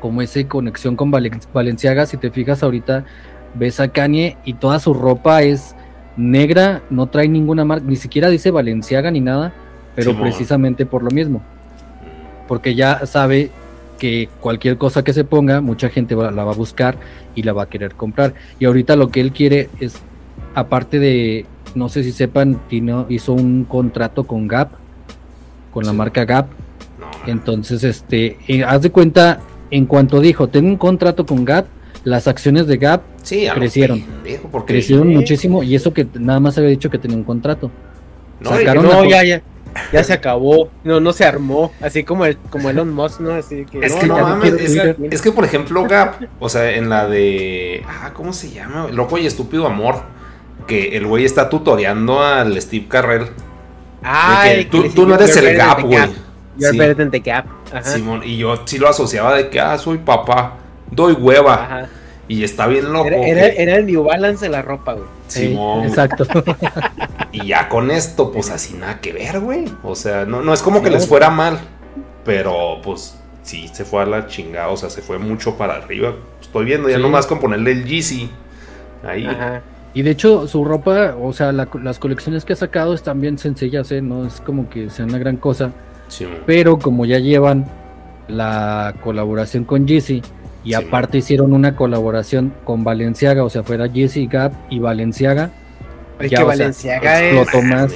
como ese conexión con Valen- Valenciaga, si te fijas ahorita, ves a Kanye y toda su ropa es negra, no trae ninguna marca, ni siquiera dice Valenciaga ni nada, pero precisamente por lo mismo, porque ya sabe que cualquier cosa que se ponga, mucha gente va- la va a buscar y la va a querer comprar. Y ahorita lo que él quiere es, aparte de, no sé si sepan, Tino hizo un contrato con Gap, con la Sí. marca Gap, No, entonces, este, eh, haz de cuenta, en cuanto dijo, tengo un contrato con Gap, las acciones de Gap sí, crecieron. pendejo, porque crecieron sí. muchísimo y eso que nada más había dicho que tenía un contrato. No, sacaron no, ya, ya. Ya se acabó. No, no se armó. Así como el, como Elon Musk, ¿no? Así que. Es no, que no, mames, es, que por ejemplo Gap, o sea, en la de, ah, ¿cómo se llama? Loco y estúpido amor, que el güey está tutoreando al Steve Carrell. Ay, que tú, no eres "You're el Gap, güey. You're Sí, better than the Gap. Ajá. Simón, y yo sí lo asociaba de que, ah, soy papá, doy hueva. Ajá. Y está bien loco. Era, que- era, era el New Balance de la ropa, güey. Simón. exacto. Y ya con esto, pues así nada que ver, güey. O sea, no, no es como que les fuera mal, pero pues sí se fue a la chingada, o sea, se fue mucho para arriba. Estoy viendo ya Sí. nomás con ponerle el Yeezy ahí. Ajá. y de hecho, su ropa, o sea, la- las colecciones que ha sacado están bien sencillas, ¿eh? No es como que sea una gran cosa, Simón. pero como ya llevan la colaboración con Yeezy y Sí, aparte hicieron una colaboración con Valenciaga, o sea, fuera Yeezy, Gap y Valenciaga, Es Ya, que o sea, Valenciaga es. explotó más.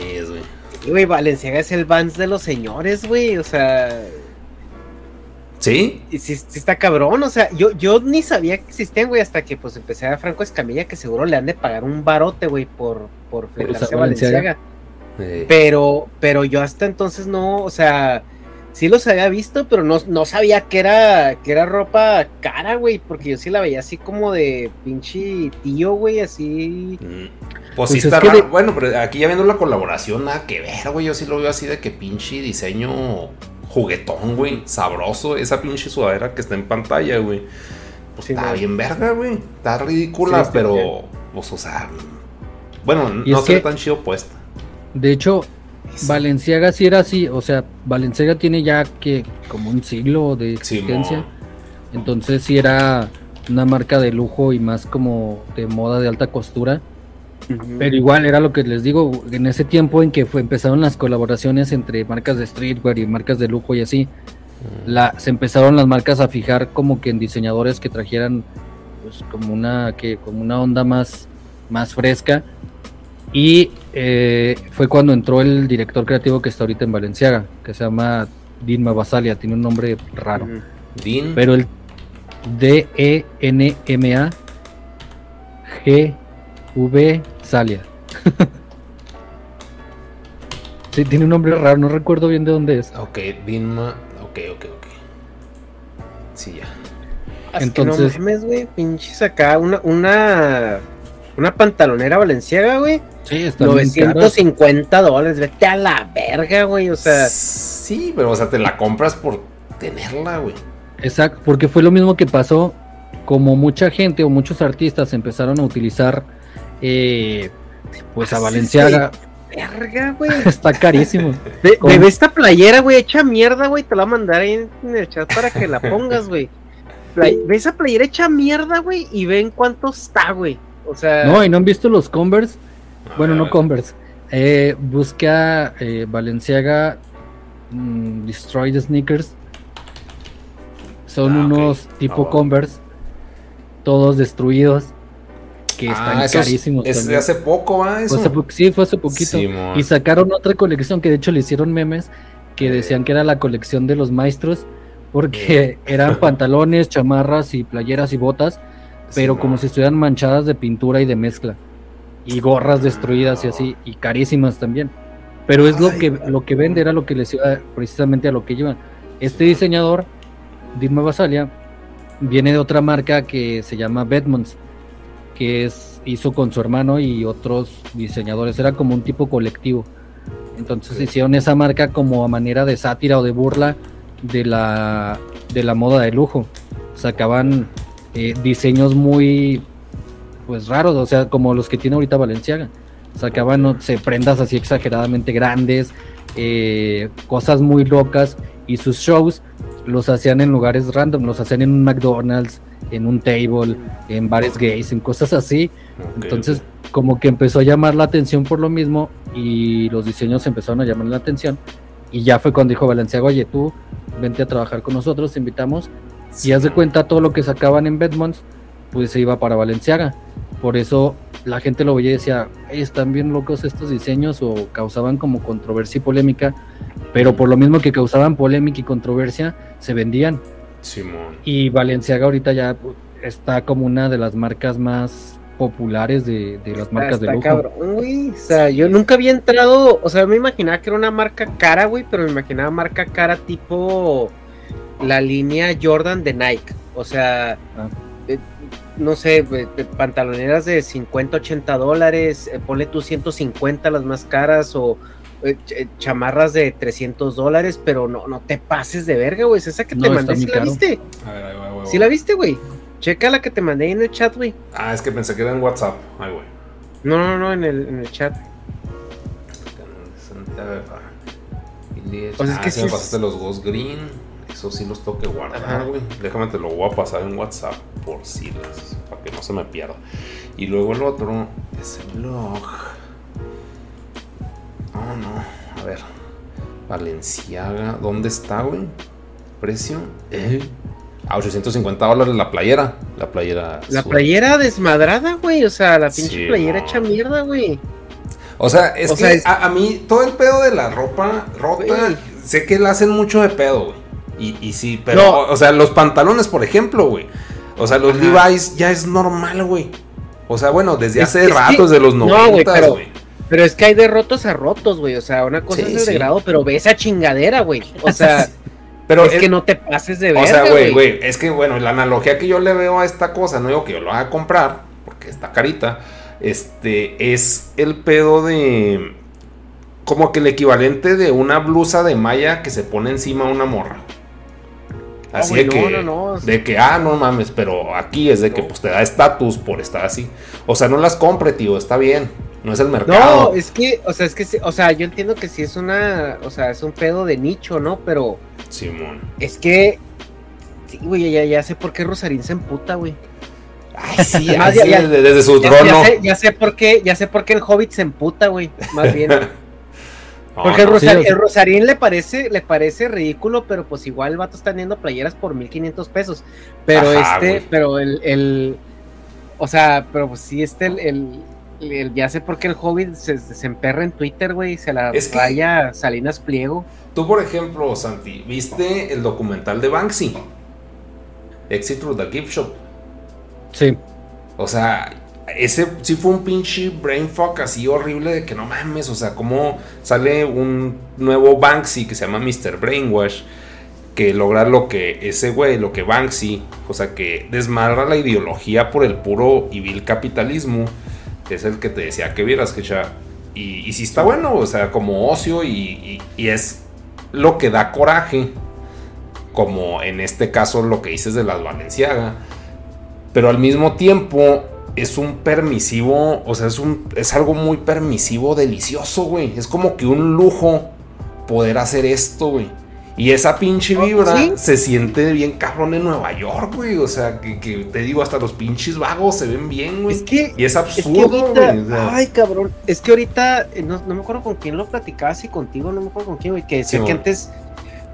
Güey. Valenciaga es el Vans de los señores, güey. O sea. ¿Sí? Y está cabrón, o sea, yo, yo ni sabía que existían, güey, hasta que pues empecé a Franco Escamilla que seguro le han de pagar un barote, güey, por, por fletarse usar a Balenciaga. Valenciaga. Pero, pero yo hasta entonces no, o sea, sí los había visto, pero no, no sabía que era, que era ropa cara, güey, porque yo sí la veía así como de pinche tío, güey, así. mm, Pues sí Pues está es raro. de- Bueno, pero aquí ya viendo la colaboración, nada que ver, güey. Yo sí lo veo así de que pinche diseño juguetón, güey. Sabroso. Esa pinche sudadera que está en pantalla, güey. Pues Sí, está güey. bien verga, güey. Está ridícula, Sí, pero. bien. Pues, o sea. Bueno, Y no es se ve que- tan chido puesta. De hecho, Eso. Valenciaga sí era así, o sea, Valenciaga tiene ya que como un siglo de existencia, entonces sí era una marca de lujo y más como de moda de alta costura, pero igual era lo que les digo, en ese tiempo en que fue, empezaron las colaboraciones entre marcas de streetwear y marcas de lujo y así, la, se empezaron las marcas a fijar como que en diseñadores que trajeran pues como una que como una onda más más fresca y eh, fue cuando entró el director creativo que está ahorita en Valenciaga que se llama Dinma Basalia, tiene un nombre raro. Din. Pero el D-E-N-M-A G-V Salia. sí, tiene un nombre raro, no recuerdo bien de dónde es. Ok, Dinma. Ok, ok, ok. Sí, ya. Es que Entonces- no mames, güey, pinches acá, una, una, una pantalonera valenciaga, güey. Sí, está bien caro. 950 dólares, vete a la verga, güey, o sea, Sí, pero o sea, te la compras por tenerla, güey. Exacto, porque fue lo mismo que pasó, como mucha gente o muchos artistas empezaron a utilizar eh, pues a Ah, Valenciaga, verga, güey. está carísimo. Ve, Con- ve- ve esta playera, güey, hecha mierda, güey, te la voy a mandar ahí en, en el chat para que la pongas, güey. Play- ve esa playera hecha mierda, güey, y ve en cuánto está, güey. O sea, No, y no han visto los Converse, A bueno, no ver. Converse, eh, busca eh, Valenciaga mm, Destroy the Sneakers, son Ah, unos Ah, tipo. Converse, todos destruidos, que Ah, están es- carísimos. Es de hace poco, po- sí, fue hace poquito. Y sacaron otra colección que de hecho le hicieron memes que decían que era la colección de los maestros porque eran pantalones, chamarras y playeras y botas, pero como si estuvieran manchadas de pintura y de mezcla. Y gorras destruidas y así, y carísimas también. Pero es lo que lo que vende, era lo que les iba precisamente a lo que llevan. Este diseñador, Dilma Basalia, viene de otra marca que se llama Bedmonds, que es hizo con su hermano y otros diseñadores, era como un tipo colectivo. Entonces hicieron esa marca como a manera de sátira o de burla de la de la moda de lujo. Sacaban eh, diseños muy pues raros, o sea, como los que tiene ahorita Valenciaga. Sacaban no sé, prendas así exageradamente grandes, eh, cosas muy locas y sus shows los hacían en lugares random, los hacían en un McDonald's, en un table, en bares gays, en cosas así. Ok, Entonces, ok. como que empezó a llamar la atención por lo mismo y los diseños empezaron a llamar la atención. Y ya fue cuando dijo Valenciaga, oye, tú vente a trabajar con nosotros, te invitamos. Y haz de cuenta todo lo que sacaban en Bedmonds, pues se iba para Valenciaga. Por eso la gente lo veía y decía, "Ey, están bien locos estos diseños o causaban como controversia y polémica. Pero por lo mismo que causaban polémica y controversia, se vendían. Simón. Y Valenciaga ahorita ya está como una de las marcas más populares de, de las marcas de está lujo. cabrón, güey. O sea, yo nunca había entrado, o sea, me imaginaba que era una marca cara, güey, pero me imaginaba marca cara tipo la línea Jordan de Nike. O sea, Ah. eh, no sé, güey, de pantaloneras de 50, 80 dólares, eh, ponle tú 150 las más caras o eh, ch- eh, chamarras de 300 dólares, pero no, no te pases de verga, güey. Es Esa que No, te mandé, ¿sí la caro. viste? A ver, ahí va, ahí va, ¿Sí la viste, güey? Checa la que te mandé ahí en el chat, güey. Ah, es que pensé que era en WhatsApp. Ay, güey. No, no, no, en el, en el chat. Ah. O sea, es ah, que sí sí me es- pasaste los Ghost Green. Eso sí los tengo que guardar, güey. Déjame te lo voy a pasar en WhatsApp por si las. Para que no se me pierda. Y luego el otro es el blog. Oh, no. A ver. Valenciaga. ¿Dónde está, güey? Precio. Eh. A 850 dólares la playera. La playera. La azul. playera desmadrada, güey. O sea, la pinche Sí, playera no. hecha mierda, güey. O sea, es O que sea, es- A, a mí todo el pedo de la ropa rota, sé que la hacen mucho de pedo, güey. Y, y sí, pero, No. o, o sea, los pantalones, por ejemplo, güey. O sea, los Ajá. Levi's ya es normal, güey. O sea, bueno, desde Es- hace ratos, de los no, 90, güey, pero-. Pero es que hay de rotos a rotos, güey. O sea, una cosa Sí, es el sí. degrado, pero ve esa chingadera, güey. O sea, Pero es es- que no te pases de O verga, sea, güey, güey, es que, bueno, la analogía que yo le veo a esta cosa, no digo que yo lo haga comprar, porque está carita, este, es el pedo de, como que el equivalente de una blusa de malla que se pone encima a una morra. Ah, Así de no, que, no, no. de que, ah, no mames, pero aquí es de que, pues, te da estatus por estar así. O sea, no las compre, tío, está bien, no es el mercado. No, es que, o sea, es que, sí- o sea, yo entiendo que sí es una, o sea, es un pedo de nicho, ¿no? Pero Simón. es que, sí, güey, ya, ya sé por qué Rosarín se emputa, güey. Ay, sí, Además, así ya- ya- desde, desde su Ya, trono. ya sé, ya sé por qué, ya sé por qué el Hobbit se emputa, güey, más bien. Porque el, sí, Rosarín le parece, le parece ridículo, pero pues igual el vato está vendiendo playeras por 1500 pesos. Pero Ajá, este, güey. pero el, el, o sea, pero pues sí, este, el, el, el- ya sé por qué el Hobbit se, se emperra en Twitter, güey, se la Es que- raya Salinas Pliego. Tú, por ejemplo, Santi, ¿viste el documental de Banksy? Exit through the Gift Shop. Sí, O sea, ese sí fue un pinche brain fuck así horrible de que no mames, o sea, cómo sale un nuevo Banksy que se llama Mr. Brainwash, que logra lo que ese güey, lo que Banksy, o sea, que desmadra la ideología por el puro y vil capitalismo, que es el que te decía que vieras, que ya. Y, y sí está bueno, o sea, como ocio y, y- y es lo que da coraje, como en este caso lo que dices de las Valenciaga pero al mismo tiempo es un permisivo, o sea, es, un, es algo muy permisivo, delicioso, güey. Es como que un lujo poder hacer esto, güey. Y esa pinche vibra ¿sí? se siente bien cabrón en Nueva York, güey. O sea, que, que te digo, hasta los pinches vagos se ven bien, güey. Es que, y es es que absurdo, ahorita, güey. ay cabrón, es que ahorita, eh, no, no me acuerdo con quién lo platicaba, si contigo, no me acuerdo con quién, güey, que decía Sí, que antes,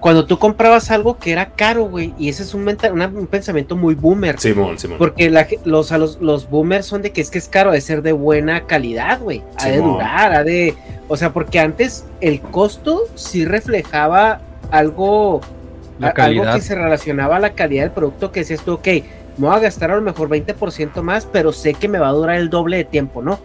cuando tú comprabas algo que era caro, güey, y ese es un, menta- una- un pensamiento muy boomer, Simón, Simón. porque la los, a los, los boomers son de que es que es caro, de ser de buena calidad, güey, ha de durar, ha de, o sea, porque antes el costo sí reflejaba algo, La algo que se relacionaba a la calidad del producto que decías tú, ok, me voy a gastar a lo mejor 20% más, pero sé que me va a durar el doble de tiempo, ¿no?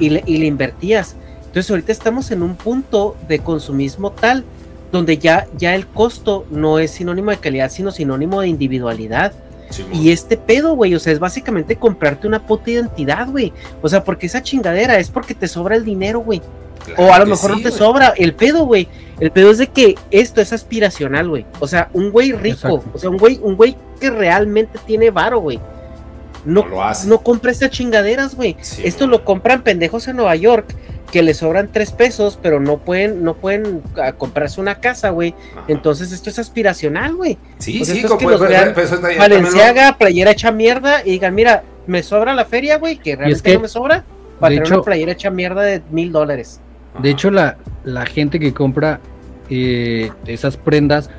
Y le, y le invertías. Entonces ahorita estamos en un punto de consumismo tal donde ya, ya el costo no es sinónimo de calidad, sino sinónimo de individualidad. Y este pedo, güey, o sea, es básicamente comprarte una puta identidad, güey. O sea, porque esa chingadera es porque te sobra el dinero, güey. Claro O a lo mejor sí, no te sobra. El pedo, güey. El pedo es de que esto es aspiracional, güey. O sea, un güey rico, Exacto. o sea, un güey, un güey que realmente tiene varo, güey. No, No lo hace. no compra estas chingaderas, güey. Sí, Esto lo compran pendejos en Nueva York que les sobran tres pesos, pero no pueden, no pueden ah, comprarse una casa, güey. Entonces esto es aspiracional, güey. sí, pues sí, esto es que como- los pero- vean lo- Valenciaga, playera hecha mierda, y digan, mira, me sobra la feria, güey, que realmente que, no me sobra, para tener hecho- una playera hecha mierda de mil dólares. De hecho, la, la gente que compra eh, esas prendas,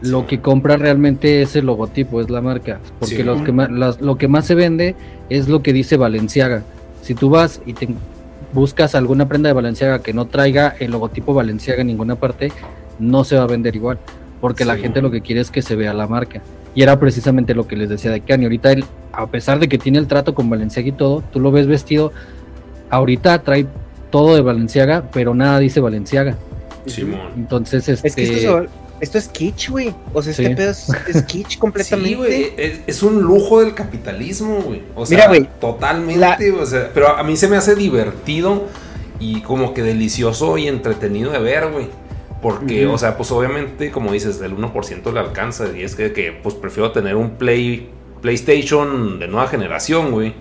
lo que compra realmente es el logotipo, es la marca. Porque Sí. los que más, las- lo que más se vende es lo que dice Valenciaga. Si tú vas y te buscas alguna prenda de Valenciaga que no traiga el logotipo Valenciaga en ninguna parte, no se va a vender igual. Porque la gente lo que quiere es que se vea la marca. Y era precisamente lo que les decía de Kanye. Ahorita él, a pesar de que tiene el trato con Valenciaga y todo, tú lo ves vestido. Ahorita trae todo de Valenciaga, pero nada dice Valenciaga. Simón. Entonces, este. Es que esto, se- esto es kitsch, güey. O sea, este Sí. pedo es, es kitsch completamente. Sí, güey, es, es un lujo del capitalismo, güey. O sea, Mira, güey, totalmente, la- o sea, pero a mí se me hace divertido y como que delicioso y entretenido de ver, güey. Porque, o sea, pues obviamente, como dices, el 1% le alcanza. Y es que, que, pues prefiero tener un Play, PlayStation de nueva generación, güey.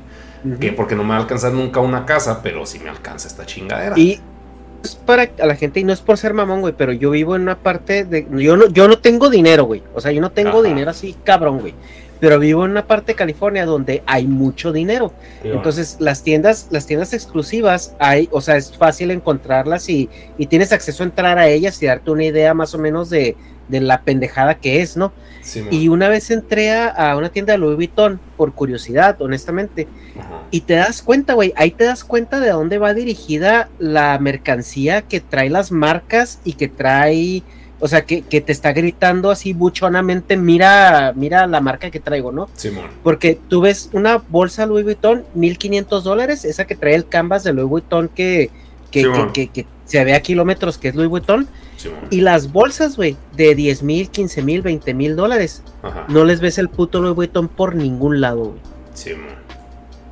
Que porque no me va a alcanzar nunca una casa, pero sí me alcanza esta chingadera. Y es para a la gente, y no es por ser mamón, güey, pero yo vivo en una parte de. Yo no, yo no tengo dinero, güey. O sea, yo no tengo Ajá. dinero así, cabrón, güey. Pero vivo en una parte de California donde hay mucho dinero. Sí. Entonces, las tiendas, las tiendas exclusivas hay, o sea, es fácil encontrarlas y, y tienes acceso a entrar a ellas y darte una idea más o menos de, de la pendejada que es, ¿no? Y una vez entré a, a una tienda de Louis Vuitton por curiosidad, honestamente, Ajá. y te das cuenta, güey, ahí te das cuenta de dónde va dirigida la mercancía que trae las marcas y que trae, o sea, que, que te está gritando así buchonamente, mira, mira la marca que traigo, ¿no? Simón. Porque tú ves una bolsa Louis Vuitton, 1500 dólares, esa que trae el canvas de Louis Vuitton que, que, Sí, que, mon. que- que se ve a kilómetros que es Louis Vuitton, Y las bolsas, güey, de 10 mil, 15 mil, 20 mil dólares, Ajá. no les ves el puto Louis Vuitton por ningún lado, güey. Simón.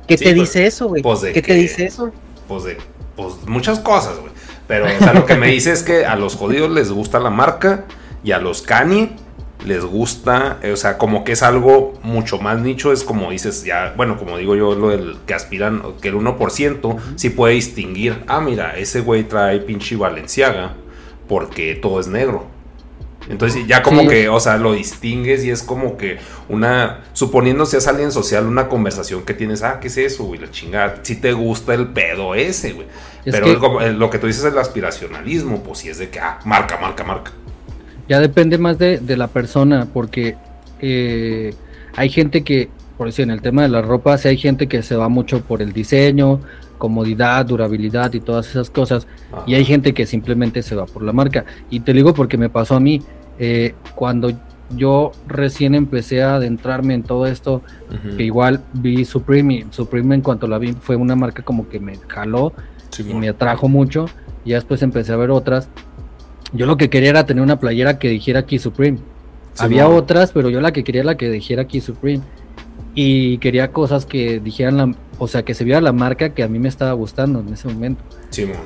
¿Qué Sí, te pues, dice eso, güey? pues, ¿Qué te que- dice eso? pues de pues muchas cosas, güey. Pero o sea, lo que me dice es que a los jodidos les gusta la marca y a los Kanye les gusta, eh, o sea, como que es algo mucho más nicho, es como dices, ya, bueno, como digo yo, lo del que aspiran, que el 1% sí puede distinguir, ah, mira, ese güey trae pinche Valenciaga porque todo es negro. Entonces ya como Sí. que, o sea, lo distingues y es como que una, suponiendo seas alguien social, una conversación que tienes, ah, ¿qué es eso, güey? La chingada, si te gusta el pedo ese, güey. Es Pero que- como- eh, lo que tú dices es el aspiracionalismo, pues si es de que, ah, marca, marca, marca. Ya depende más de, de la persona, porque eh, hay gente que, por decir, en el tema de la ropa, sí hay gente que se va mucho por el diseño, comodidad, durabilidad y todas esas cosas. Ajá. Y hay gente que simplemente se va por la marca. Y te digo porque me pasó a mí. eh, cuando yo recién empecé a adentrarme en todo esto, que igual vi Supreme y Supreme en cuanto la vi fue una marca como que me jaló y Simón. me atrajo mucho. Y después empecé a ver otras. Yo lo que quería era tener una playera que dijera aquí Supreme. Había Simón. otras, pero yo la que quería era la que dijera aquí Supreme. Y quería cosas que dijeran la, o sea, que se viera la marca que a mí me estaba gustando en ese momento. Simón.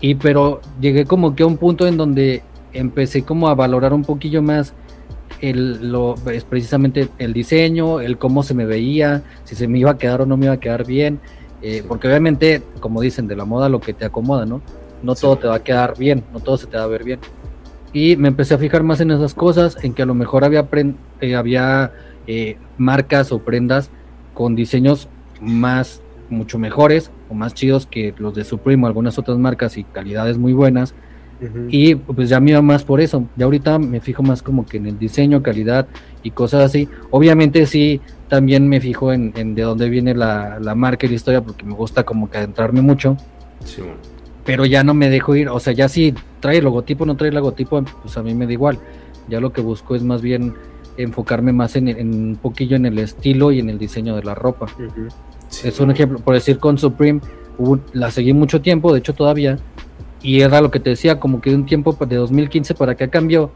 Y pero llegué como que a un punto en donde empecé como a valorar un poquillo más el, lo, es precisamente el diseño, el cómo se me veía, si se me iba a quedar o no me iba a quedar bien, eh, Sí. porque obviamente, como dicen, de la moda lo que te acomoda, ¿no? No Sí. todo te va a quedar bien, no todo se te va a ver bien. Y me empecé a fijar más en esas cosas, en que a lo mejor había, eh, había eh, marcas o prendas con diseños más, mucho mejores o más chidos que los de Supreme o algunas otras marcas y calidades muy buenas. Y pues ya me iba más por eso. Ya ahorita me fijo más como que en el diseño, calidad y cosas así. Obviamente sí, también me fijo en, en de dónde viene la, la marca y la historia porque me gusta como que adentrarme mucho. Pero ya no me dejo ir. O sea, ya si trae el logotipo o no trae el logotipo, pues a mí me da igual. Ya lo que busco es más bien enfocarme más en, en un poquillo en el estilo y en el diseño de la ropa. Ujú. Es un ejemplo, por decir con Supreme, hubo- la seguí mucho tiempo, de hecho todavía, y era lo que te decía, como que de un tiempo de 2015 para acá cambió,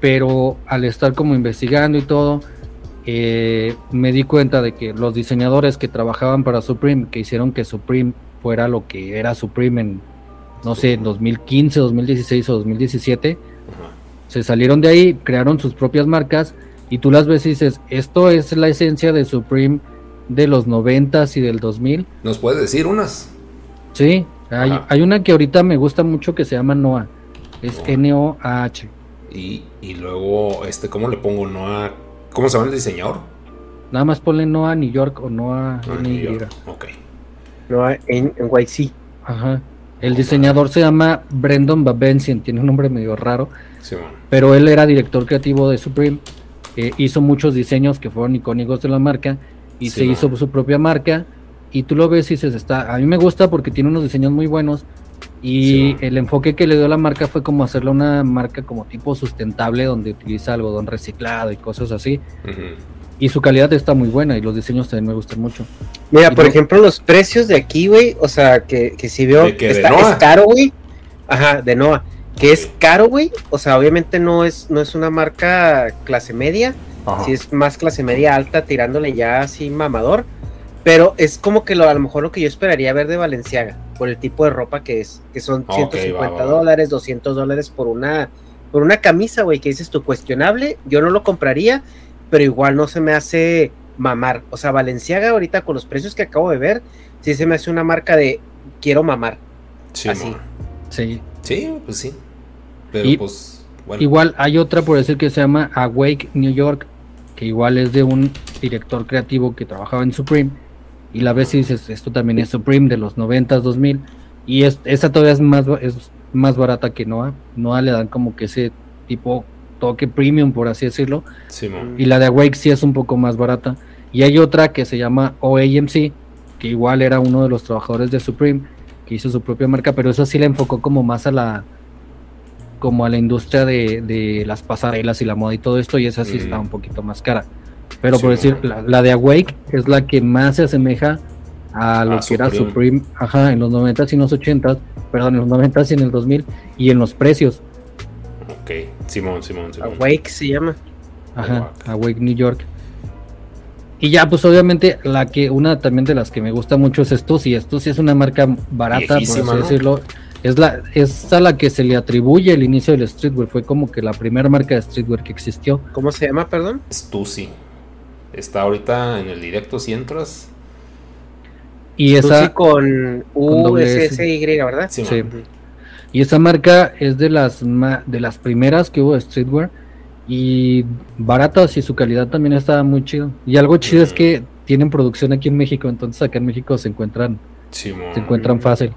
pero al estar como investigando y todo, eh, me di cuenta de que los diseñadores que trabajaban para Supreme, que hicieron que Supreme fuera lo que era Supreme en, no sé, en 2015, 2016 o 2017, Ajá. Se salieron de ahí, crearon sus propias marcas y tú las ves y dices, esto es la esencia de Supreme de los 90s y del 2000. ¿Nos puedes decir unas? Sí, hay, hay una que ahorita me gusta mucho que se llama Noah. Es Noah. N-O-A-H. Y, y luego, este, ¿cómo le pongo? No a- ¿Cómo se llama el diseñador? Nada más ponle Noah New York o Noah Ah. New York. Ok. No, en, en YC. Ajá. El diseñador se llama Brendan Babensian, tiene un nombre medio raro, pero él era director creativo de Supreme. eh, hizo muchos diseños que fueron icónicos de la marca y Sí, se man. hizo su propia marca. Y tú lo ves y dices, está, a mí me gusta porque tiene unos diseños muy buenos. Y Sí, el enfoque que le dio la marca fue como hacerle una marca como tipo sustentable, donde utiliza algodón reciclado y cosas así. Y su calidad está muy buena y los diseños también me gustan mucho. Mira, Y por no- ejemplo, los precios de aquí, güey, o sea, que, que si veo. ¿De está- es caro, güey. Ajá, de Noah. Que es caro, güey. O sea, obviamente no es, no es una marca clase media. Ajá. Si es más clase media alta, tirándole ya así mamador. Pero es como que lo, a lo mejor lo que yo esperaría ver de Valenciaga, por el tipo de ropa que es, que son Ok, 150 va, va, va. dólares, 200 dólares por una, por una camisa, güey, que dices tú cuestionable. Yo no lo compraría, pero igual no se me hace mamar. O sea, Valenciaga ahorita con los precios que acabo de ver, sí se me hace una marca de quiero mamar. Simón. así. Sí. Sí, pues sí. Pero Y- pues, bueno. Igual hay otra por decir que se llama Awake New York, que igual es de un director creativo que trabajaba en Supreme. Y la ves y dices, esto también es Supreme de los 90s, 2000. Y es, esta todavía es más, es más barata que Noah. Noah le dan como que ese tipo toque premium, por así decirlo. Y la de Awake sí es un poco más barata. Y hay otra que se llama OAMC, que igual era uno de los trabajadores de Supreme, que hizo su propia marca, pero eso sí le enfocó como más a la como a la industria de, de las pasarelas y la moda y todo esto, y esa sí Mm. está un poquito más cara. Pero por decir, la, la de Awake es la que más se asemeja a lo A que era Supreme. Supreme, ajá, en los 90s y en los 80s, perdón, en los 90s y en el 2000, y en los precios. Ok. Simón, Simón, Simón. Awake se llama. Ajá, Awake New York. Y ya, pues obviamente, la que, una también de las que me gusta mucho es Stussy. Stussy es una marca barata, Viejísima, por así ¿no? decirlo. Es, la, es a la que se le atribuye el inicio del streetwear. Fue como que la primera marca de streetwear que existió. ¿Cómo se llama, perdón? Stussy. Está ahorita en el directo si entras. Y esa, con U, doble S, S. S, Y, ¿verdad? Sí. Y esa marca es de las, de las primeras que hubo de streetwear. Y baratas y su calidad también está muy chido. Y algo chido es Mm. que tienen producción aquí en México. Entonces acá en México se encuentran, Simón. se encuentran fácil.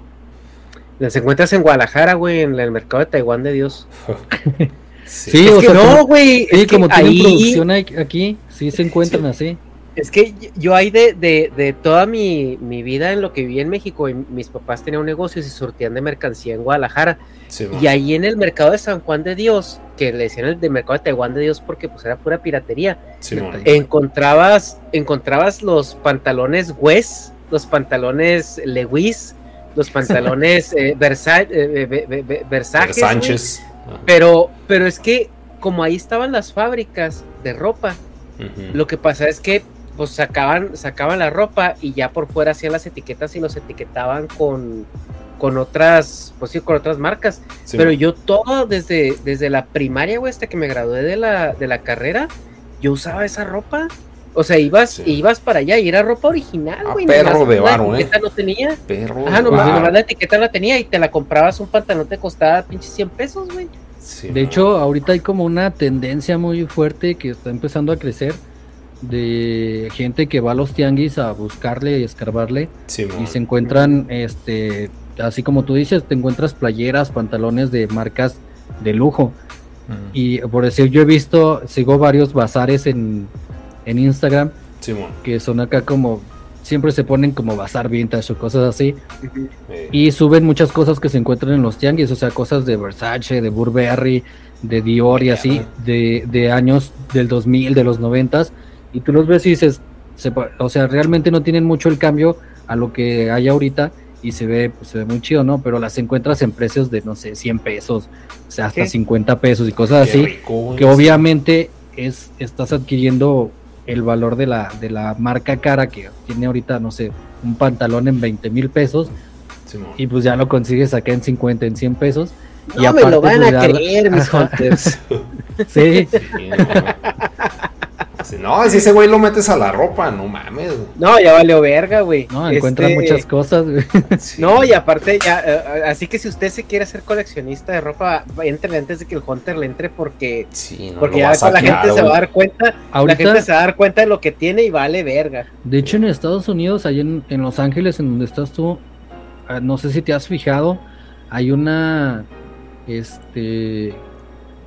Las encuentras en Guadalajara, güey, en el mercado de Taiwán de Dios. Sí. Sí, es o que sea, no, como- güey. Sí, es que como tienen ahí, producción ahí- aquí, sí se encuentran así. Es que yo hay de, de, de toda mi, mi, vida en lo que viví en México, y mis papás tenían un negocio y se surtían de mercancía en Guadalajara. Sí, y ahí en el mercado de San Juan de Dios, que le decían el de mercado de Taiwán de Dios porque pues era pura piratería, sí, encontrabas, encontrabas los pantalones Wes, los pantalones Lewis, los pantalones eh, Versa eh, Versace. Pero, pero es que como ahí estaban las fábricas de ropa, uh -huh. lo que pasa es que pues sacaban, sacaban la ropa y ya por fuera hacían las etiquetas y los etiquetaban con, con otras, pues sí, con otras marcas. Sí, Pero yo todo desde, desde la primaria, güey, hasta que me gradué de la, de la carrera, yo usaba esa ropa. O sea, ibas, sí. ibas para allá y era ropa original, güey. Perro de varo, La etiqueta no tenía. Perro Ajá, nomás, nomás la etiqueta la tenía y te la comprabas un pantalón, te costaba pinche 100 pesos, güey. Sí, de no. hecho, ahorita hay como una tendencia muy fuerte que está empezando a crecer de gente que va a los tianguis a buscarle y escarbarle. Sí, y se encuentran este así como tú dices te encuentras playeras pantalones de marcas de lujo. Mm. y por decir yo he visto sigo varios bazares en, en Instagram sí, que son acá como siempre se ponen como bazar vintage o cosas así. Uh -huh. y suben muchas cosas que se encuentran en los tianguis o sea cosas de Versace de Burberry de Dior y así de, de años del 2000 de los 90 y tú los ves y dices, se, o sea, realmente no tienen mucho el cambio a lo que hay ahorita y se ve, pues, se ve muy chido, ¿no? Pero las encuentras en precios de, no sé, 100 pesos, o sea, hasta ¿Qué? 50 pesos y cosas Qué así, rico, que obviamente es, estás adquiriendo el valor de la, de la marca cara que tiene ahorita, no sé, un pantalón en 20 mil pesos sí, y pues ya lo consigues acá en 50, en 100 pesos. No y aparte, me lo van pues, a creer, mis hunters. sí. No, si ese güey lo metes a la ropa, no mames. No, ya valió verga, güey. No, encuentra este... muchas cosas, güey. Sí. No, y aparte, ya, uh, así que si usted se quiere hacer coleccionista de ropa, entre antes de que el Hunter le entre, porque, sí, no porque ya la gente wey. se va a dar cuenta, Ahorita, la gente se va a dar cuenta de lo que tiene y vale verga. De hecho, en Estados Unidos, ahí en, en Los Ángeles, en donde estás tú, uh, no sé si te has fijado, hay una, este,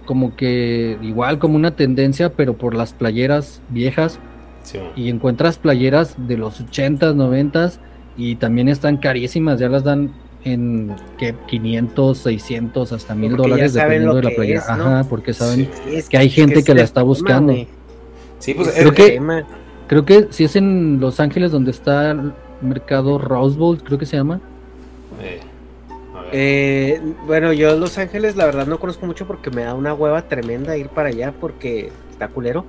como que igual como una tendencia, pero por las playeras viejas. Sí. Y encuentras playeras de los 80s, 90s y también están carísimas, ya las dan en que 500, 600, hasta mil dólares dependiendo de la playera. Es, ¿no? Ajá, porque saben sí, es que, hay gente que, que la está buscando. Sí, pues creo que creo que si es en Los Ángeles donde está el mercado Rose Bowl, creo que se llama. Eh. Bueno, yo Los Ángeles la verdad no conozco mucho porque me da una hueva tremenda ir para allá porque está culero.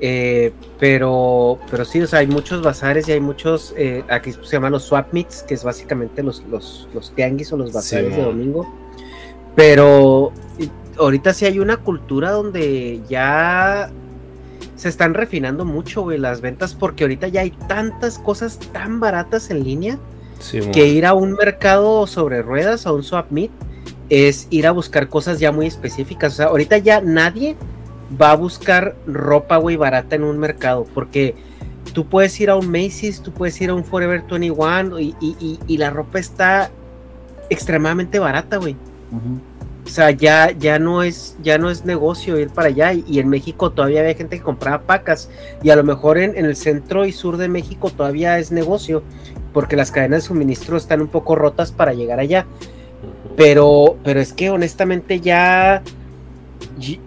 Eh, pero, pero sí, o sea, hay muchos bazares y hay muchos, eh, aquí se llaman los swap meets, que es básicamente los, los, los tianguis o los bazares sí, de domingo. Pero ahorita sí hay una cultura donde ya se están refinando mucho, güey, las ventas, porque ahorita ya hay tantas cosas tan baratas en línea Sí, que ir a un mercado sobre ruedas, a un swap meet, es ir a buscar cosas ya muy específicas. O sea, ahorita ya nadie va a buscar ropa, güey, barata en un mercado, porque tú puedes ir a un Macy's, tú puedes ir a un Forever 21 y, y, y la ropa está extremadamente barata, güey. Uh -huh. O sea, ya, ya, no es, ya no es negocio ir para allá. Y, y, en México todavía había gente que compraba pacas. Y a lo mejor en, en, el centro y sur de México todavía es negocio. Porque las cadenas de suministro están un poco rotas para llegar allá. Pero, pero es que honestamente ya.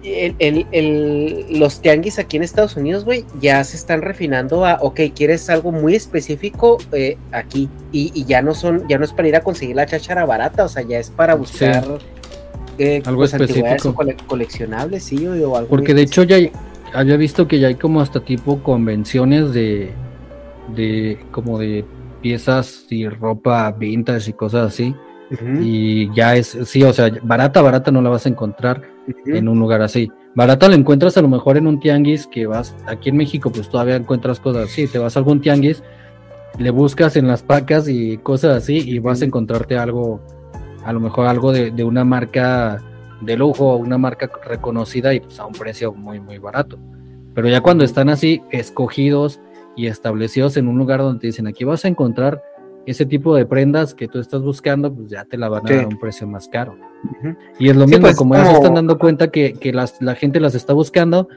El, el, el, los tianguis aquí en Estados Unidos, güey, ya se están refinando a, ok, quieres algo muy específico eh, aquí y, y, ya no son, ya no es para ir a conseguir la cháchara barata, o sea, ya es para buscar sí eh, algo pues, específico cole coleccionables sí o algo porque de hecho ya hay, había visto que ya hay como hasta tipo convenciones de de como de piezas y ropa vintage y cosas así uh -huh. y ya es sí o sea barata barata no la vas a encontrar uh -huh. en un lugar así barata la encuentras a lo mejor en un tianguis que vas aquí en México pues todavía encuentras cosas así te vas a algún tianguis le buscas en las pacas y cosas así y vas a encontrarte algo a lo mejor algo de, de una marca de lujo, una marca reconocida y pues a un precio muy muy barato. Pero ya cuando están así escogidos y establecidos en un lugar donde te dicen aquí vas a encontrar ese tipo de prendas que tú estás buscando, pues ya te la van a sí. dar a un precio más caro. Uh -huh. Y es lo sí, mismo, pues, como ya se están dando cuenta que, que las, la gente las está buscando,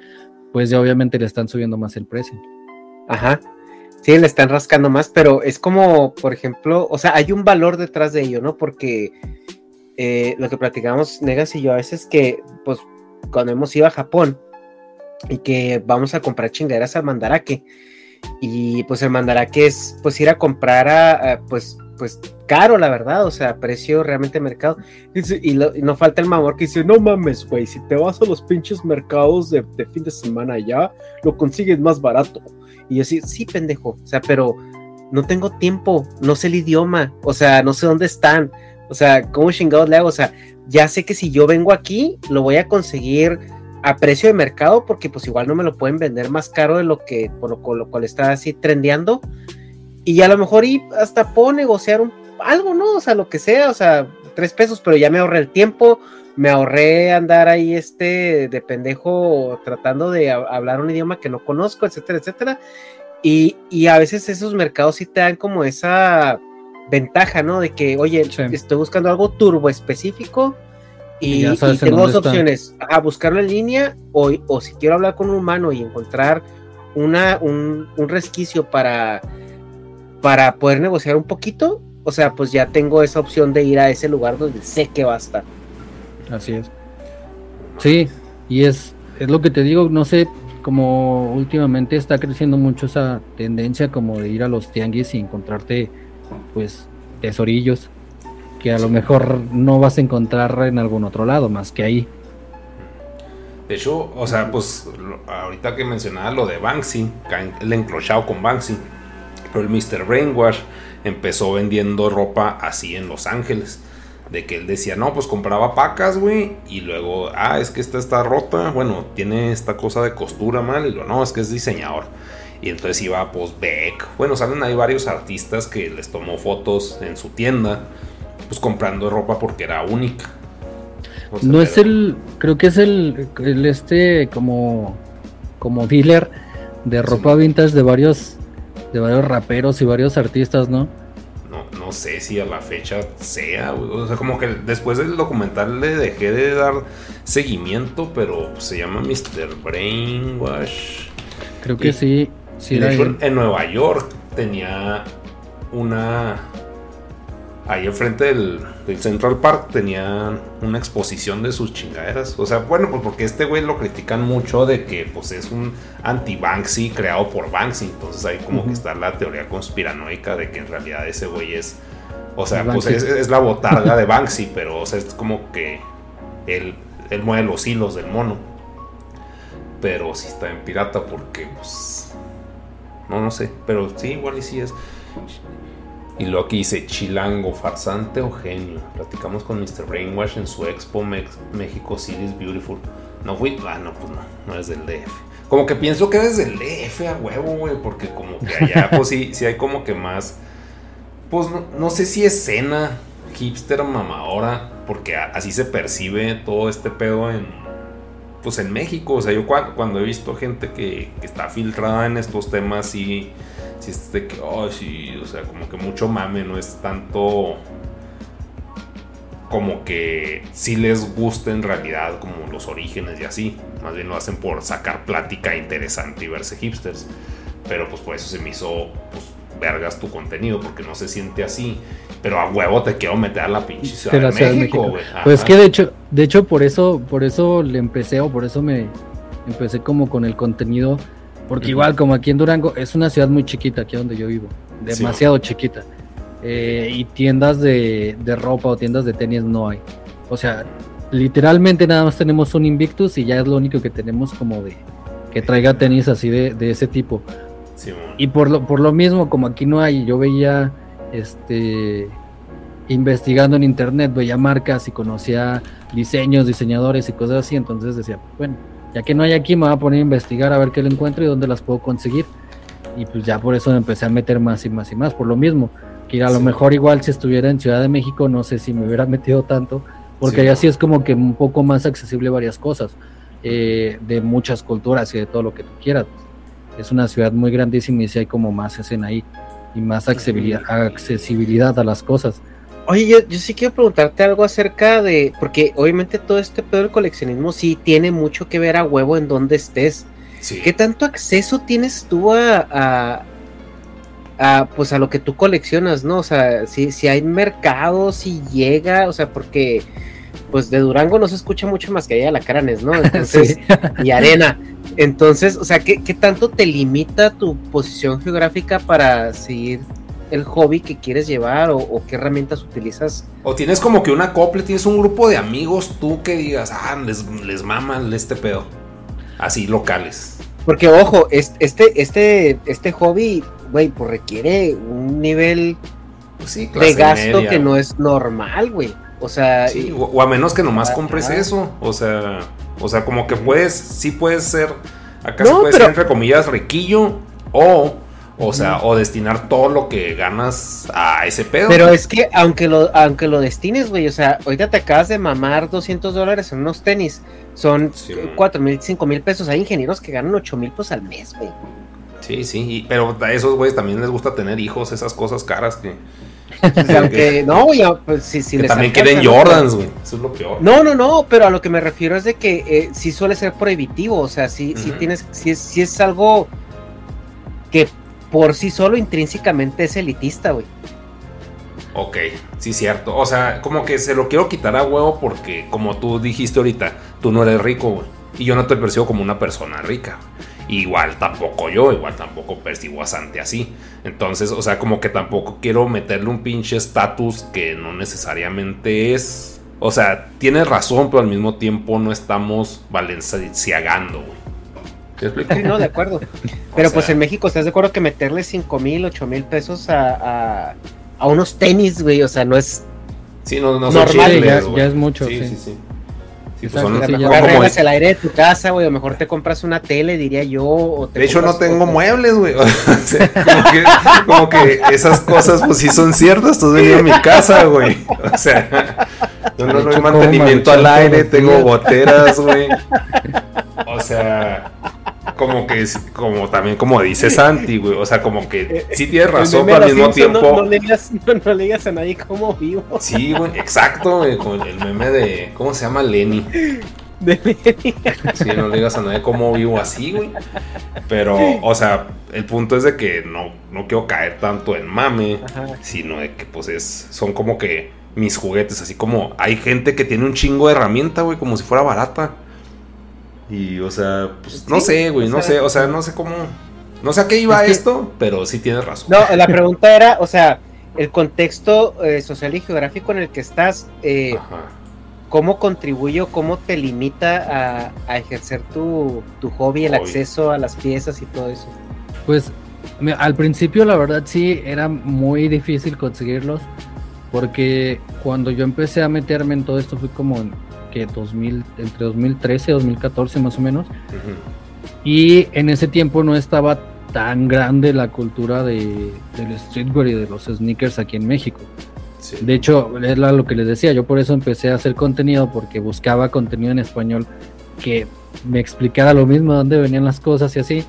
pues ya obviamente le están subiendo más el precio. Ajá. Sí, le están rascando más, pero es como, por ejemplo, o sea, hay un valor detrás de ello, ¿no? Porque eh, lo que platicamos Negas y yo a veces que, pues, cuando hemos ido a Japón y que vamos a comprar chingaderas al Mandarake, y pues el Mandarake es, pues, ir a comprar a, pues, pues, caro, la verdad, o sea, precio realmente mercado. Y, no falta el mamor que dice, no mames, güey, si te vas a los pinches mercados de, de fin de semana ya, lo consigues más barato. Y yo sí, sí, pendejo, o sea, pero no tengo tiempo, no sé el idioma, o sea, no sé dónde están, o sea, ¿cómo chingados le hago? O sea, ya sé que si yo vengo aquí, lo voy a conseguir a precio de mercado, porque pues igual no me lo pueden vender más caro de lo que, por lo, cual está así trendeando. Y a lo mejor y hasta puedo negociar un, algo, ¿no? O sea, lo que sea, o sea, tres pesos, pero ya me ahorré el tiempo, me ahorré andar ahí este de pendejo tratando de hablar un idioma que no conozco, etcétera, etcétera. Y, y, a veces esos mercados sí te dan como esa ventaja, ¿no? De que, oye, estoy buscando algo turbo específico y, tengo dos opciones, a buscarlo en línea o, o, si quiero hablar con un humano y encontrar una, un, un resquicio para, para poder negociar un poquito, o sea, pues ya tengo esa opción de ir a ese lugar donde sé que va a estar. Así es. Sí, y es, es lo que te digo, no sé, como últimamente está creciendo mucho esa tendencia como de ir a los tianguis y encontrarte pues tesorillos que a lo mejor no vas a encontrar en algún otro lado más que ahí. De hecho, o sea, pues ahorita que mencionaba lo de Banksy, el encrochado con Banksy, pero el Mr. Brainwash empezó vendiendo ropa así en Los Ángeles de que él decía, no, pues compraba pacas, güey, y luego, ah, es que esta está rota, bueno, tiene esta cosa de costura mal, y lo, no, es que es diseñador. Y entonces iba, pues, Beck, bueno, salen ahí varios artistas que les tomó fotos en su tienda, pues comprando ropa porque era única. no es el, creo que es el, el, este, como, como dealer de ropa vintage de varios, de varios raperos y varios artistas, ¿no? no sé si a la fecha sea, o sea, como que después del documental le dejé de dar seguimiento, pero se llama Mr. Brainwash. Creo que sí, sí. en Nueva York tenía una ahí enfrente del, del, Central Park tenía una exposición de sus chingaderas. O sea, bueno, pues porque este güey lo critican mucho de que pues es un anti-Banksy creado por Banksy. Entonces ahí como que está la teoría conspiranoica de que en realidad ese güey es... O sea, pues es, la botarga de Banksy, pero o sea, es como que él, él mueve los hilos del mono. Pero sí está en pirata porque pues... No, no sé. Pero sí, igual y sí es... Y luego aquí dice chilango, farsante o genio. Platicamos con Mr. Brainwash en su expo México City is Beautiful. No fui, ah, no, pues no, no es del DF. Como que pienso que es del DF a huevo, güey, porque como que allá, pues sí, sí hay como que más. Pues no, sé si escena hipster mamadora, porque porque así se percibe todo este pedo en. Pues en México, o sea, yo cuando, he visto gente que, que está filtrada en estos temas, y si es de que, oh, sí, o sea, como que mucho mame, no es tanto como que si les gusta en realidad como los orígenes y así. Más bien lo hacen por sacar plática interesante y verse hipsters. Pero pues por eso se me hizo, pues, vergas tu contenido, porque no se siente así. Pero a huevo te quiero meter a la pinche Ciudad, de, México, güey. Pues que de hecho, de hecho por eso, por eso le empecé, o por eso me empecé como con el contenido porque igual como aquí en Durango es una ciudad muy chiquita, aquí donde yo vivo, demasiado chiquita. Eh, y tiendas de, ropa o tiendas de tenis no hay. O sea, literalmente nada más tenemos un Invictus y ya es lo único que tenemos como de que traiga tenis así de, ese tipo. y por lo, por lo mismo, como aquí no hay, yo veía este investigando en internet, veía marcas y conocía diseños, diseñadores y cosas así, entonces decía, bueno, ya que no hay aquí, me voy a poner a investigar a ver qué le encuentro y dónde las puedo conseguir. Y pues ya por eso me empecé a meter más y más y más, por lo mismo. Que a lo mejor igual si estuviera en Ciudad de México, no sé si me hubiera metido tanto, porque allá sí es como que un poco más accesible varias cosas, eh, de muchas culturas y de todo lo que tú quieras. Es una ciudad muy grandísima y sí hay como más escena ahí y más accesibilidad, accesibilidad a las cosas. Oye, yo, yo, sí quiero preguntarte algo acerca de, porque obviamente todo este pedo del coleccionismo sí tiene mucho que ver a huevo en dónde estés. Sí. ¿Qué tanto acceso tienes tú a, a, a, pues a lo que tú coleccionas, ¿no? O sea, si, si hay mercado, si llega, o sea, porque pues de Durango no se escucha mucho más que allá la Caranes, ¿no? Entonces, y arena. Entonces, o sea, ¿qué, ¿qué tanto te limita tu posición geográfica para seguir el hobby que quieres llevar o, o qué herramientas utilizas? O tienes como que una acople, tienes un grupo de amigos tú que digas, ah, les, les maman este pedo. Así, locales. Porque, ojo, es- este, este, este hobby, güey, pues requiere un nivel Pues sí, de gasto media. que no es normal, güey. O sea, Sí, y- o, o a menos que nomás Ajá. compres eso. O sea, o sea, como que puedes, sí puedes ser, acá No, puedes pero- ser entre comillas riquillo o, o sea, o destinar todo lo que ganas a ese pedo. pero es que aunque lo, aunque lo destines, güey, o sea, ahorita te acabas de mamar 200 dólares en unos tenis, son Sí, eh, man. 4 mil, 5 mil pesos. Hay ingenieros que ganan 8 mil pesos al mes, güey. Sí, sí, y- pero a esos güeyes también les gusta tener hijos, esas cosas caras que, aunque, no, güey, pues si, si que les también quieren. Jordans, güey. Eso es lo peor. No, no, no, pero a lo que me refiero es de que eh, sí suele ser prohibitivo, o sea, sí, sí Ujú. tienes, sí es, sí es algo que por sí solo intrínsecamente es elitista, güey. Ok, sí, cierto. O sea, como que se lo quiero quitar a huevo porque, como tú dijiste ahorita, tú no eres rico, güey. Y yo no te percibo como una persona rica. Igual tampoco yo, igual tampoco percibo a Santi así. Entonces, o sea, como que tampoco quiero meterle un pinche estatus que no necesariamente es. O sea, tienes razón, pero al mismo tiempo no estamos valenciagando, güey. ¿Te explico? Sí, no, de acuerdo. Pero O pues en México, ¿estás de acuerdo que meterle 5 mil, 8 mil pesos a, a, a unos tenis, güey? O sea, no es. Sí, no, no son Normal, chicles, ya- es mucho, Sí, sí. sí, sí. Sí, pues son, mejor arreglas el aire de tu casa, güey, o mejor te compras una tele, diría yo. O te De hecho, no tengo muebles, güey. O sea, como, que, como que esas cosas, pues sí son ciertas. Tú has venido a mi casa, güey. O sea, yo no hecho, como mantenimiento al aire, tengo goteras, güey. O sea, como que, es- como también, como dice Santi, güey. O sea, como que sí tienes razón, pero al mismo tiempo. No, no le digas, no, no le digas a nadie cómo vivo. Sí, güey, exacto, güey. Con el meme de. ¿Cómo se llama? Lenny. De Sí, no le digas a nadie cómo vivo así, güey. Pero, o sea, el punto es de que no, no quiero caer tanto en mame, Ajá. sino de que, pues, es, son como que mis juguetes, así como hay gente que tiene un chingo de herramienta, güey, como si fuera barata. Y, o sea, pues, no sé, güey, no sea- sé, o sea, no sé cómo, no sé a qué iba Es que- esto, pero sí tienes razón. No, la pregunta era, o sea, el contexto eh, social y geográfico en el que estás, eh. ¿cómo contribuye o cómo te limita a, a ejercer tu, tu hobby, el Hobby. acceso a las piezas y todo eso? Pues al principio la verdad sí era muy difícil conseguirlos porque cuando yo empecé a meterme en todo esto fue como en que 2000 entre 2013 y 2014 más o menos Ujú. y en ese tiempo no estaba tan grande la cultura de, del streetwear y de los sneakers aquí en México. Sí. De hecho, es lo que les decía, yo por eso empecé a hacer contenido porque buscaba contenido en español que me explicara lo mismo, de dónde venían las cosas y así.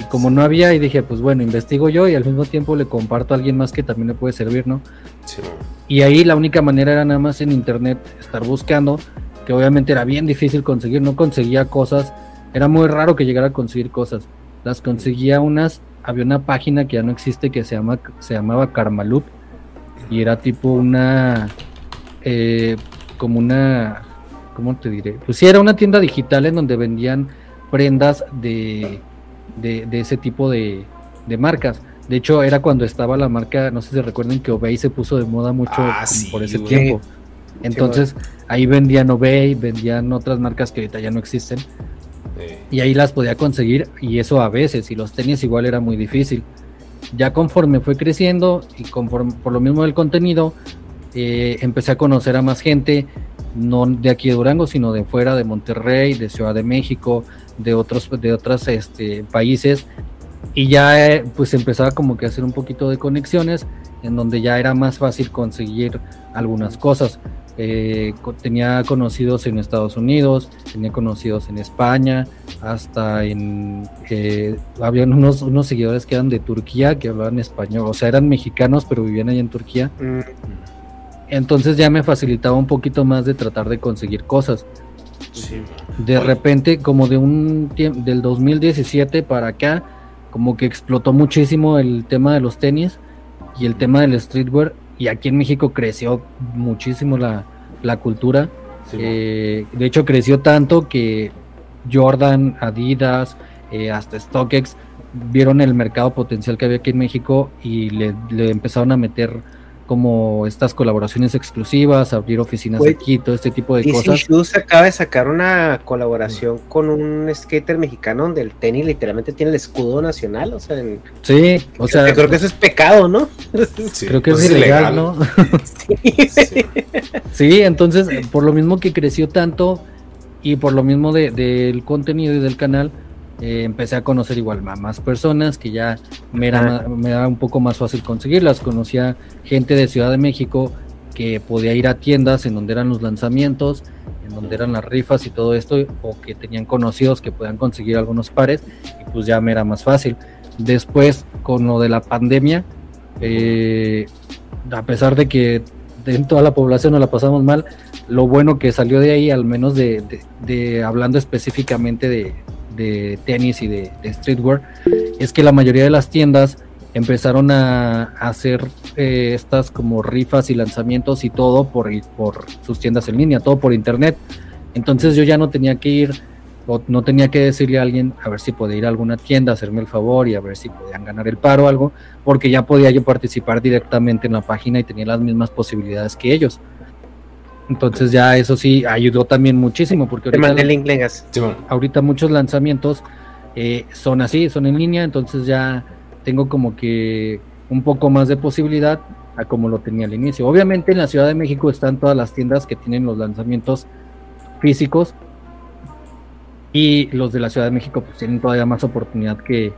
Y como no había, y dije, pues bueno, investigo yo y al mismo tiempo le comparto a alguien más que también le puede servir, ¿no? Sí. Y ahí la única manera era nada más en internet estar buscando, que obviamente era bien difícil conseguir, no conseguía cosas, era muy raro que llegara a conseguir cosas. Las conseguía unas, había una página que ya no existe que se, llama, se llamaba Karmalup y era tipo una, eh, como una, ¿cómo te diré? Pues sí, era una tienda digital en donde vendían prendas de, de, de ese tipo de, de marcas. De hecho, era cuando estaba la marca, no sé si recuerden que Obey se puso de moda mucho Ah, sí, por ese güey. tiempo. Entonces, ahí vendían Obey, vendían otras marcas que ahorita ya no existen. Y ahí las podía conseguir y eso a veces, y los tenis igual era muy difícil. Ya conforme fue creciendo y conforme por lo mismo del contenido, eh, empecé a conocer a más gente, no de aquí de Durango, sino de fuera, de Monterrey, de Ciudad de México, de otros, de otros este, países. Y ya eh, pues empezaba como que a hacer un poquito de conexiones en donde ya era más fácil conseguir algunas cosas. Eh, tenía conocidos en Estados Unidos, tenía conocidos en España, hasta en... Eh, habían unos, unos seguidores que eran de Turquía, que hablaban español, o sea, eran mexicanos, pero vivían allá en Turquía. Entonces ya me facilitaba un poquito más de tratar de conseguir cosas. Sí, De repente, como de un tiempo, del 2017 para acá, como que explotó muchísimo el tema de los tenis y el tema del streetwear. Y aquí en México creció muchísimo la, la cultura. sí, Eh, de hecho, creció tanto que Jordan, Adidas, eh, hasta StockX vieron el mercado potencial que había aquí en México y le, le empezaron a meter como estas colaboraciones exclusivas, abrir oficinas aquí, todo este tipo de DC cosas. Shoes acaba de sacar una colaboración con un skater mexicano donde el tenis literalmente tiene el escudo nacional. O sea, en- Sí, o sea, creo que eso es pecado, ¿no? sí, creo que pues es ilegal, ¿no? Sí. Sí, entonces, por lo mismo que creció tanto y por lo mismo de- del contenido y del canal, eh, empecé a conocer igual a más personas que ya me era, me era un poco más fácil conseguirlas. Conocía gente de Ciudad de México que podía ir a tiendas en donde eran los lanzamientos, en donde eran las rifas y todo esto, o que tenían conocidos que podían conseguir algunos pares, y pues ya me era más fácil. Después, con lo de la pandemia, eh, a pesar de que en toda la población nos la pasamos mal, lo bueno que salió de ahí, al menos de, de- de- hablando específicamente de, de tenis y de, streetwear, es que la mayoría de las tiendas empezaron a, a hacer eh, estas como rifas y lanzamientos y todo por, por sus tiendas en línea, todo por internet. Entonces yo ya no tenía que ir o no tenía que decirle a alguien a ver si podía ir a alguna tienda, hacerme el favor y a ver si podían ganar el paro o algo, porque ya podía yo participar directamente en la página y tenía las mismas posibilidades que ellos. Entonces ya eso sí ayudó también muchísimo, porque ahorita, link, muchos lanzamientos eh, son así, son en línea, entonces ya tengo como que un poco más de posibilidad a como lo tenía al inicio. Obviamente en la Ciudad de México están todas las tiendas que tienen los lanzamientos físicos y los de la Ciudad de México pues tienen todavía más oportunidad que,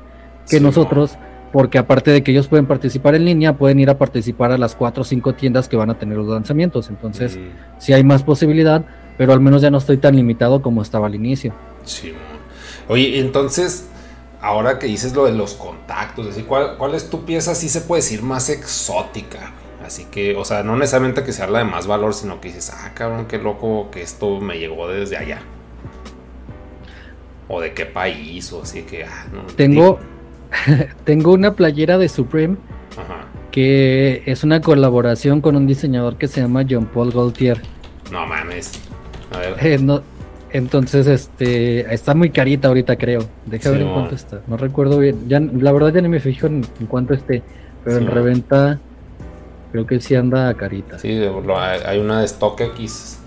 que Sí, nosotros, porque aparte de que ellos pueden participar en línea, pueden ir a participar a las cuatro o cinco tiendas que van a tener los lanzamientos. Entonces, Mm, sí hay más posibilidad, pero al menos ya no estoy tan limitado como estaba al inicio. sí. Oye, entonces, ahora que dices lo de los contactos, así, ¿cuál, ¿cuál es tu pieza, sí se puede decir, más exótica? Así que, o sea, no necesariamente que sea la de más valor, sino que dices, ah, cabrón, qué loco que esto me llegó desde allá. O de qué país, o así que, ah, no. Tengo, tengo una playera de Supreme Ajá. que es una colaboración con un diseñador que se llama John Paul Gaultier. No mames. A ver. Eh, no- entonces, este, está muy carita ahorita, creo. Deja Sí, ver en cuánto está. No recuerdo bien. Ya, la verdad ya ni me fijo en, en cuánto esté, pero Sí, en reventa creo que sí anda carita. Sí, hay una de StockX.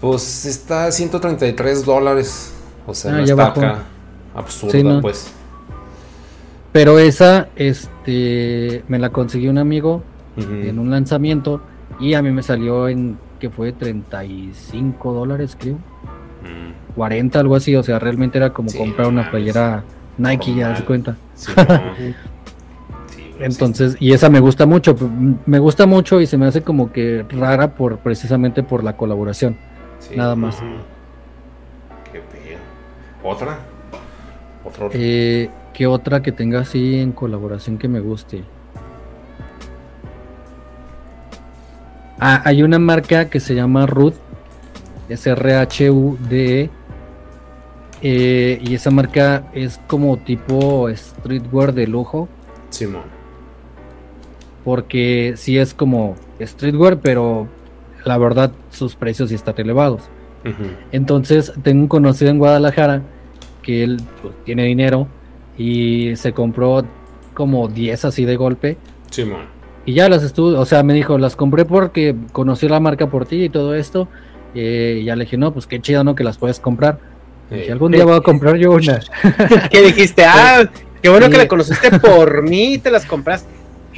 Pues está a 133 dólares. O sea, Ah, no ya está acá. Absurda, Sí, no. pues. Pero esa, este, me la consiguió un amigo en un lanzamiento y a mí me salió en que fue 35 dólares, creo. Mm, 40, algo así. O sea, realmente era como Sí, comprar una playera Nike, ya Normal. se cuenta. sí, no. Entonces, y esa me gusta mucho, me gusta mucho y se me hace como que rara por precisamente por la colaboración. sí, nada más. ujú. Qué pedo. ¿Otra? Otro. Eh, ¿Qué otra que tenga así en colaboración que me guste? Ah, hay una marca que se llama Ruth, es R-H-U-D-E, eh, y esa marca es como tipo streetwear de lujo, Simón. porque sí es como streetwear, pero la verdad sus precios sí están elevados. Entonces tengo un conocido en Guadalajara que él pues, tiene dinero y se compró como 10 así de golpe y ya las estuvo, o sea, me dijo, las compré porque conocí la marca por ti y todo esto. eh, y ya le dije, no, pues qué chido, ¿no? Que las puedes comprar. Y dije, Eh, algún día voy a comprar yo una. ¿Qué dijiste? Ah, qué bueno que Sí. la conociste por mí y te las compraste.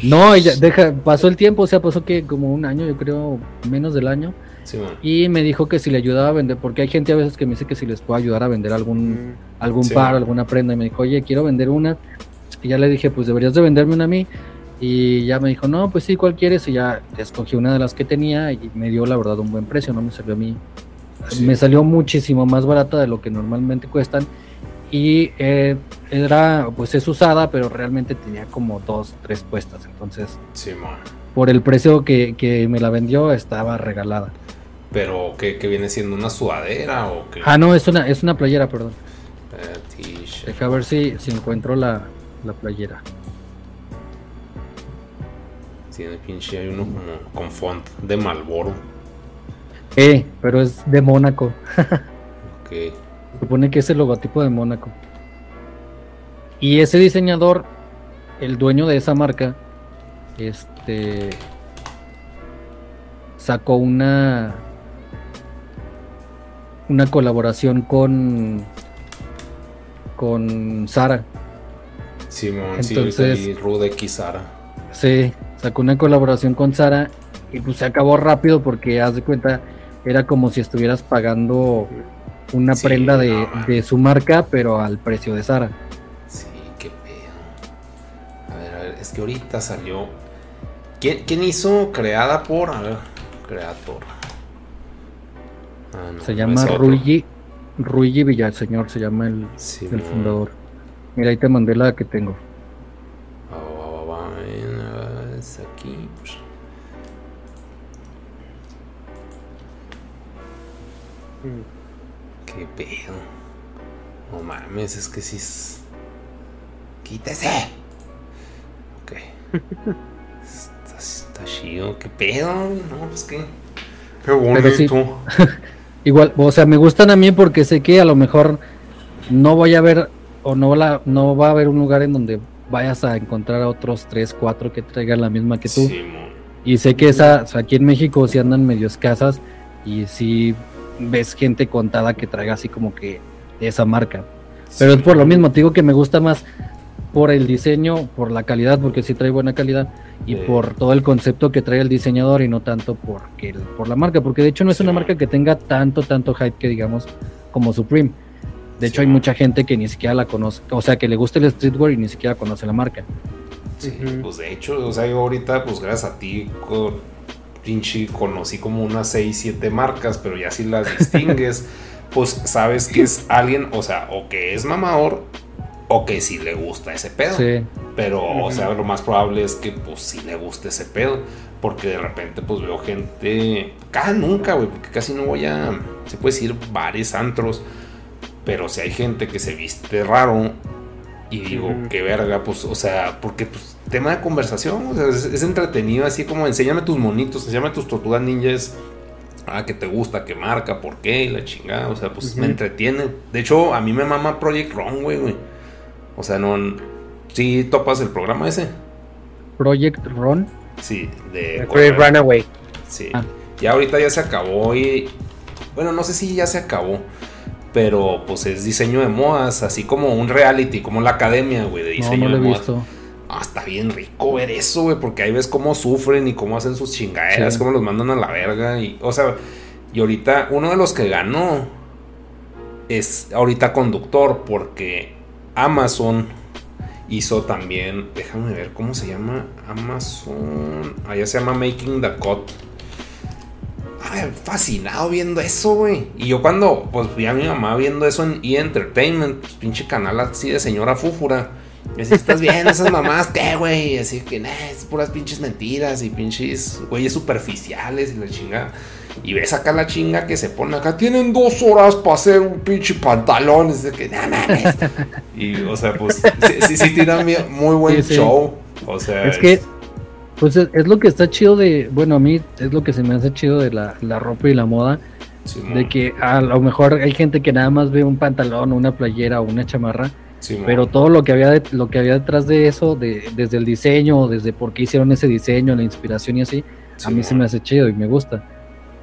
No, y ya, deja, pasó el tiempo, o sea, pasó que como un año, yo creo, menos del año. Y me dijo que si le ayudaba a vender, porque hay gente a veces que me dice que si les puedo ayudar a vender algún, algún Sí. par, alguna prenda. Y me dijo, oye, quiero vender una. Y ya le dije, pues deberías de venderme una a mí. Y ya me dijo, no, pues sí, ¿cuál quieres? Y ya escogí una de las que tenía y me dio la verdad un buen precio, ¿no? Me salió a mí. Sí. Me salió muchísimo más barata de lo que normalmente cuestan. Y eh, era, pues es usada, pero realmente tenía como dos, tres puestas. Entonces, por el precio que, que me la vendió, estaba regalada. Pero, ¿qué, qué viene siendo? ¿Una sudadera o qué? Ah, no, es una, es una playera, perdón. Eh. Deja ver si, si encuentro la, la playera. Tiene pinche, hay uno como con font de Malboro. Eh, pero es de Mónaco. Ok. Se supone que es el logotipo de Mónaco. Y ese diseñador, el dueño de esa marca, este sacó una una colaboración con con Sara. Simón, Entonces- vi Rude X Sara. Sí, sacó una colaboración con Sara y pues se acabó rápido porque haz de cuenta era como si estuvieras pagando una Sí, prenda de, no, de su marca pero al precio de Sara. Sí, qué pedo. A ver, a ver, es que ahorita salió. ¿Quién, quién hizo creada por? A ver, Creator. Ah, no, Se no, llama otro. Ruigi Ruigi Villaseñor se llama el, Sí, el no. fundador. Mira, ahí te mandé la que tengo. Ah, es aquí. Qué pedo. No mames, es que sí es. Quítese. Ok. está, está chido. Qué pedo. No, pues qué. Qué bonito. sí. Igual, o sea, me gustan a mí porque sé que a lo mejor no voy a ver o no, la, no va a haber un lugar en donde vayas a encontrar a otros 3, 4 que traigan la misma que tú. Y sé que esas aquí en México sí andan medio escasas y sí ves gente contada que traiga así como que de esa marca. Pero es por lo mismo, te digo que me gusta más por el diseño, por la calidad, porque sí trae buena calidad, y Sí. por todo el concepto que trae el diseñador y no tanto porque el- por la marca, porque de hecho no es Sí, una marca que tenga tanto, tanto hype que digamos como Supreme. De hecho hay mucha gente que ni siquiera la conoce, o sea, que le gusta el streetwear y ni siquiera conoce la marca. Sí, pues de hecho, o sea, yo ahorita, pues gracias a ti, con, pinche, conocí como unas 6, 7 marcas, pero ya si las distingues, pues sabes que es alguien, o sea, o que es mamador, o que sí le gusta ese pedo. Sí, Pero, o sea, lo más probable es que, pues, sí le guste ese pedo. Porque de repente, pues, veo gente... Casi nunca, güey, porque casi no voy a... Se puede decir varios antros. Pero si hay gente que se viste raro y digo, Ujú. qué verga, pues, o sea, porque, pues, tema de conversación, o sea, es, es entretenido, así como enséñame tus monitos, enséñame tus tortugas ninjas. Ah, que te gusta, que marca, por qué, y la chingada, o sea, pues me entretiene. De hecho, a mí me mama Project Runway, güey. O sea, no. Sí, topas el programa ese. Project Ron. Sí, de. Great Runaway. Sí. Ah. Ya ahorita ya se acabó y. Bueno, no sé si ya se acabó. Pero pues es diseño de modas, así como un reality, como la academia, güey, de No, diseño no lo de he modas. visto. Ah, está bien rico ver eso, güey, porque ahí ves cómo sufren y cómo hacen sus chingaderas, Sí. cómo los mandan a la verga. Y, o sea, y ahorita uno de los que ganó es ahorita conductor, porque Amazon hizo también, déjame ver cómo se llama Amazon, allá se llama Making the Cut. Ay, fascinado viendo eso, güey. Y yo cuando, pues vi a mi mamá viendo eso en E! Entertainment, pues, pinche canal así de señora fúfura. Y así, estás viendo esas mamás, ¿qué, güey? Así que, nah, es puras pinches mentiras y pinches güeyes superficiales y la chingada. Y ves acá la chinga que se pone acá. Tienen dos horas para hacer un pinche pantalón. Es de que, nah, mames. Y, o sea, pues, sí, sí, sí tiran muy buen Sí, sí. show. O sea, Es que, pues es, es lo que está chido de, bueno, a mí es lo que se me hace chido de la, la ropa y la moda, de que a lo mejor hay gente que nada más ve un pantalón o una playera o una chamarra, Pero todo lo que había de- lo que había detrás de eso, de, desde el diseño, desde por qué hicieron ese diseño, la inspiración y así, a mí se me hace chido y me gusta.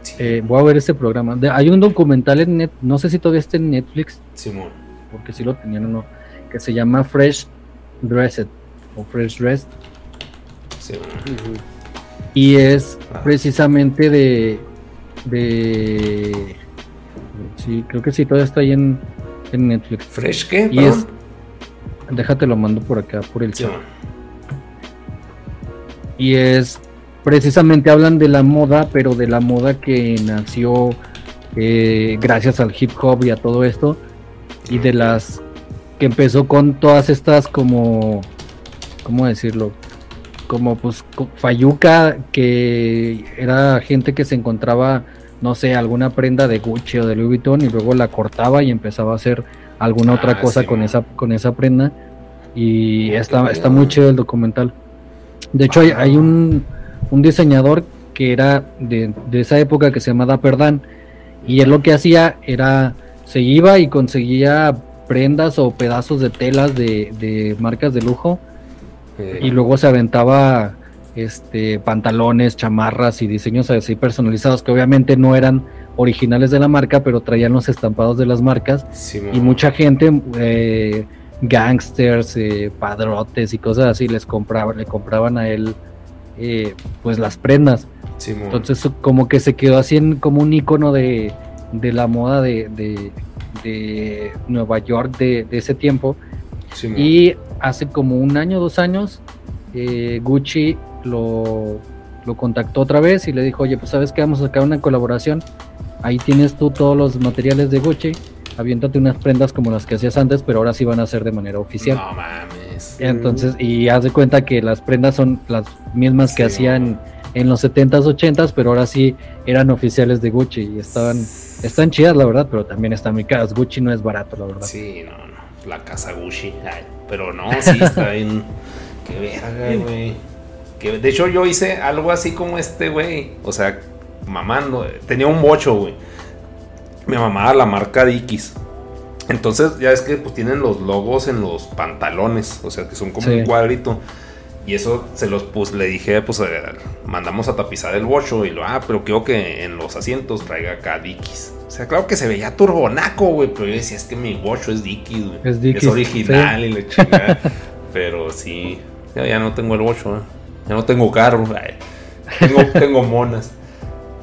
Sí, Eh, voy a ver ese programa. De- hay un documental en net, no sé si todavía está en Netflix, porque si lo tenían o no, que se llama Fresh Dressed o Fresh Dressed. Y es Ah. precisamente de. de. Sí, creo que sí, todavía está ahí en, en Netflix. ¿Fresh qué? Y es. Déjate lo mando por acá, por el chat. Y es. Precisamente hablan de la moda, pero de la moda que nació eh, gracias al hip hop y a todo esto. Y de las. que empezó con todas estas como. ¿Cómo decirlo? como pues Fayuca, que era gente que se encontraba, no sé, alguna prenda de Gucci o de Louis Vuitton y luego la cortaba y empezaba a hacer alguna otra Ah, cosa sí, con esa, con esa prenda. Y está, está muy chido el documental. De hecho, hay, hay un, un diseñador que era de, de esa época que se llama Dapper Dan. Y él lo que hacía era, se iba y conseguía prendas o pedazos de telas de, de marcas de lujo Eh, y luego se aventaba este pantalones, chamarras y diseños así personalizados que obviamente no eran originales de la marca, pero traían los estampados de las marcas y mucha gente, eh, gangsters, eh, padrotes y cosas así les compraban, le compraban a él eh, pues las prendas. Entonces como que se quedó así en, como un icono de, de la moda de, de- de Nueva York de, de ese tiempo. Y hace como un año, dos años, eh, Gucci lo, lo contactó otra vez y le dijo, oye, pues sabes que vamos a sacar una colaboración. Ahí tienes tú todos los materiales de Gucci. Aviéntate unas prendas como las que hacías antes, pero ahora sí van a ser de manera oficial. No mames. Entonces, y haz de cuenta que las prendas son las mismas que Sí, hacían en los 70s, 80s, pero ahora sí eran oficiales de Gucci y estaban, están chidas, la verdad, pero también están muy caras. Gucci no es barato, la verdad. Sí, no, no. La casa Gucci. Ay, pero no, sí, está bien. Qué verga, güey. De hecho, yo hice algo así como este, güey. O sea, mamando. Tenía un bocho, güey. Me mamaba la marca Dickies. Entonces, ya es que pues tienen los logos en los pantalones. O sea, que son como Sí. un cuadrito. Y eso se los puse, le dije, pues eh, mandamos a tapizar el bocho. Y lo, ah, pero quiero que en los asientos traiga acá Dickies. O sea, claro que se veía turbonaco, güey. Pero yo decía, es que mi bocho es Dickies, güey. Es Dickies, original y la chingada. pero sí, ya, ya no tengo el bocho, ¿eh? Ya no tengo carro. tengo monas.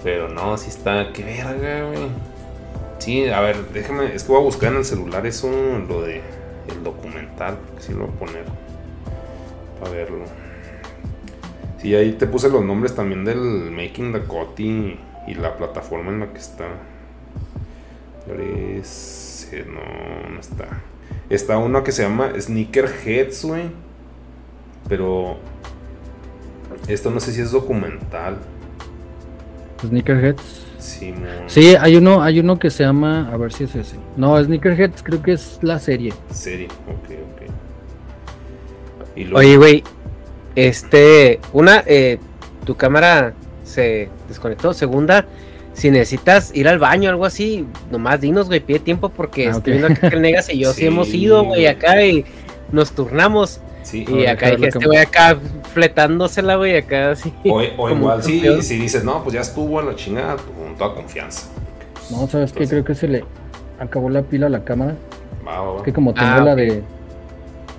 Pero no, sí está, qué verga, güey. Sí, a ver, déjame, es que voy a buscar en el celular eso, lo de el documental, porque sí lo voy a poner para verlo. Sí, ahí te puse los nombres también del Making Dakota y la plataforma en la que está. Es- No, no está. Está uno que se llama Sneakerheads, güey. Pero esto no sé si es documental. Sneakerheads. Simón. Sí, hay uno, hay uno que se llama, a ver si es ese. No, Sneakerheads creo que es la serie. Serie, ok, ok. Y luego- Oye, güey, este, una, eh, tu cámara se desconectó. Segunda, si necesitas ir al baño o algo así, nomás dinos, güey, pide tiempo porque Ah, estoy viendo acá que el Negas y yo sí, Sí, hemos ido, güey. acá y nos turnamos. Sí, Y acá dije, este güey acá fletándosela, güey, acá así. O, igual sí, si dices, no, pues ya estuvo a la chingada, con toda confianza. No, ¿sabes qué? Entonces- Creo que se le acabó la pila a la cámara. Va, va, va. Es que como tengo Ah, la de...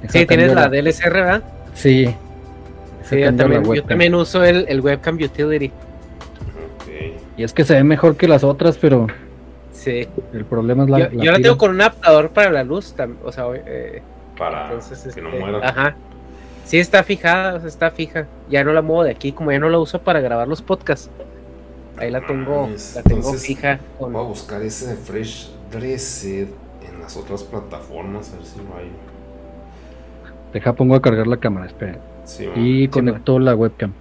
Sí, tienes la DLSR, ¿verdad? Sí. Sí, yo también, yo también uso el, el webcam utility. Ok. Y es que se ve mejor que las otras, pero Sí. el problema es la... yo la yo la pila. tengo con un adaptador para la luz, o sea, eh, Para entonces, que no este, muera. Ajá. Sí, está fijada, o sea, está fija. Ya no la muevo de aquí, como ya no la uso para grabar los podcasts. Ahí la tengo, Mames, la tengo fija. con- Voy a buscar ese de Fresh Dressed en las otras plataformas, a ver si lo hay. Deja, pongo a cargar la cámara, espera. Sí, Y conecto la webcam.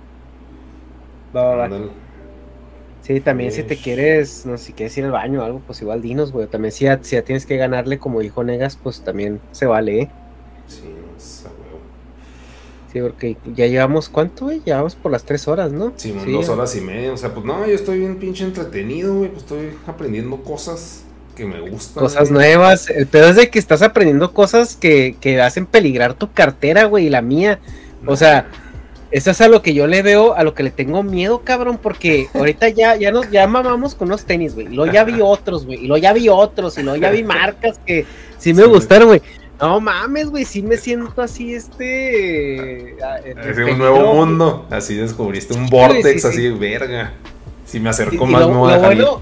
Va, va. Sí, también si te quieres, no sé, si quieres ir al baño o algo, pues igual dinos, güey. También si ya, si ya tienes que ganarle, como dijo Negas, pues también se vale, ¿eh? Sí, esa huevo. Sí, porque ya llevamos, ¿cuánto, güey? Llevamos por las tres horas, ¿no? Sí, Sí, dos horas y media. O sea, pues no, yo estoy bien pinche entretenido, güey. Pues estoy aprendiendo cosas que me gustan. Cosas güey. nuevas. El pedo es de que estás aprendiendo cosas que, que hacen peligrar tu cartera, güey, y la mía. O sea, eso es a lo que yo le veo, a lo que le tengo miedo, cabrón, porque ahorita ya, ya nos ya mamamos con unos tenis, güey. Y luego ya vi otros, güey. Y luego ya vi otros, y luego ya vi marcas que sí me Sí, güey. gustaron, güey. No mames, güey, sí me siento así, este. ah, Es un nuevo mundo. Así descubriste un Sí, vortex sí, así, verga. Si me acerco más, lo, me voy a dejar bueno,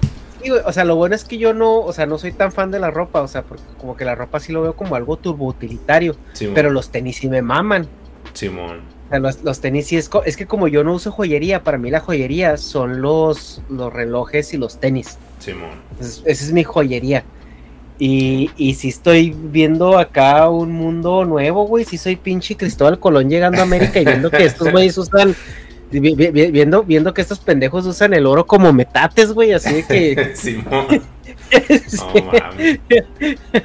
o sea, lo bueno es que yo no, o sea, no soy tan fan de la ropa, o sea, porque como que la ropa sí lo veo como algo turboutilitario, Simón, pero los tenis sí me maman. Simón. O sea, los, los tenis sí es, es que como yo no uso joyería, para mí la joyería son los, los relojes y los tenis. Simón. Esa es mi joyería. Y, y si estoy viendo acá un mundo nuevo, güey. Si soy pinche Cristóbal Colón llegando a América y viendo que estos güeyes usan. vi- vi- vi- Viendo, viendo que estos pendejos usan el oro como metates, güey. Así de que. Simón. No mames.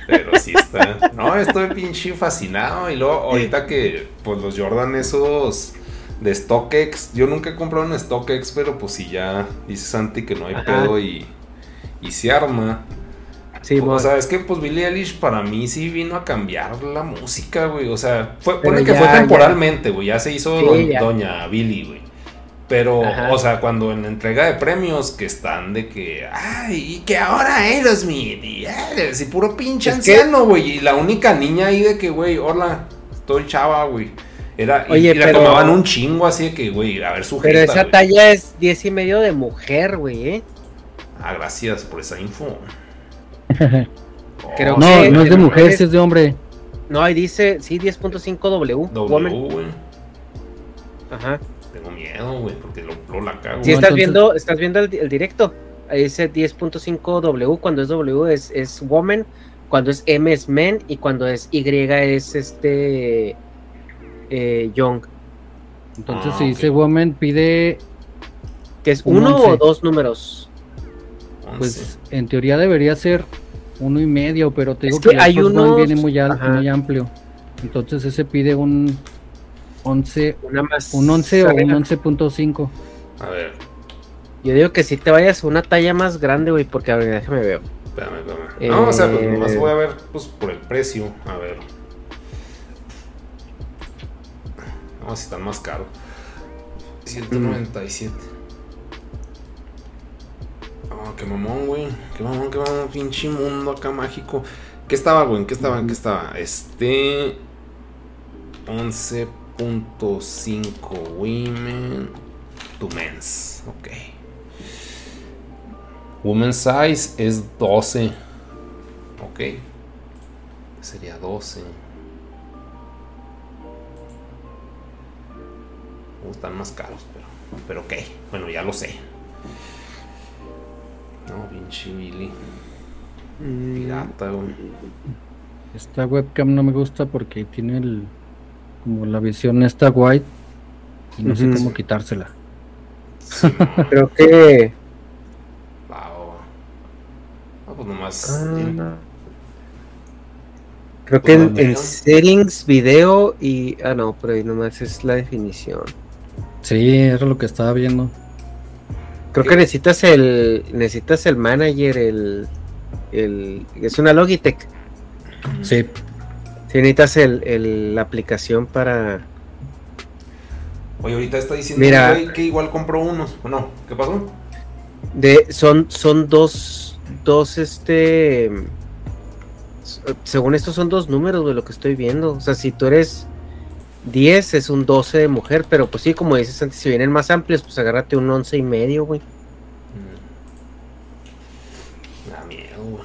Pero sí está. No, estoy pinche fascinado. Y luego, ahorita que, pues los Jordan, esos de StockX. Yo nunca he comprado un StockX, pero pues si ya dice Santi que no hay Ajá. pedo y, y se arma. Sí, o mo- sea, es que pues Billie Eilish para mí sí vino a cambiar la música, güey. O sea, fue, pone que fue temporalmente, güey. Ya se hizo Sí, don- ya. Doña Billie, güey. Pero, Ajá. o sea, cuando en la entrega de premios que están de que, ay, y que ahora Aerosmith, y, eh, sí, puro pinche Es anciano, güey. Y la única niña ahí de que, güey, hola, estoy chava, güey. Era, y- Oye, y, la pero- tomaban un chingo así de que, güey, a ver su Pero esa talla es 10 y medio de mujer, güey, ¿eh? Ah, gracias por esa info. Creo No, que- no es de mujer, es de hombre. No, ahí dice, sí, 10.5 W. W, güey. Ajá. Tengo miedo, güey, porque lo, lo la cago. Si estás entonces- viendo, estás viendo el, el directo. Ahí dice 10.5 W, cuando es W es, es woman, cuando es M es men y cuando es Y es este eh, young. Entonces, Ah, si ok. dice woman, pide, Que es Un uno once. o dos números. pues en teoría debería ser uno y medio, pero te Es digo que, que hay unos- viene muy, muy amplio. Entonces, ese pide un 11, Una más. un 11 o un arriba. 11.5. A ver, Yo digo que si te vayas a una talla más grande, güey, porque a ver, déjame ver. espérame, espérame. No, o sea, pues Eh, nomás voy a ver, pues, por el precio. A ver. No, si están más caros. 197. Oh, qué mamón, güey. Qué mamón, qué mamón. Pinche mundo acá mágico. ¿Qué estaba, güey? ¿En qué estaba? ¿En qué estaba? Este. 11.5 women to men's. Ok. Women's size es 12. Ok. Sería 12. Uh, están más caros, pero. Pero ok. Bueno, ya lo sé. No, pinche Billy. Pirata, güey. Esta webcam no me gusta porque tiene el como la visión esta white y no sé cómo quitársela. Sí. Creo que. Wow. Ah, pues nomás. Ah, Creo que en, settings, video y. Ah, no, pero ahí nomás es la definición. Sí, era lo que estaba viendo. Creo que necesitas el. Necesitas el manager, el. el es una Logitech. Sí, Si necesitas el, el- la aplicación para. Oye, ahorita está diciendo Mira. que igual compró unos. Bueno, ¿qué pasó? De, son, son dos. Dos, este. Según esto, son dos números de lo que estoy viendo. O sea, si tú eres 10, es un 12 de mujer. Pero pues sí, como dices antes, si vienen más amplios, pues agárrate un 11 y medio, güey. Mm. Da miedo, güey.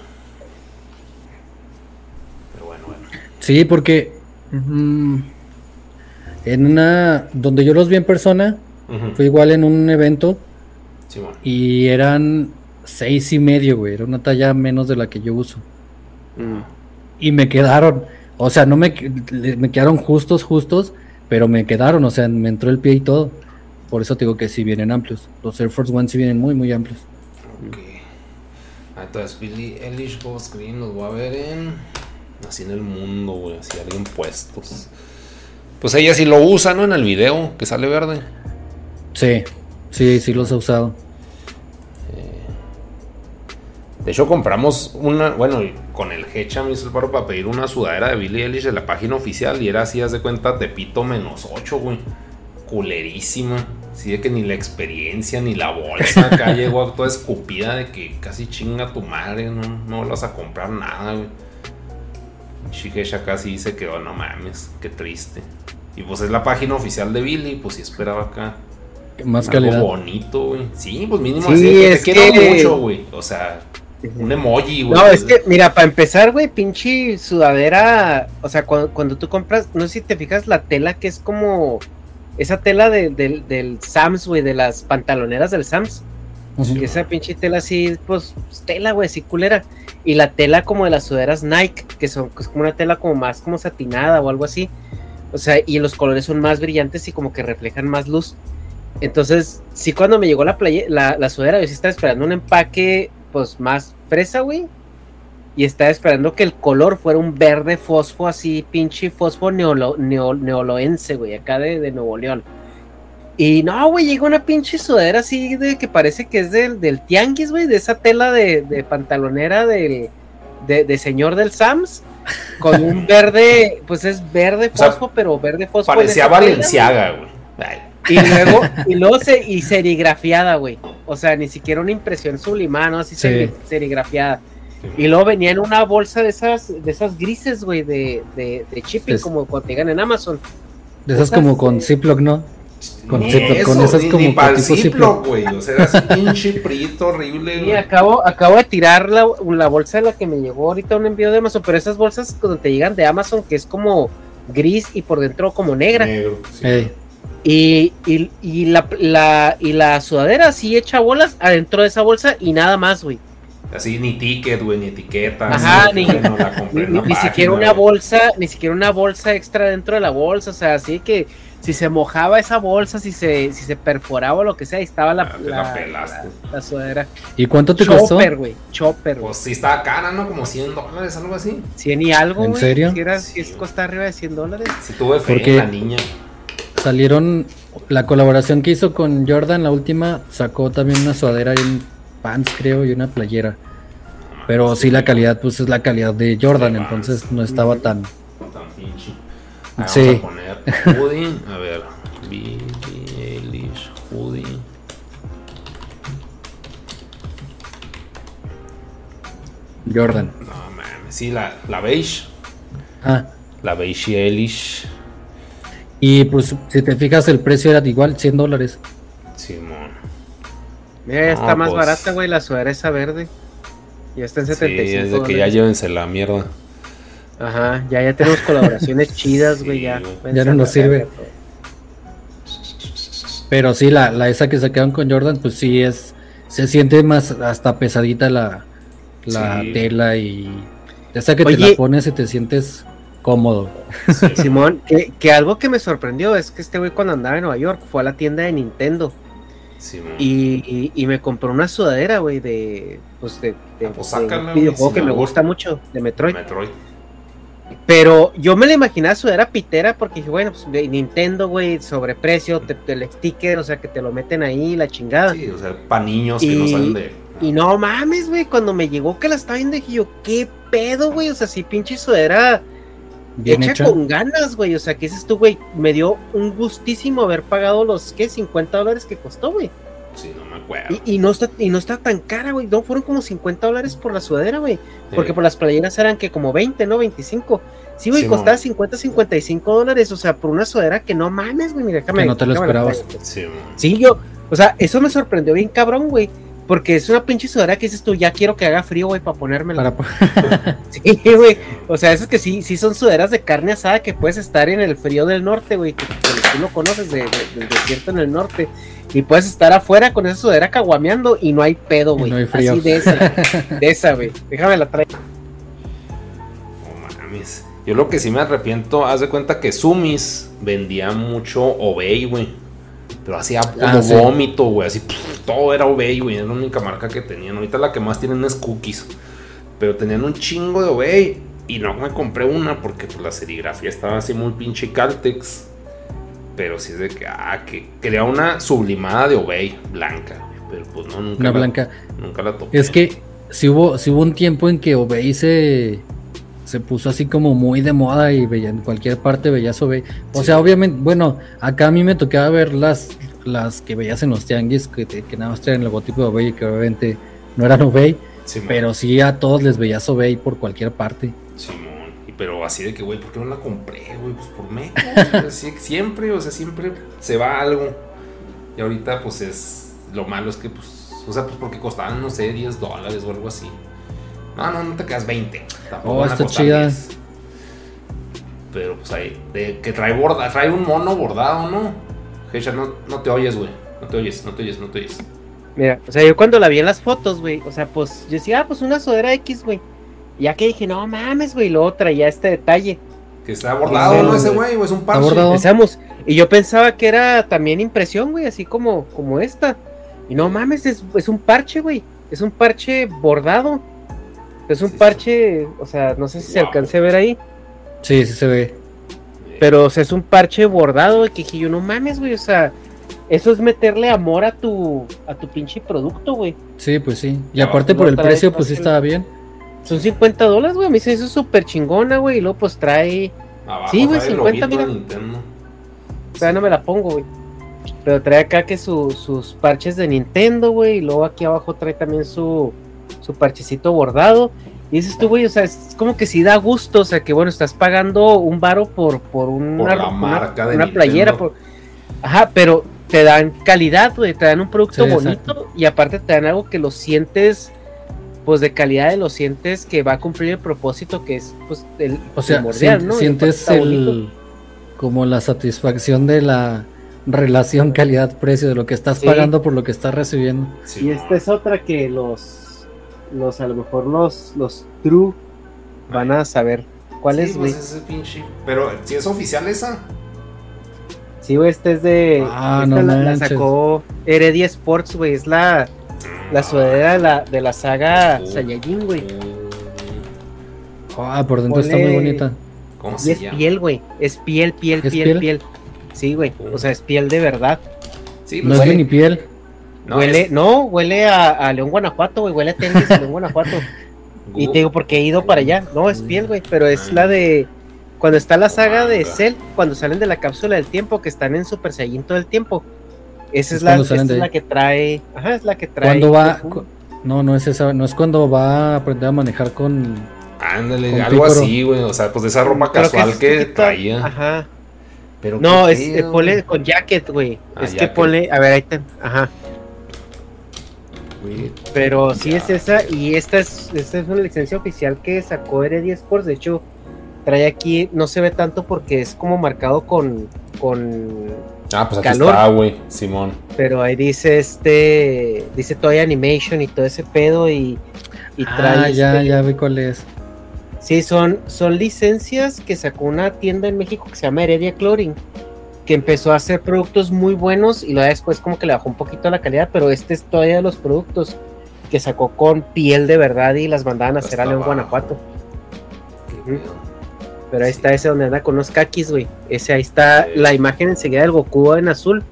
Pero bueno, bueno. sí, porque mm, en una donde yo los vi en persona Ujú. fue igual en un evento Sí, bueno. y eran seis y medio, güey, era una talla menos de la que yo uso Mm. y me quedaron, o sea, no me, me quedaron justos, justos, pero me quedaron, o sea, me entró el pie y todo. Por eso te digo que sí vienen amplios. Los Air Force One sí vienen muy, muy amplios. Ok. Entonces, Billy Eilish Ghost Green los voy a ver en. Así en el mundo, güey. Así alguien puestos. Pues ella sí lo usa, ¿no? En el video que sale verde. Sí, sí, sí los he usado. De hecho, compramos una. Bueno, con el Hecha me hizo el paro para pedir una sudadera de Billy Eilish de la página oficial. Y era así, haz de cuenta, Tepito menos 8, güey. Culerísima. Así de que ni la experiencia ni la bolsa acá llegó toda escupida de que casi chinga tu madre. No, no vas a comprar nada, güey. Shigeisha casi se quedó, no mames, qué triste. Y pues es la página oficial de Billy, pues sí esperaba acá. Más algo calidad. bonito, güey. Sí, pues mínimo Sí, así de que es te quiero que- mucho, güey. O sea, un emoji, güey. No, es que, mira, para empezar, güey, pinche sudadera. O sea, cuando, cuando tú compras, no sé si te fijas la tela que es como. Esa tela de- del- del Sams, güey, de las pantaloneras del Sams. Esa pinche tela así, pues, tela, güey, así culera. Y la tela como de las sudaderas Nike, que son que es como una tela como más como satinada o algo así. O sea, y los colores son más brillantes y como que reflejan más luz. Entonces, sí, cuando me llegó la, playa, la, la sudadera, yo sí estaba esperando un empaque, pues, más fresa, güey. Y estaba esperando que el color fuera un verde fosfo, así, pinche fosfo neolo, neo- neoloense, güey, acá de, de Nuevo León. Y no, güey, llegó una pinche sudadera así de que parece que es del, del tianguis, güey, de esa tela de, de pantalonera del, de, de señor del Sams, con un verde, pues es verde O sea, fosfo, pero verde fosfo. Parecía Valenciaga, güey. Y luego, y luego se, y serigrafiada, güey. O sea, ni siquiera una impresión sublimada, ¿no? Así Sí. seri- serigrafiada. Y luego venía en una bolsa de esas, de esas grises, güey, de, de, de shipping, Es- como cuando llegan en Amazon. De esas como con Ziploc, ¿no? Con ni Ziploc, con esas ni- como ni con tipo Ziploc, güey. O sea, era así pinche prito horrible, Y güey. acabo, acabo de tirar la, la bolsa de la que me llegó ahorita un envío de Amazon, pero esas bolsas cuando te llegan de Amazon, que es como gris y por dentro como negra. Negro, sí. Y, y, y la, la, y la sudadera así hecha bolas adentro de esa bolsa y nada más, güey. Así ni ticket, güey, ni etiqueta. Ajá, así, ni- no la Ni, en ni- ni página, siquiera una güey. bolsa, ni siquiera una bolsa extra dentro de la bolsa, o sea, así que si se mojaba esa bolsa, si se, si se perforaba o lo que sea, ahí estaba la, Ah, la, la pelaste. la- sudadera. ¿Y cuánto te costó? Chopper, güey, chopper. Pues sí, estaba cara, ¿no? Como 100 dólares, algo así. 100 y algo, ¿En güey. serio? Si, era, Sí, si es costa arriba de 100 dólares. Sí tuve fe Porque- en la niña. Salieron la colaboración que hizo con Jordan, la última, sacó también una sudadera y un pants, creo, y una playera. Pero sí, la calidad, pues es la calidad de Jordan, Sí, entonces no estaba tan. Tan pinche. Ah, Sí. Vamos a poner hoodie. A ver. Billie Eilish hoodie. Jordan. No mames. Sí, la, la beige. Ah, La beige Eilish. Y pues si te fijas, el precio era igual, 100 dólares. Simón. Mira, ya No, está más pues. barata, güey, la sudadera esa verde. Ya está en Sí, 75 es de que ya llévense la mierda. Ajá, ya, ya tenemos colaboraciones chidas, güey, Sí, ya. güey. Ya no nos sirve. Pero sí, la, la esa que sacaron con Jordan, pues sí es. Se siente más hasta pesadita la, la Sí. tela y. Esa que te la pones y te sientes cómodo. Simón, que, que algo que me sorprendió es que este güey cuando andaba en Nueva York fue a la tienda de Nintendo Simón. y, y- y me compró una sudadera, güey, de, pues de, de- Ah, pues de un videojuego que me gusta mucho, de Metroid. Metroid. Pero yo me la imaginaba sudadera pitera porque dije, bueno, pues de Nintendo, güey, sobreprecio, te, te- el sticker, o sea, que te lo meten ahí, la chingada. Sí, o sea, para niños que no saben de. Y no mames, güey, cuando me llegó que la estaba viendo, dije yo, ¿qué pedo, güey? O sea, sí, pinche sudadera Bien hecha, hecha. con ganas, güey. O sea, que dices tú, güey, me dio un gustísimo haber pagado los, ¿qué? 50 dólares que costó, güey. Sí, no me acuerdo. Y, y no está, y no está tan cara, güey. No, fueron como 50 dólares por la sudadera, güey. Porque por las playeras eran que como 20, ¿no? 25. Sí, güey, Sí, costaba mon. 50, 55 dólares. O sea, por una sudadera que no mames, güey. Mira, déjame. Que no te lo esperabas. Sí. Sí, yo, o sea, eso me sorprendió bien cabrón, güey. Porque es una pinche sudadera que dices tú, ya quiero que haga frío, güey, para ponérmela. Para, Sí, güey. O sea, esos que sí, sí son sudaderas de carne asada que puedes estar en el frío del norte, güey. Que, que tú lo conoces de- de- del desierto en el norte. Y puedes estar afuera con esa sudadera caguameando y no hay pedo, güey. no hay frío. Así de esa, de esa, güey. Déjame la traigo. No mames. Yo lo que sí me arrepiento, haz de cuenta que Sumis vendía mucho Obey, güey. Pero hacía como Ah, vómito, güey. Así, pff, todo era Obey, güey. Era la única marca que tenían. Ahorita la que más tienen es Cookies. Pero tenían un chingo de Obey. Y no me compré una porque pues, la serigrafía estaba así muy pinche Caltex. Pero sí es de que, ah, que quería una sublimada de Obey blanca. Pero pues no, nunca una la, blanca. Nunca la toqué. Es que si hubo, si hubo un tiempo en que Obey se, se puso así como muy de moda y veía en cualquier parte veías. O Sí. sea, obviamente, bueno, acá a mí me tocaba ver las, las que veías en los tianguis que, que nada más traen el logotipo de Obey y que obviamente no eran Obey, Sí, pero sí a todos les veías Obey por cualquier parte. Simón, y pero así de que, güey, ¿por qué no la compré, güey? Pues por menos, o sí, siempre, o sea, siempre se va algo. Y ahorita, pues es, lo malo es que, pues, o sea, pues porque costaban, no sé, 10 dólares o algo así. No, no, no te quedas 20. Tampoco Oh, está chida. 10. Pero, pues ahí, de que trae borda, trae un mono bordado, ¿no? Hecha, no, no te oyes, güey. No te oyes, no te oyes, no te oyes. Mira, o sea, yo cuando la vi en las fotos, güey, o sea, pues yo decía, ah, pues una sudadera X, güey. Y Ya que dije, no mames, güey, luego traía este detalle. Que está bordado, ¿no? Ese güey, o es un parche. Empezamos. Y yo pensaba que era también impresión, güey, así como, como esta. Y no mames, es, es un parche, güey. Es un parche bordado. Es un Sí, sí. parche, o sea, no sé si se Wow. alcance a ver ahí. Sí, sí se ve. Pero, o sea, es un parche bordado, güey, que dije yo, no mames, güey, o sea, eso es meterle amor a tu, a tu pinche producto, güey. Sí, pues sí. Y aparte no por el precio, pues sí estaba bien. Son 50 dólares, güey, a mí se hizo súper chingona, güey, y luego pues trae, Abajo Sí, güey, trae el 50, loguito de mira. O sea, no me la pongo, güey. Pero trae acá que su- sus parches de Nintendo, güey, y luego aquí abajo trae también su, su parchecito bordado. Y dices tú, güey, o sea, es como que sí da gusto, o sea, que bueno, estás pagando un varo por, por una, Por la una- marca de una playera. por- Ajá, pero te dan calidad, güey, te dan un producto Sí, bonito exacto. y aparte te dan algo que lo sientes, pues de calidad, de lo sientes que va a cumplir el propósito que es, pues, el O sea, sientes el como la satisfacción de la relación calidad-precio de lo que estás Sí. pagando por lo que estás recibiendo. Sí, Y esta es otra que los, los a lo mejor los, los true van a saber cuál Sí, es, güey. pues ese pinche. Pero si es oficial esa. Sí, güey, este es de. Ah, esta no la, sacó Heredia Sports, güey. Es la, la sudadera de la, de la saga Oh. Saiyajin, güey. Ah, por dentro está muy bonita. ¿Cómo Y se es llama? piel, güey. Es piel, piel, ¿Es piel, piel? piel. Sí, güey. O sea, es piel de verdad. Sí, No pues, es huele- mini piel. No, huele, es- no, huele a, a León Guanajuato, güey. Huele a tenis León Guanajuato. Y te digo, porque he ido para allá. No, es piel, güey. Pero es la de. Cuando está la saga de. Cell, cuando salen de la cápsula del tiempo, que están en Super Saiyan todo el tiempo. Esa es, Es la, salen es la que trae. Ajá, es la que trae. Cuando va Goku. No, no es esa, no es cuando va a aprender a manejar con Ándale, Con algo pícoro. así, güey. O sea, pues de esa ropa casual es que, traía. Ajá. Pero No, es eh, ponle con jacket, güey. Ah, es que ponle. A ver, ahí está. Ajá. Güey, Pero sí Ya. es esa. Y esta es, esta es una licencia oficial que sacó Heredia Sports. De hecho, trae aquí. No se ve tanto porque es como marcado con. con Ah, pues aquí Calor. está, güey, Simón. pero ahí dice este. Dice Toy Animation y todo ese pedo. Y, y trae. Ah, ya, este- ya vi cuál es. Sí, son, son licencias que sacó una tienda en México que se llama Heredia Clothing, que empezó a hacer productos muy buenos y luego después como que le bajó un poquito la calidad, pero este es todavía de los productos que sacó con piel de verdad y las mandaban a hacer a León. Guanajuato. Pero ahí Sí. está ese donde anda con los kakis, güey. Ese ahí está Sí. la imagen enseguida del Goku en azul.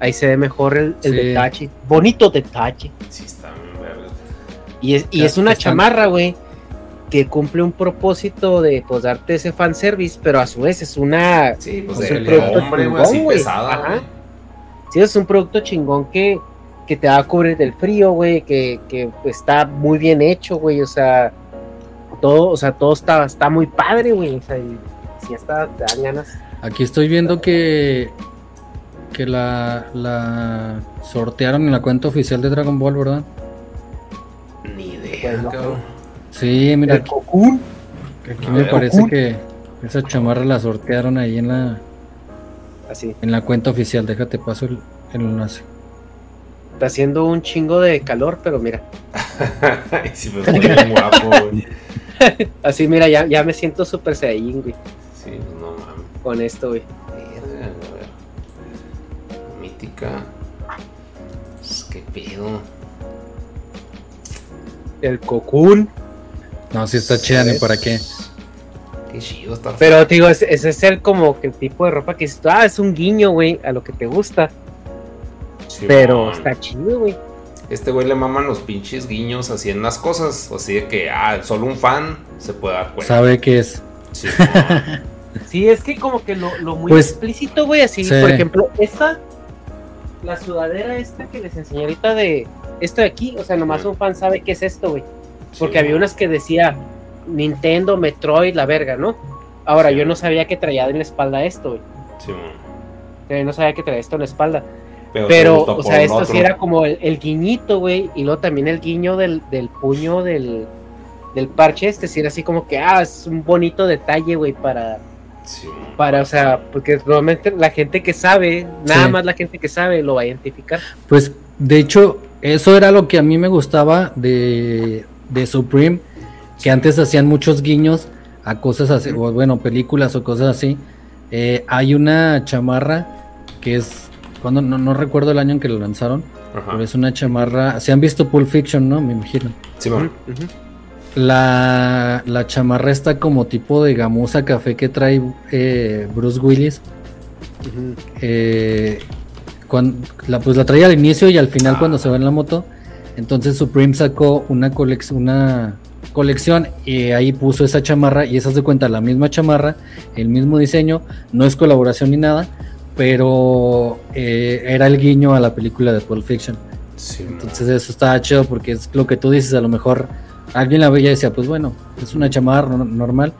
Ahí se ve mejor el, el Sí. detalle. Bonito detalle. Sí, está verga. Y es, y Ya, es una están- chamarra, güey, que cumple un propósito de pues darte ese fanservice, pero a su vez es una. Sí, pues Es un producto hombre, chingón, así pesada, Ajá. Sí, es un producto chingón que, que te va a cubrir del frío, güey, que, que está muy bien hecho, güey, o sea, todo, o sea, todo está, está muy padre, güey, o sea, y si hasta te dan ganas. Aquí estoy viendo que que la, la sortearon en la cuenta oficial de Dragon Ball, ¿verdad? Ni idea, Pues no, cabrón. Sí, mira, El Cocoon, aquí me ver. parece que esa chamarra la sortearon ahí en la así, en la cuenta oficial. Déjate paso el, el enlace. está haciendo un chingo de calor, pero mira, Ay, sí, pues bien guapo, güey. así, mira, ya, ya me siento súper saiyajin, güey, Sí, pues no mames. con esto, güey. A ver. Mítica. Pues, ¿Qué pedo? El Cocoon. No, si está chida, ni para qué. Qué chido está. Pero te digo, ese, es el como que el tipo de ropa que dices, tú, ah, es un guiño, güey, a lo que te gusta. Sí, Pero está chido, güey. Este güey le maman los pinches guiños así en las cosas. Así de que, ah, solo un fan se puede dar cuenta. Sabe qué es. Sí. Sí, es que como que lo, lo muy Pues, explícito, güey, así, sí. por ejemplo, esta, la sudadera esta que les enseñé ahorita de esto de aquí, o sea, nomás un fan sabe qué es esto, güey. Porque Sí, había unas que decía Nintendo, Metroid, la verga, ¿no? Ahora, Sí. yo no sabía que traía en la espalda esto, güey. Sí. Yo no sabía que traía esto en la espalda. Pero, o sea, esto otro. sí era como el, el guiñito, güey, y luego también el guiño del, del puño del, del parche, este, sí era así como que, ah, es un bonito detalle, güey, para, Sí, para, o sea, porque normalmente la gente que sabe, nada Sí. más la gente que sabe lo va a identificar. Pues, de hecho, eso era lo que a mí me gustaba de, de Supreme, que antes hacían muchos guiños a cosas así, o bueno, películas o cosas así. Eh, hay una chamarra que es, cuando no, no recuerdo el año en que lo lanzaron, Ajá. pero es una chamarra, se han visto Pulp Fiction, ¿no? Me imagino. Simón. La, la chamarra está como tipo de gamuza café que trae eh, Bruce Willis. Eh, la, pues la traía al inicio y al final Ah. cuando se va en la moto. Entonces Supreme sacó una, colec- una colección y ahí puso esa chamarra y esa se cuenta la misma chamarra, el mismo diseño, no es colaboración ni nada, pero eh, era el guiño a la película de Pulp Fiction. Entonces eso estaba chido porque es lo que tú dices, a lo mejor alguien la veía y decía, pues bueno, es una chamarra no- normal,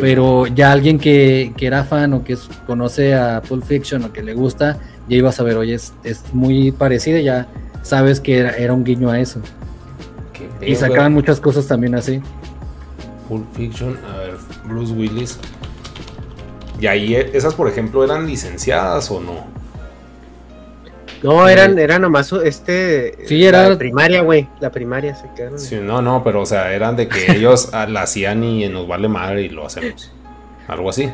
pero ya alguien que, que era fan o que conoce a Pulp Fiction o que le gusta, ya iba a saber, oye, es, es muy parecida, ya sabes que era, era un guiño a eso. Qué Y sacaban muchas cosas también así. Pulp Fiction, a ver, Bruce Willis. Y ahí, eh, esas por ejemplo, eran licenciadas o no? No, eran, era nomás este. Sí, era- La primaria, güey. La primaria se quedaron. Sí, no, no, pero o sea, eran de que ellos la hacían y nos vale madre y lo hacemos. Algo así.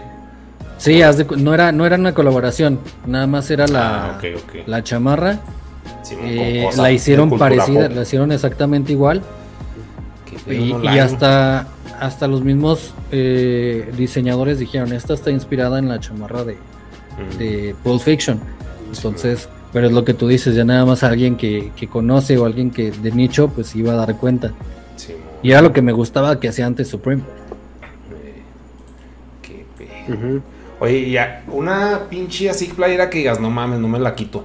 Sí, cu- no, era, no era una colaboración, nada más era la, Ah, la chamarra, eh, la hicieron parecida, pop. la hicieron exactamente igual. Y, hasta, hasta los mismos eh, diseñadores dijeron, esta está inspirada en la chamarra de, Mm, de Pulp Fiction. Entonces, pero es lo que tú dices, ya nada más alguien que, que conoce o alguien que de nicho, pues iba a dar cuenta. Y era lo que me gustaba que hacía antes Supreme. eh, qué. Oye, ya, una pinche así playera que digas, no mames, no me la quito.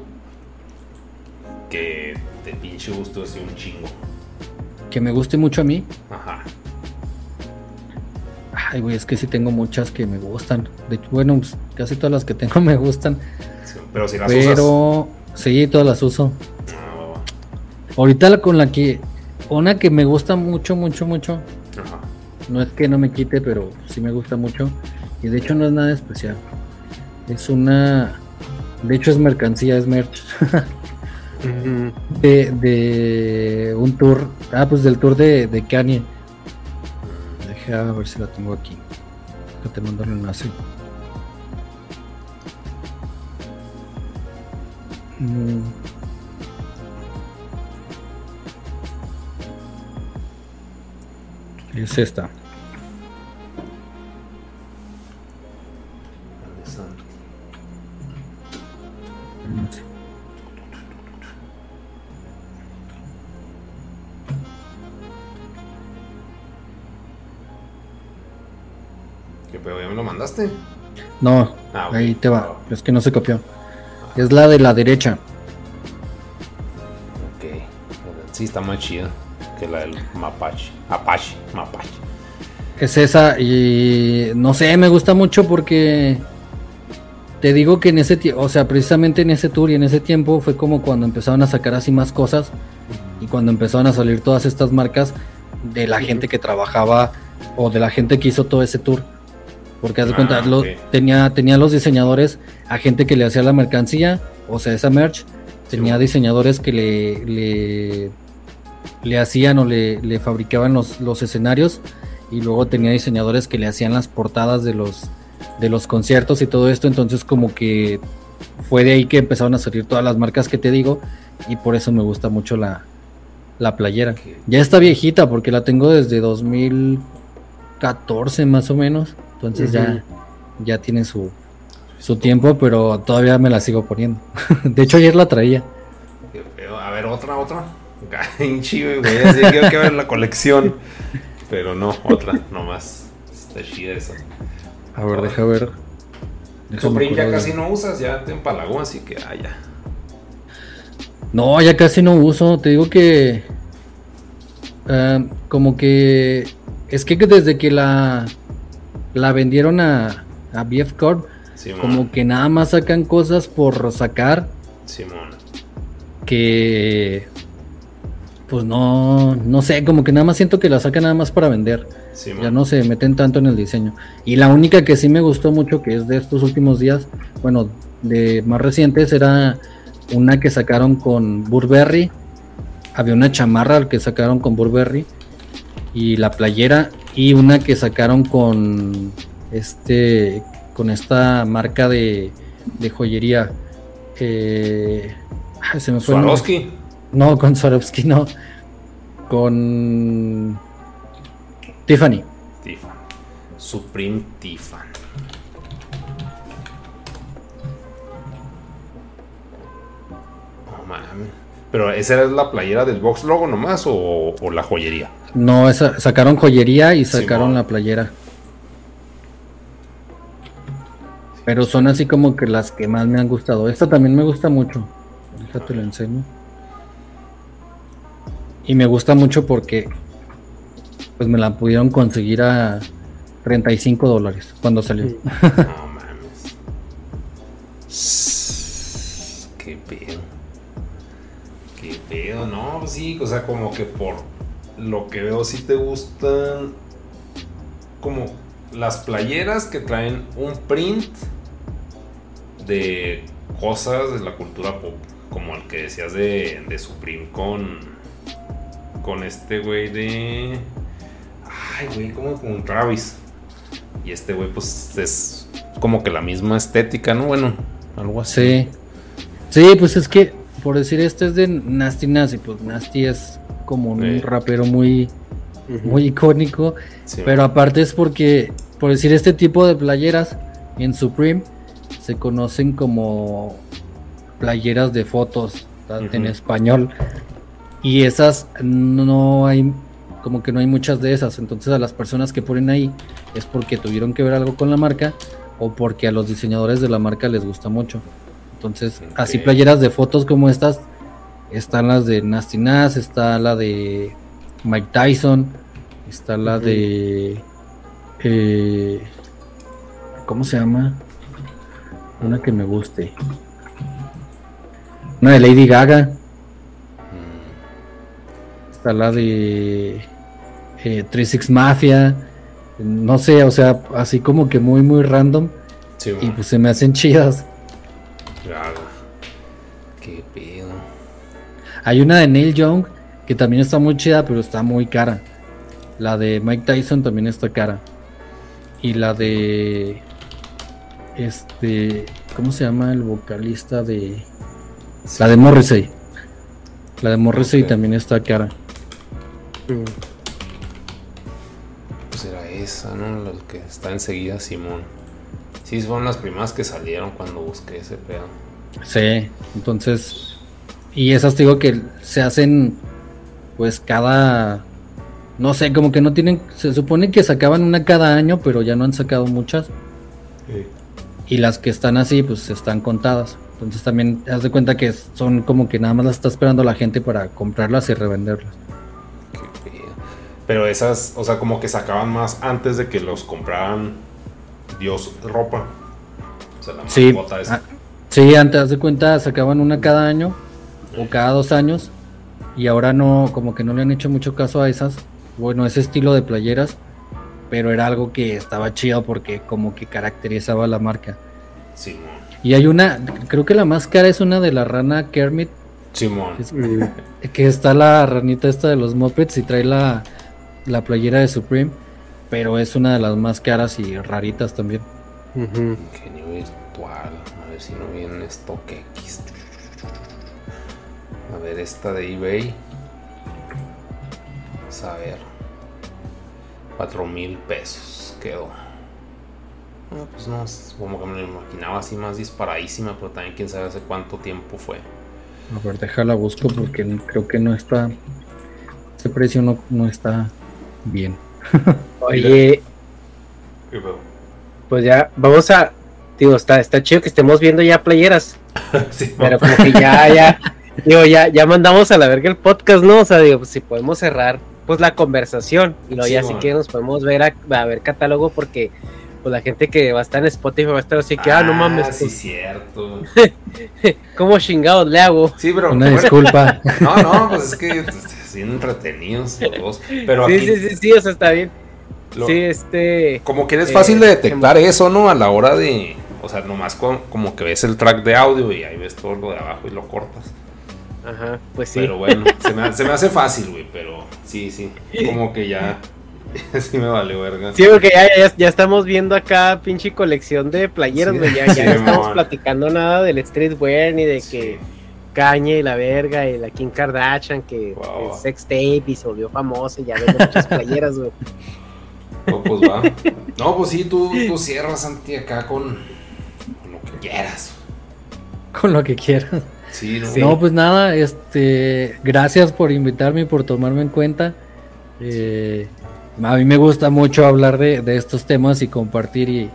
Que de pinche gusto así un chingo. Que me guste mucho a mí. Ajá. Ay, güey, es que sí tengo muchas que me gustan. De hecho, bueno, pues, casi todas las que tengo me gustan. Sí, pero si las usas. Pero sí, todas las uso. Ah, va, va. Ahorita la con la que, una que me gusta mucho, mucho, mucho. Ajá. No es que no me quite, pero sí me gusta mucho. Y de hecho no es nada especial. Es una... De hecho es mercancía, es merch. De, de un tour. Ah, pues del tour de, de Kanye. Deja ver si la tengo aquí. Que te mando el enlace. Mm. Es esta. ¿Qué pedo? ¿Ya me lo mandaste? No, Ah, ahí te va. Es que no se copió. Es la de la derecha. Ok. Sí, está más chida que la del Mapache. Apache. Mapache. Es esa y no sé, me gusta mucho porque te digo que en ese tiempo, o sea, precisamente en ese tour y en ese tiempo fue como cuando empezaron a sacar así más cosas y cuando empezaron a salir todas estas marcas de la gente que trabajaba o de la gente que hizo todo ese tour. Porque haz de Ah, cuenta, lo- ok. tenía, tenía los diseñadores a gente que le hacía la mercancía, o sea, esa merch, tenía diseñadores que le, le, le hacían o le, le fabricaban los, los escenarios y luego tenía diseñadores que le hacían las portadas de los, de los conciertos y todo esto, entonces como que fue de ahí que empezaron a salir todas las marcas que te digo y por eso me gusta mucho la, la playera. Ya está viejita porque la tengo desde 2014 más o menos, entonces ya, ya tiene su, su tiempo, pero todavía me la sigo poniendo. de hecho ayer la traía. A ver, otra, otra. Chive, güey. Así quiero que ver la colección. Pero no, otra, nomás. Está chida esa. A ver, deja ver. Supreme ya casi no usas, ya te empalagó, así que, ah, ya. No, ya casi no uso. Te digo que. ah, como que. Es que desde que la. La vendieron a. A BF Corp. Simón. Como que nada más sacan cosas por sacar. Simón. Que. Pues no. No sé, como que nada más siento que la sacan nada más para vender. Simón. Ya no se meten tanto en el diseño. Y la única que sí me gustó mucho, que es de estos últimos días, bueno, de más recientes, era una que sacaron con Burberry, había una chamarra que sacaron con Burberry y la playera y una que sacaron con este con esta marca de, de joyería eh, se me fue. Swarovski. no con Swarovski no con Tiffany Tiffany. Supreme Tiffany. Pero esa es la playera del box logo nomás o, o la joyería. No esa- sacaron joyería y sacaron Simón. la playera. Pero son así como que las que más me han gustado. Esta también me gusta mucho. Déjate lo enseño. Y me gusta mucho porque pues me la pudieron conseguir a 35 dólares cuando salió. No mames. Qué pedo. Qué pedo, no, sí, o sea, como que por lo que veo sí te gustan como las playeras que traen un print de cosas de la cultura pop, como el que decías de, de Supreme con con este güey de ay, güey, como con Travis. Y este güey, pues es como que la misma estética, ¿no? Bueno, algo así. Sí. Sí, pues es que, por decir, este es de Nasty Nasty, pues Nasty es como un Sí. rapero muy, muy icónico, Sí. pero aparte es porque, por decir, este tipo de playeras en Supreme se conocen como playeras de fotos en español y esas no hay como que no hay muchas de esas. Entonces a las personas que ponen ahí es porque tuvieron que ver algo con la marca o porque a los diseñadores de la marca les gusta mucho. Entonces así playeras de fotos como estas están las de Nasty Nas está la de Mike Tyson está la de eh, ¿cómo se llama? una que me guste una de Lady Gaga está la de eh, 36 Mafia, no sé, o sea, así como que muy, muy random. Sí, Y pues se me hacen chidas. Gaga. Hay una de Neil Young que también está muy chida, pero está muy cara. La de Mike Tyson también está cara. Y la de. Este. ¿Cómo se llama el vocalista de. La de Morrissey. La de Morrissey también está cara. Pues era esa, ¿no? La que está enseguida Simón. Sí, fueron las primeras que salieron cuando busqué ese pedo. Sí, entonces. Y esas te digo que se hacen. Pues cada. No sé, como que no tienen. Se supone que sacaban una cada año, pero ya no han sacado muchas. Y las que están así, pues están contadas. Entonces también haz de cuenta que son como que nada más las está esperando la gente para comprarlas y revenderlas. Pero esas, o sea, como que sacaban más antes de que los compraran Dios ropa. O sea, la Sí, esa. ah, sí, antes haz de cuenta sacaban una cada año o cada dos años. Y ahora no, como que no le han hecho mucho caso a esas. Bueno, ese estilo de playeras. Pero era algo que estaba chido porque como que caracterizaba la marca. Simón. Y hay una, creo que la más cara es una de la rana Kermit. Simón. Es- que está la ranita esta de los Muppets y trae la, la playera de Supreme. Pero es una de las más caras y raritas también. Ingenio virtual. A ver si no viene X. A ver, esta de eBay. Vamos a ver. 4 mil pesos quedó. No, pues no, es como que me lo imaginaba así más disparadísima, pero también quién sabe hace cuánto tiempo fue. A ver, déjala busco porque creo que no está. Ese precio no, no está bien. Oye, ¿Qué pedo? pues ya, vamos a. Digo, está, está chido que estemos viendo ya playeras. Sí, Pero como que ya, ya. Digo, ya, ya mandamos a la verga el podcast, ¿no? O sea, digo, pues si podemos cerrar pues la conversación. Y luego Sí, ya si man. quieren nos podemos ver a, a ver catálogo porque pues la gente que va a estar en Spotify va a estar así que, ah, no mames, sí, pues, cierto. ¿cómo chingados le hago? Sí, pero. Una bueno, disculpa. No, no, pues es que bien entretenidos los dos. Pero Sí, aquí, sí, sí, sí, o sea, está bien. lo- Sí, este. como que es eh, fácil de detectar eso, ¿no? A la hora de. O sea, nomás con- como que ves el track de audio y ahí ves todo lo de abajo y lo cortas. Ajá, pues sí. Pero bueno, se me, se me hace fácil, güey, pero sí, sí. Como que ya. sí me vale, verga. Sí, porque ya, ya, ya estamos viendo acá pinche colección de playeras, Sí. güey. Ya, ya Sí, no estamos platicando nada del streetwear ni de Sí. que Caña y la verga y la Kim Kardashian que Wow. el sex tape y se volvió famosa y ya vende muchas playeras, güey. No, pues va. No, pues sí, tú, tú cierras, Santi, acá con, con lo que quieras. Con lo que quieras. Sí, ¿no? No, pues nada, este, gracias por invitarme y por tomarme en cuenta. Eh, a mí me gusta mucho hablar de, de estos temas y compartir y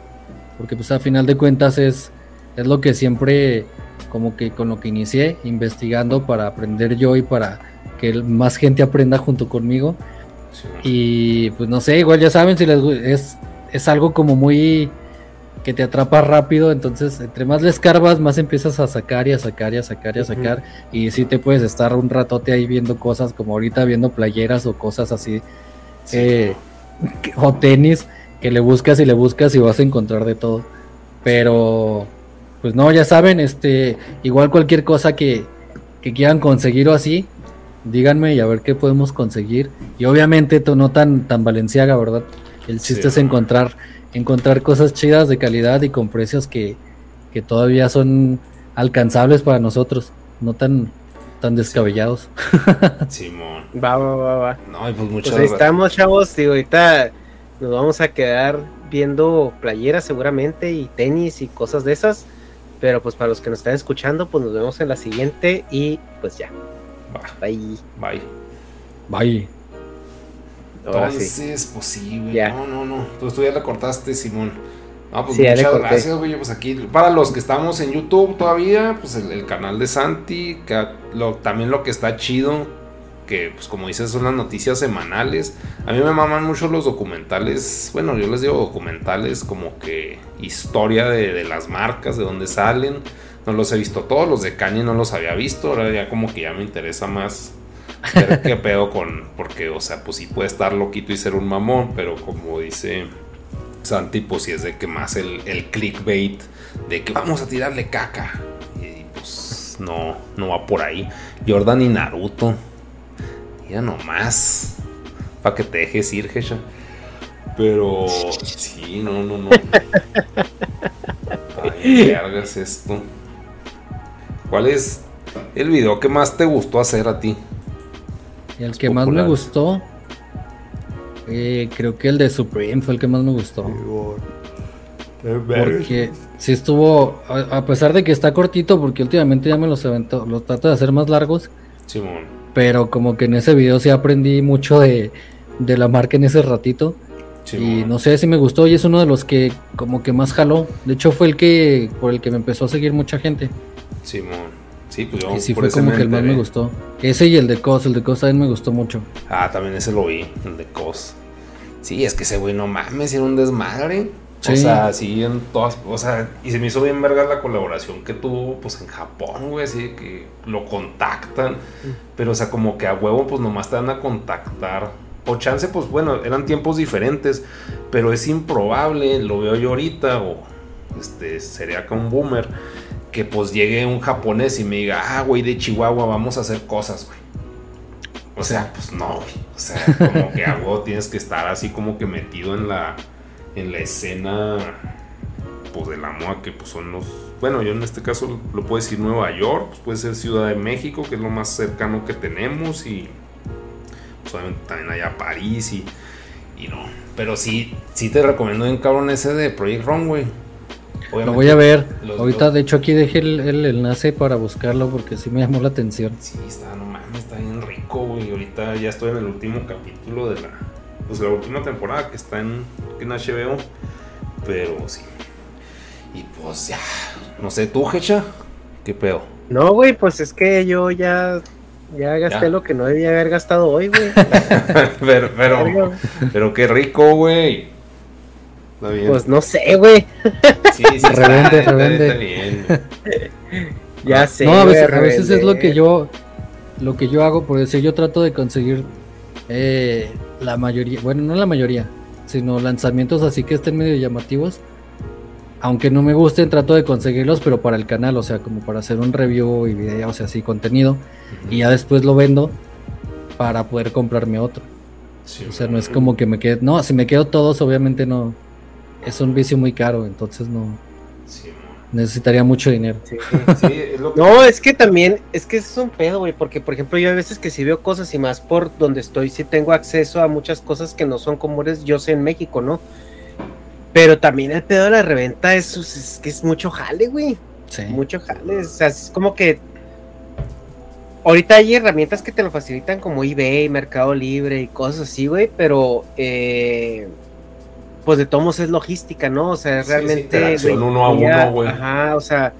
porque pues a final de cuentas es, es lo que siempre como que con lo que inicié investigando para aprender yo y para que más gente aprenda junto conmigo Sí, y pues no sé, igual ya saben si les es, es algo como muy que te atrapa rápido, entonces entre más le escarbas, más empiezas a sacar y a sacar y a sacar y a sacar. Y sí te puedes estar un ratote ahí viendo cosas como ahorita viendo playeras o cosas así, sí, eh, o tenis, que le buscas y le buscas y vas a encontrar de todo. Pero, pues no, ya saben, este, igual cualquier cosa que, que quieran conseguir o así, díganme y a ver qué podemos conseguir. Y obviamente no tan, tan valenciaga, ¿verdad? El chiste Sí, es encontrar, encontrar cosas chidas de calidad y con precios que, que todavía son alcanzables para nosotros, no tan, tan descabellados. Simón. Va, va, va, va. No, y pues Pues muchas ahí estamos, chavos. Digo, ahorita nos vamos a quedar viendo playeras seguramente y tenis y cosas de esas. Pero pues para los que nos están escuchando, pues nos vemos en la siguiente y pues ya. Va, Bye. bye. Bye. Ahora sí. Entonces, pues sí, güey. Ya. No, no, no. Pues tú ya le cortaste, Simón. No, pues Sí, muchas gracias, güey. Pues aquí, para los que estamos en YouTube todavía, pues el, el canal de Santi, que lo- también lo que está chido, que pues como dices, son las noticias semanales. A mí me maman mucho los documentales, bueno, yo les digo documentales como que historia de, de las marcas, de dónde salen. No los he visto todos, los de Kanye no los había visto, ahora ya como que ya me interesa más ver qué pedo con, porque, o sea, pues sí puede estar loquito y ser un mamón, pero como dice Santi, pues sí es de que más el, el clickbait, de que vamos a tirarle caca. Y pues no, no va por ahí. Jordan y Naruto. Ya nomás. Para que te dejes ir, Gesha. Pero sí, no, no, no. Ay, vergas esto. ¿Cuál es el video que más te gustó hacer a ti? Y el que más me gustó, eh, creo que el de Supreme fue el que más me gustó. Porque sí estuvo, a, a pesar de que está cortito, porque últimamente ya me los avento, los trato de hacer más largos, Simón. pero como que en ese video sí aprendí mucho de, de la marca en ese ratito. Simón. Y no sé si me gustó y es uno de los que como que más jaló. De hecho fue el que por el que me empezó a seguir mucha gente. Simón. Sí, pues yo Y sí por fue ese como que el más me gustó. Ese y el de Cos, el de Cos también me gustó mucho. Ah, también ese lo vi, el de Cos. Sí, es que ese güey no mames, era un desmadre. O sea, sí, en todas. O sea, y se me hizo bien verga la colaboración que tuvo, pues en Japón, güey, así que lo contactan. Pero, o sea, como que a huevo, pues nomás te van a contactar. O chance, pues bueno, eran tiempos diferentes, pero es improbable, lo veo yo ahorita, o este, sería acá un boomer, que pues llegue un japonés y me diga, ah, güey, de Chihuahua, vamos a hacer cosas, güey. O sea, pues no, güey. O sea, como que a huevo tienes que estar así como que metido en la, en la escena, pues de la moda, que pues son los... Bueno, yo en este caso lo puedo decir Nueva York, pues puede ser Ciudad de México, que es lo más cercano que tenemos, y pues obviamente también allá París y, y no. Pero sí, sí te recomiendo bien cabrón ese de Project Runway. Lo voy a ver. los- Ahorita los- de hecho aquí dejé el, el enlace para buscarlo porque sí me llamó la atención. Sí, está, no mames, está bien rico, güey. Ahorita ya estoy en el último capítulo de la, pues, la última temporada que está en, en HBO. Pero sí. Y pues ya, no sé, tú, Hecha, ¿qué pedo? No, güey, pues es que yo ya, ya gasté Ya. lo que no debía haber gastado hoy, güey. pero, pero, pero qué rico, güey. Está bien. Pues no sé, güey. sí, sí, está, Revende, está- revende. está bien. Ya Ah. sé. no, a veces, a veces es lo que yo lo que yo hago, por decir, yo trato de conseguir eh, la mayoría, bueno, no la mayoría, sino lanzamientos así que estén medio llamativos. aunque no me gusten, trato de conseguirlos, pero para el canal, o sea, como para hacer un review y video, o sea, así contenido, y ya después lo vendo para poder comprarme otro. o sea, no es como que me quede, no, si me quedo todos, obviamente no, es un vicio muy caro, entonces no. necesitaría mucho dinero. No, es que también, es que es un pedo, güey, porque por ejemplo yo a veces que si veo cosas y más por donde estoy, sí tengo acceso a muchas cosas que no son comunes, yo sé en México, ¿no? Pero también el pedo de la reventa es, que es mucho jale, güey. Sí. Mucho jale. O sea, es como que. Ahorita hay herramientas que te lo facilitan como eBay, Mercado Libre y cosas así, güey. Pero. Eh, pues de todos es logística, ¿no? O sea, realmente. Sí, uno a uno, güey. Ajá, o sea.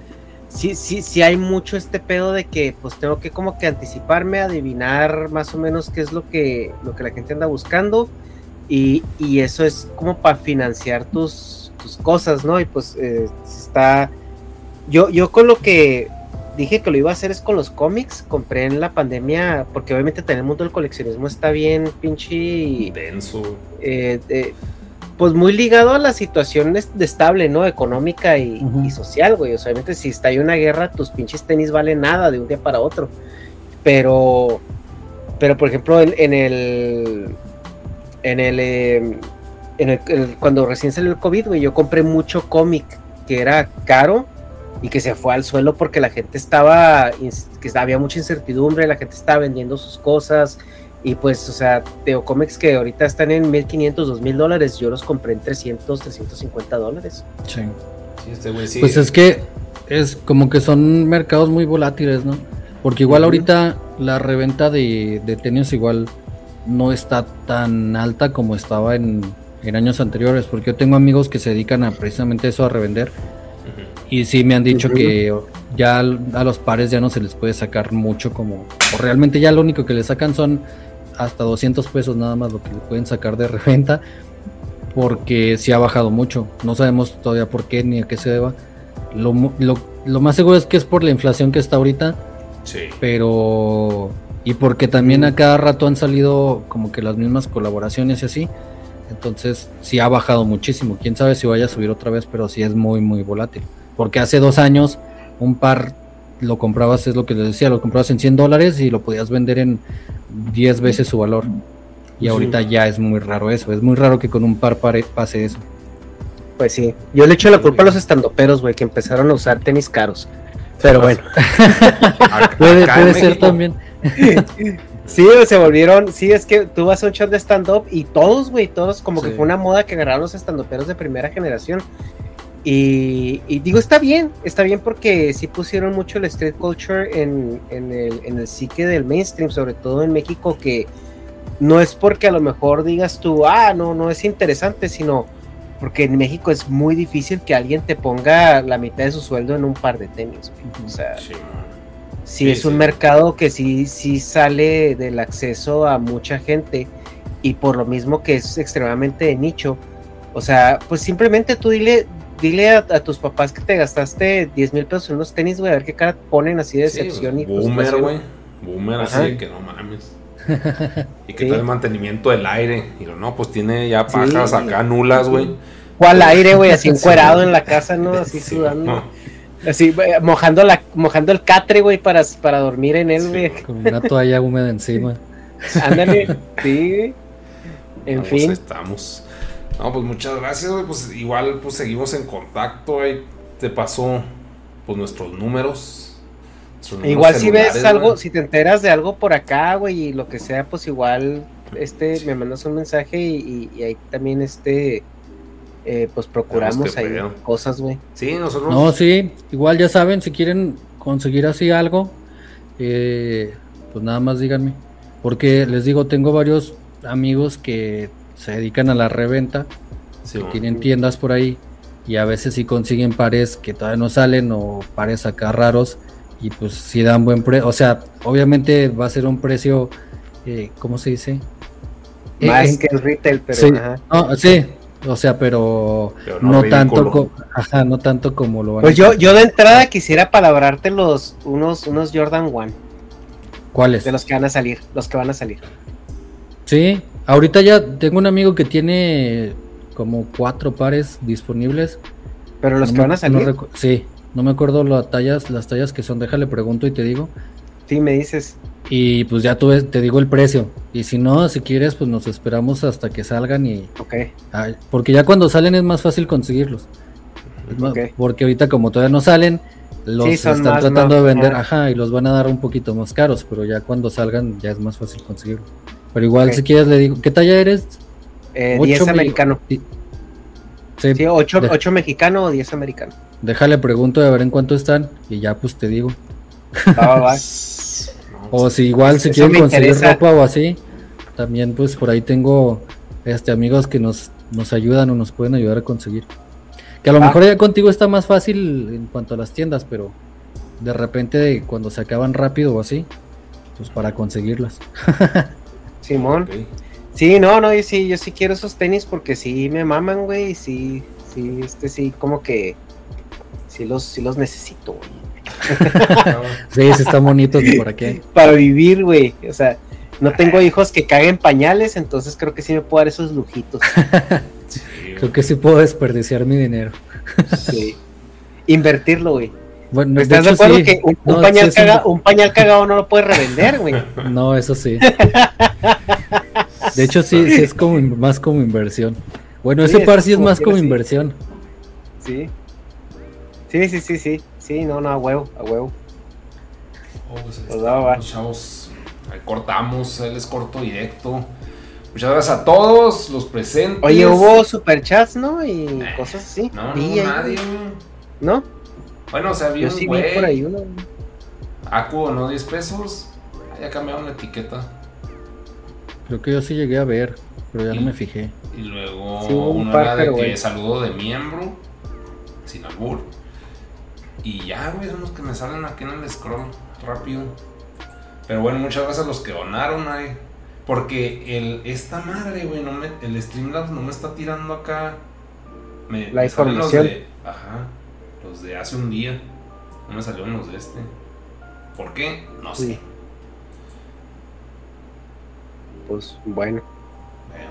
Sí, sí, sí hay mucho este pedo de que pues tengo que como que anticiparme, adivinar más o menos qué es lo que, lo que la gente anda buscando y, eso es como para financiar tus, tus cosas, ¿no? Y pues eh, está... Yo, yo con lo que dije que lo iba a hacer es con los cómics, compré en la pandemia, porque obviamente en el mundo del coleccionismo está bien pinche... Denso. Eh, pues muy ligado a la situación estable, ¿no? Económica y, social, güey. O sea, obviamente si está ahí una guerra, tus pinches tenis valen nada de un día para otro. Pero, pero por ejemplo, en el en el, em, en el, cuando recién salió el COVID, güey, yo compré mucho cómic que era caro y que se fue al suelo porque la gente estaba, que había mucha incertidumbre, la gente estaba vendiendo sus cosas y pues, o sea, Teo que ahorita están en 1500, 2000 dólares, yo los compré en 300, 350 dólares. Sí. Este pues es que es como que son mercados muy volátiles, ¿no? Porque igual ahorita la reventa de, de tenis igual no está tan alta como estaba en, años anteriores, porque yo tengo amigos que se dedican a precisamente eso, a revender. Y sí me han dicho que ya a los pares ya no se les puede sacar mucho como... O realmente ya lo único que le sacan son hasta 200 pesos nada más lo que le pueden sacar de reventa. Porque sí ha bajado mucho. No sabemos todavía por qué ni a qué se deba. Lo, lo más seguro es que es por la inflación que está ahorita. Sí. Pero y porque también a cada rato han salido como que las mismas colaboraciones y así. Entonces sí ha bajado muchísimo. Quién sabe si vaya a subir otra vez, pero sí es muy, muy volátil. Porque hace dos años un par lo comprabas, es lo que les decía, lo comprabas en 100 dólares y lo podías vender en 10 veces su valor. Y ahorita ya es muy raro eso. Es muy raro que con un par pase eso. Pues sí. Yo le echo la culpa a los estandoperos, güey, que empezaron a usar tenis caros. Pero bueno. puede, puede ser también. Sí, se volvieron. Sí, es que tú vas a un show de stand-up y todos, güey, todos, como que fue una moda que agarraron los stand-uperos de primera generación. Y, digo, está bien, está bien porque sí pusieron mucho el street culture en, el, en el psique del mainstream, sobre todo en México, que no es porque a lo mejor digas tú, ah, no, no es interesante, sino porque en México es muy difícil que alguien te ponga la mitad de su sueldo en un par de tenis. O sea, sí, es un mercado que sí, sí sale del acceso a mucha gente y por lo mismo que es extremadamente de nicho. O sea, pues simplemente tú dile, dile a, tus papás que te gastaste 10 mil pesos en unos tenis, güey, a ver qué cara ponen así de decepción y Boomer, güey. Boomer, así que no mames. y que tal el mantenimiento del aire. Y no, pues tiene ya pajas acá nulas, güey. O al aire, güey, así encuerado en la casa, ¿no? Así sudando. Así, mojando, la, mojando el catre, güey, para, para dormir en él, güey. con una toalla húmeda encima. Ándale, sí. En fin. Estamos. No, pues muchas gracias, güey. Pues igual, pues seguimos en contacto. Ahí te pasó, pues nuestros números. igual si ves algo, si te enteras de algo por acá, güey, y lo que sea, pues igual, este, me mandas un mensaje y, y ahí también, este eh, pues procuramos ahí cosas, güey. Sí, nosotros. No, sí, igual ya saben, si quieren conseguir así algo, eh, pues nada más díganme. Porque les digo, tengo varios amigos que se dedican a la reventa, que tienen tiendas por ahí y a veces sí consiguen pares que todavía no salen o pares acá raros y pues si dan buen precio, o sea, obviamente va a ser un precio, eh, ¿cómo se dice? Más que el retail, pero... Sí, sí, o sea, pero, no, tanto, ajá, no tanto como lo van Pues yo, yo de entrada quisiera palabrarte los unos, unos Jordan One. ¿Cuáles? De los que van a salir, los que van a salir. Sí, ahorita ya tengo un amigo que tiene como cuatro pares disponibles. Pero los No que me- van a no salir, recu- sí, no me acuerdo las tallas, las tallas que son, déjale pregunto y te digo. sí me dices. Y pues ya tú ves- te digo el precio. Y si no, si quieres, pues nos esperamos hasta que salgan y... Ok, ay, porque ya cuando salen es más fácil conseguirlos. Porque ahorita como todavía no salen, los Sí, están más, tratando ¿no? de vender, ajá, y los van a dar un poquito más caros, pero ya cuando salgan ya es más fácil conseguirlos. Pero igual si quieres le digo, ¿qué talla eres? eh, Ocho 10 me- americano. Sí. Sí, Sí, 8, de- mexicano o 10 americano. déjale pregunto de ver en cuánto están y ya pues te digo. Va, va, va. O si igual si Eso quieren conseguir interesa. ropa o así, también pues por ahí tengo este amigos que nos, nos ayudan o nos pueden ayudar a conseguir. Que a lo Ah. mejor ya contigo está más fácil en cuanto a las tiendas, pero de repente cuando se acaban rápido o así, pues para conseguirlas. Simón. Sí, no, no, yo sí, yo sí quiero esos tenis porque sí me maman, güey, y sí, sí, este sí, como que sí los, sí los necesito, güey. Sí, sí están bonitos, ¿y ¿para qué? Para vivir, güey, o sea, no tengo hijos que caguen pañales, entonces creo que sí me puedo dar esos lujitos. Sí, Creo que sí puedo desperdiciar mi dinero. Sí. Invertirlo, güey. Bueno, ¿Estás de hecho, acuerdo sí. que un, pañal sí es caga- un pañal cagado no lo puedes revender, güey? No, eso sí. De hecho, sí, sí es como más como inversión. Bueno, Sí, ese eso par sí es más como inversión. Sí. Sí, sí, sí, sí. Sí, no, no, a huevo, a huevo. Oh, pues ahí Pues va, chavos. Ahí cortamos, él es corto directo. Muchas gracias a todos los presentes. Oye, hubo superchats, ¿no? Y Eh, cosas así. No, no nadie. ¿No? Bueno, o sea, había Yo un sí vi güey. por ahí uno. Acu donó 10 pesos. Ya cambiaron la etiqueta. Creo que yo sí llegué a ver, pero ya no me fijé. Y luego Sí, hubo un uno par, era de que saludo de miembro. Sin albur. Y ya, güey, son los que me salen aquí en el scroll rápido. Pero bueno, muchas gracias a los que donaron ahí. Porque el, esta madre, güey, no me, el Streamlabs no me está tirando acá. Me, La me salen los información. de- ajá. Los de hace un día. No me salieron los de este. ¿Por qué? No sé. Sí. Pues bueno. Bueno,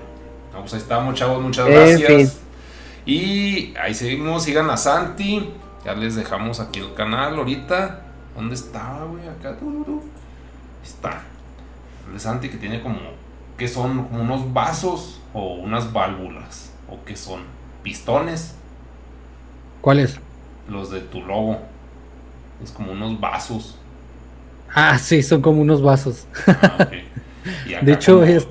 no, pues ahí estamos, chavos. Muchas En gracias. fin. Y ahí seguimos. Sigan a Santi. Ya les dejamos aquí el canal ahorita. ¿Dónde estaba, güey? Acá. está. El de Santi que tiene como. ¿Qué son? Como unos vasos o unas válvulas. ¿O qué son? Pistones. ¿Cuál es? Los de tu logo. Es como unos vasos. Ah, sí, son como unos vasos. Ah, ok. Y acá De hecho, como es-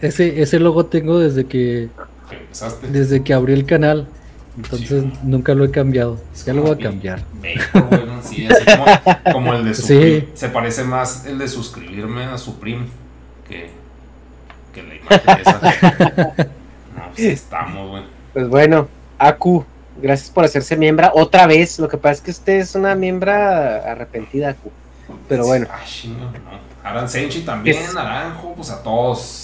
Ese, ese logo tengo desde que, empezaste. desde que abrí el canal. Entonces Sí. nunca lo he cambiado. Es Ya lo voy a cambiar. bello, güey, ¿no? Sí, así como, como el de Sí. Supreme. Se parece más el de suscribirme a Supreme que, que la imagen esa. No, pues estamos, güey. Pues bueno, Aku, gracias por hacerse miembro otra vez. Lo que pasa es que usted es una miembra arrepentida. Pero bueno. Ah, no. Aran Senchi también, Naranjo, pues a todos.